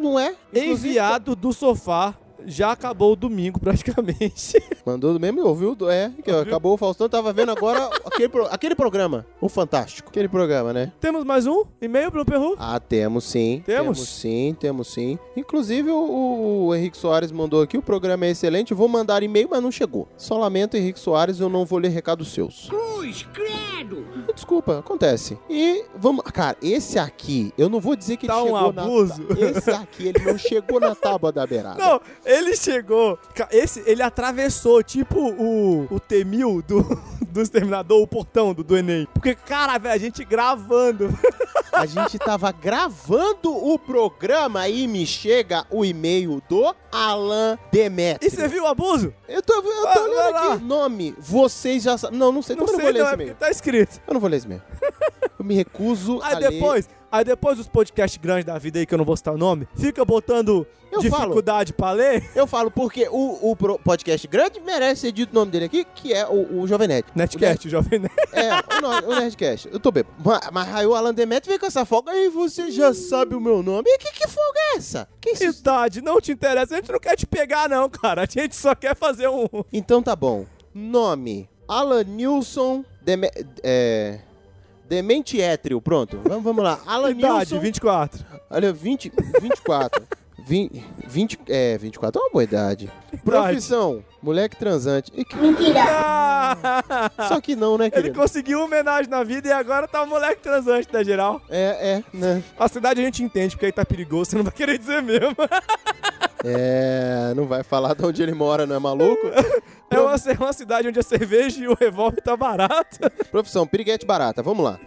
Não é? Inclusive, Enviado do sofá, já acabou o domingo praticamente. Mandou do mesmo ouviu? É, que acabou o Faustão, tava vendo agora aquele, pro- aquele programa, o Fantástico. Aquele programa, né? Temos mais um e-mail pro Perru? Ah, temos sim. Temos? sim, temos sim. Inclusive, o, o Henrique Soares mandou aqui, o programa é excelente, eu vou mandar e-mail, mas não chegou. Só lamento, Henrique Soares, eu não vou ler recados seus. Cruz, credo! Desculpa, acontece. E vamos. Cara, esse aqui, eu não vou dizer que Tá ele um chegou abuso. na. Esse aqui, ele não chegou na tábua da beirada. Não, ele chegou. Esse, ele atravessou, tipo o, o T-1000 do, do Exterminador, o portão do, do Enem. Porque, cara, velho, a gente gravando. A gente tava gravando o programa e me chega o e-mail do Alan Demetrio. E você viu o abuso? Eu tô, eu tô Vai- olhando aqui. Nome, vocês já sabem. Não, não sei, Não sei, não vou ler não, esse é e-mail. tá escrito. Eu não vou ler esse e-mail. Eu me recuso Aí a ler. depois, aí depois dos podcasts grandes da vida aí, que eu não vou citar o nome, fica botando Eu dificuldade pra ler. Eu falo porque o, o podcast grande merece ser dito o nome dele aqui, que é o, o Jovem Nerd. Netcast, o Jovem Nerd. É, o, no- o Nerdcast. Eu tô bêbado. Mas, mas aí o Alan Demetrio vem com essa folga. Aí você já sabe o meu nome. E que, que folga é essa? Que isso? Idade, não te interessa. A gente não quer te pegar, não, cara. A gente só quer fazer um. Então tá bom. Nome: Alan Nilson Deme é, Demente Hétrio. Pronto. Vamos, vamos lá. Alan Idade, Nilson. 24. Olha, 20, 24. 20, 20, é, 24 é uma boa idade. Profissão: moleque transante. E que- Só que não, né, Ele querido? conseguiu uma homenagem na vida e agora tá o moleque transante, né, geral? É, é, né? A cidade a gente entende, porque aí tá perigoso, você não vai querer dizer mesmo. É, não vai falar de onde ele mora, não é maluco? É uma, é uma cidade onde a cerveja e o revólver tá barato. Profissão, piriguete barata, vamos lá.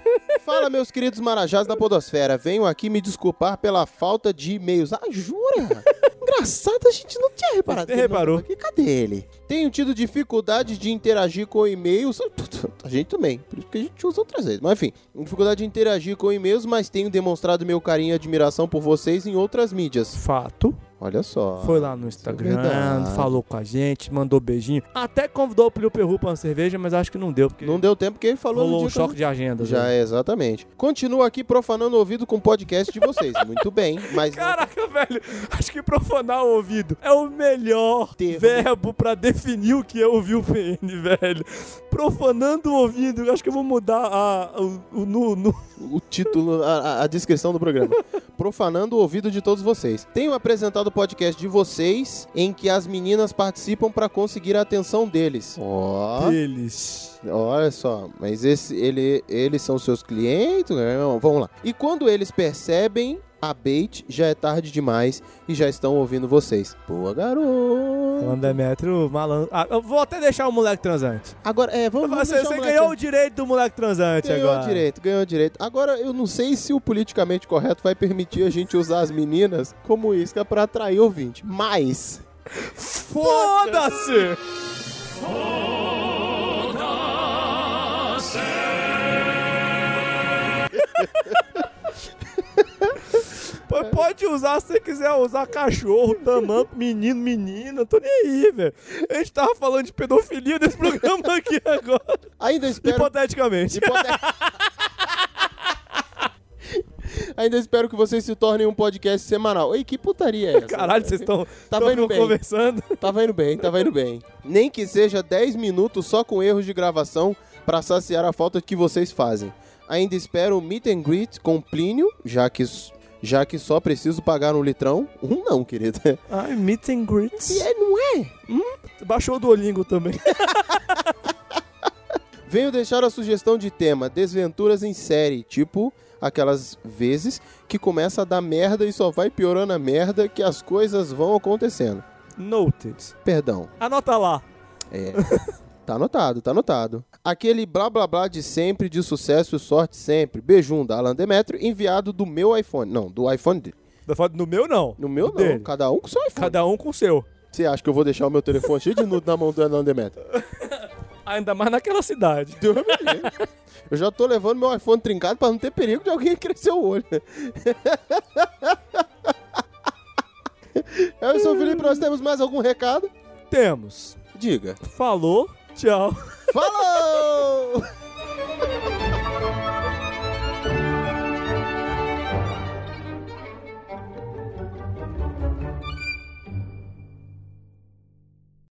Fala, meus queridos marajás da podosfera, venho aqui me desculpar pela falta de e-mails. Ah, jura? Engraçado, a gente não tinha reparado. Você reparou. aqui. Cadê ele? Tenho tido dificuldade de interagir com e-mails. A gente também, por isso que a gente usa outras vezes. Mas enfim, dificuldade de interagir com e-mails, mas tenho demonstrado meu carinho e admiração por vocês em outras mídias. Fato. Olha só. Foi lá no Instagram, é falou com a gente, mandou beijinho. Até convidou o Plio Perru pra uma cerveja, mas acho que não deu, porque Não deu tempo porque ele falou rolou um que choque de agenda. Já velho. é, exatamente. Continuo aqui profanando o ouvido com o podcast de vocês. Muito bem, mas não- Caraca, velho, acho que profanar o ouvido é o melhor Termo. verbo pra definir o que é ouvir o PN, velho. Profanando o ouvido. Eu Acho que eu vou mudar a, o, o, no, no- o título, a, a- descrição do programa. Profanando o ouvido de todos vocês. Tenho apresentado o podcast de vocês em que as meninas participam para conseguir a atenção deles. Ó. deles. Olha só, mas esse, ele, eles são seus clientes? Não, Vamos lá. E quando eles percebem a bait, já é tarde demais e já estão ouvindo vocês. Boa, garoto. Landemetro, malandro. Ah, eu vou até deixar o moleque transante. Agora, é, vamos, vamos Você, você o ganhou o direito do moleque transante Ganhou agora. direito, ganhou direito. Agora, eu não sei se o politicamente correto vai permitir a gente usar as meninas como isca pra atrair ouvinte. Mas. Foda-se! Pô, Pode usar se você quiser usar cachorro, tamanco, menino, menina, tô nem aí, velho. A gente tava falando de pedofilia nesse programa aqui agora. Ainda espero. Hipoteticamente. Ainda espero que vocês se tornem um podcast semanal. Ei, que putaria é essa? Caralho, vocês estão Tava indo bem. conversando. Tava indo bem, tava indo bem. Nem que seja 10 minutos só com erros de gravação pra saciar a falta que vocês fazem. Ainda espero o meet and greet com Plínio, já que, já que só preciso pagar um litrão. Um não, querido. Ai, meet and greets. E é, não é? Baixou o Duolingo também. Venho deixar a sugestão de tema Desventuras em série, tipo aquelas vezes que começa a dar merda e só vai piorando a merda que as coisas vão acontecendo. Noted. Perdão. Anota lá. É. Tá anotado, tá anotado. Aquele blá blá blá de sempre, de sucesso e sorte sempre. Beijum da Alan Demetrio, enviado do meu iPhone. Não, do iPhone dele. No meu, não. No meu não, dele. cada um com seu iPhone. Cada um com o seu. Você acha que eu vou deixar o meu telefone cheio de nudo na mão do Alan Demetrio? Ainda mais naquela cidade. Deus me livre. Eu já tô levando meu iPhone trincado pra não ter perigo de alguém crescer o olho. Eu sou o Felipe, nós temos mais algum recado? Temos. Diga. Falou. Tchau. Falou!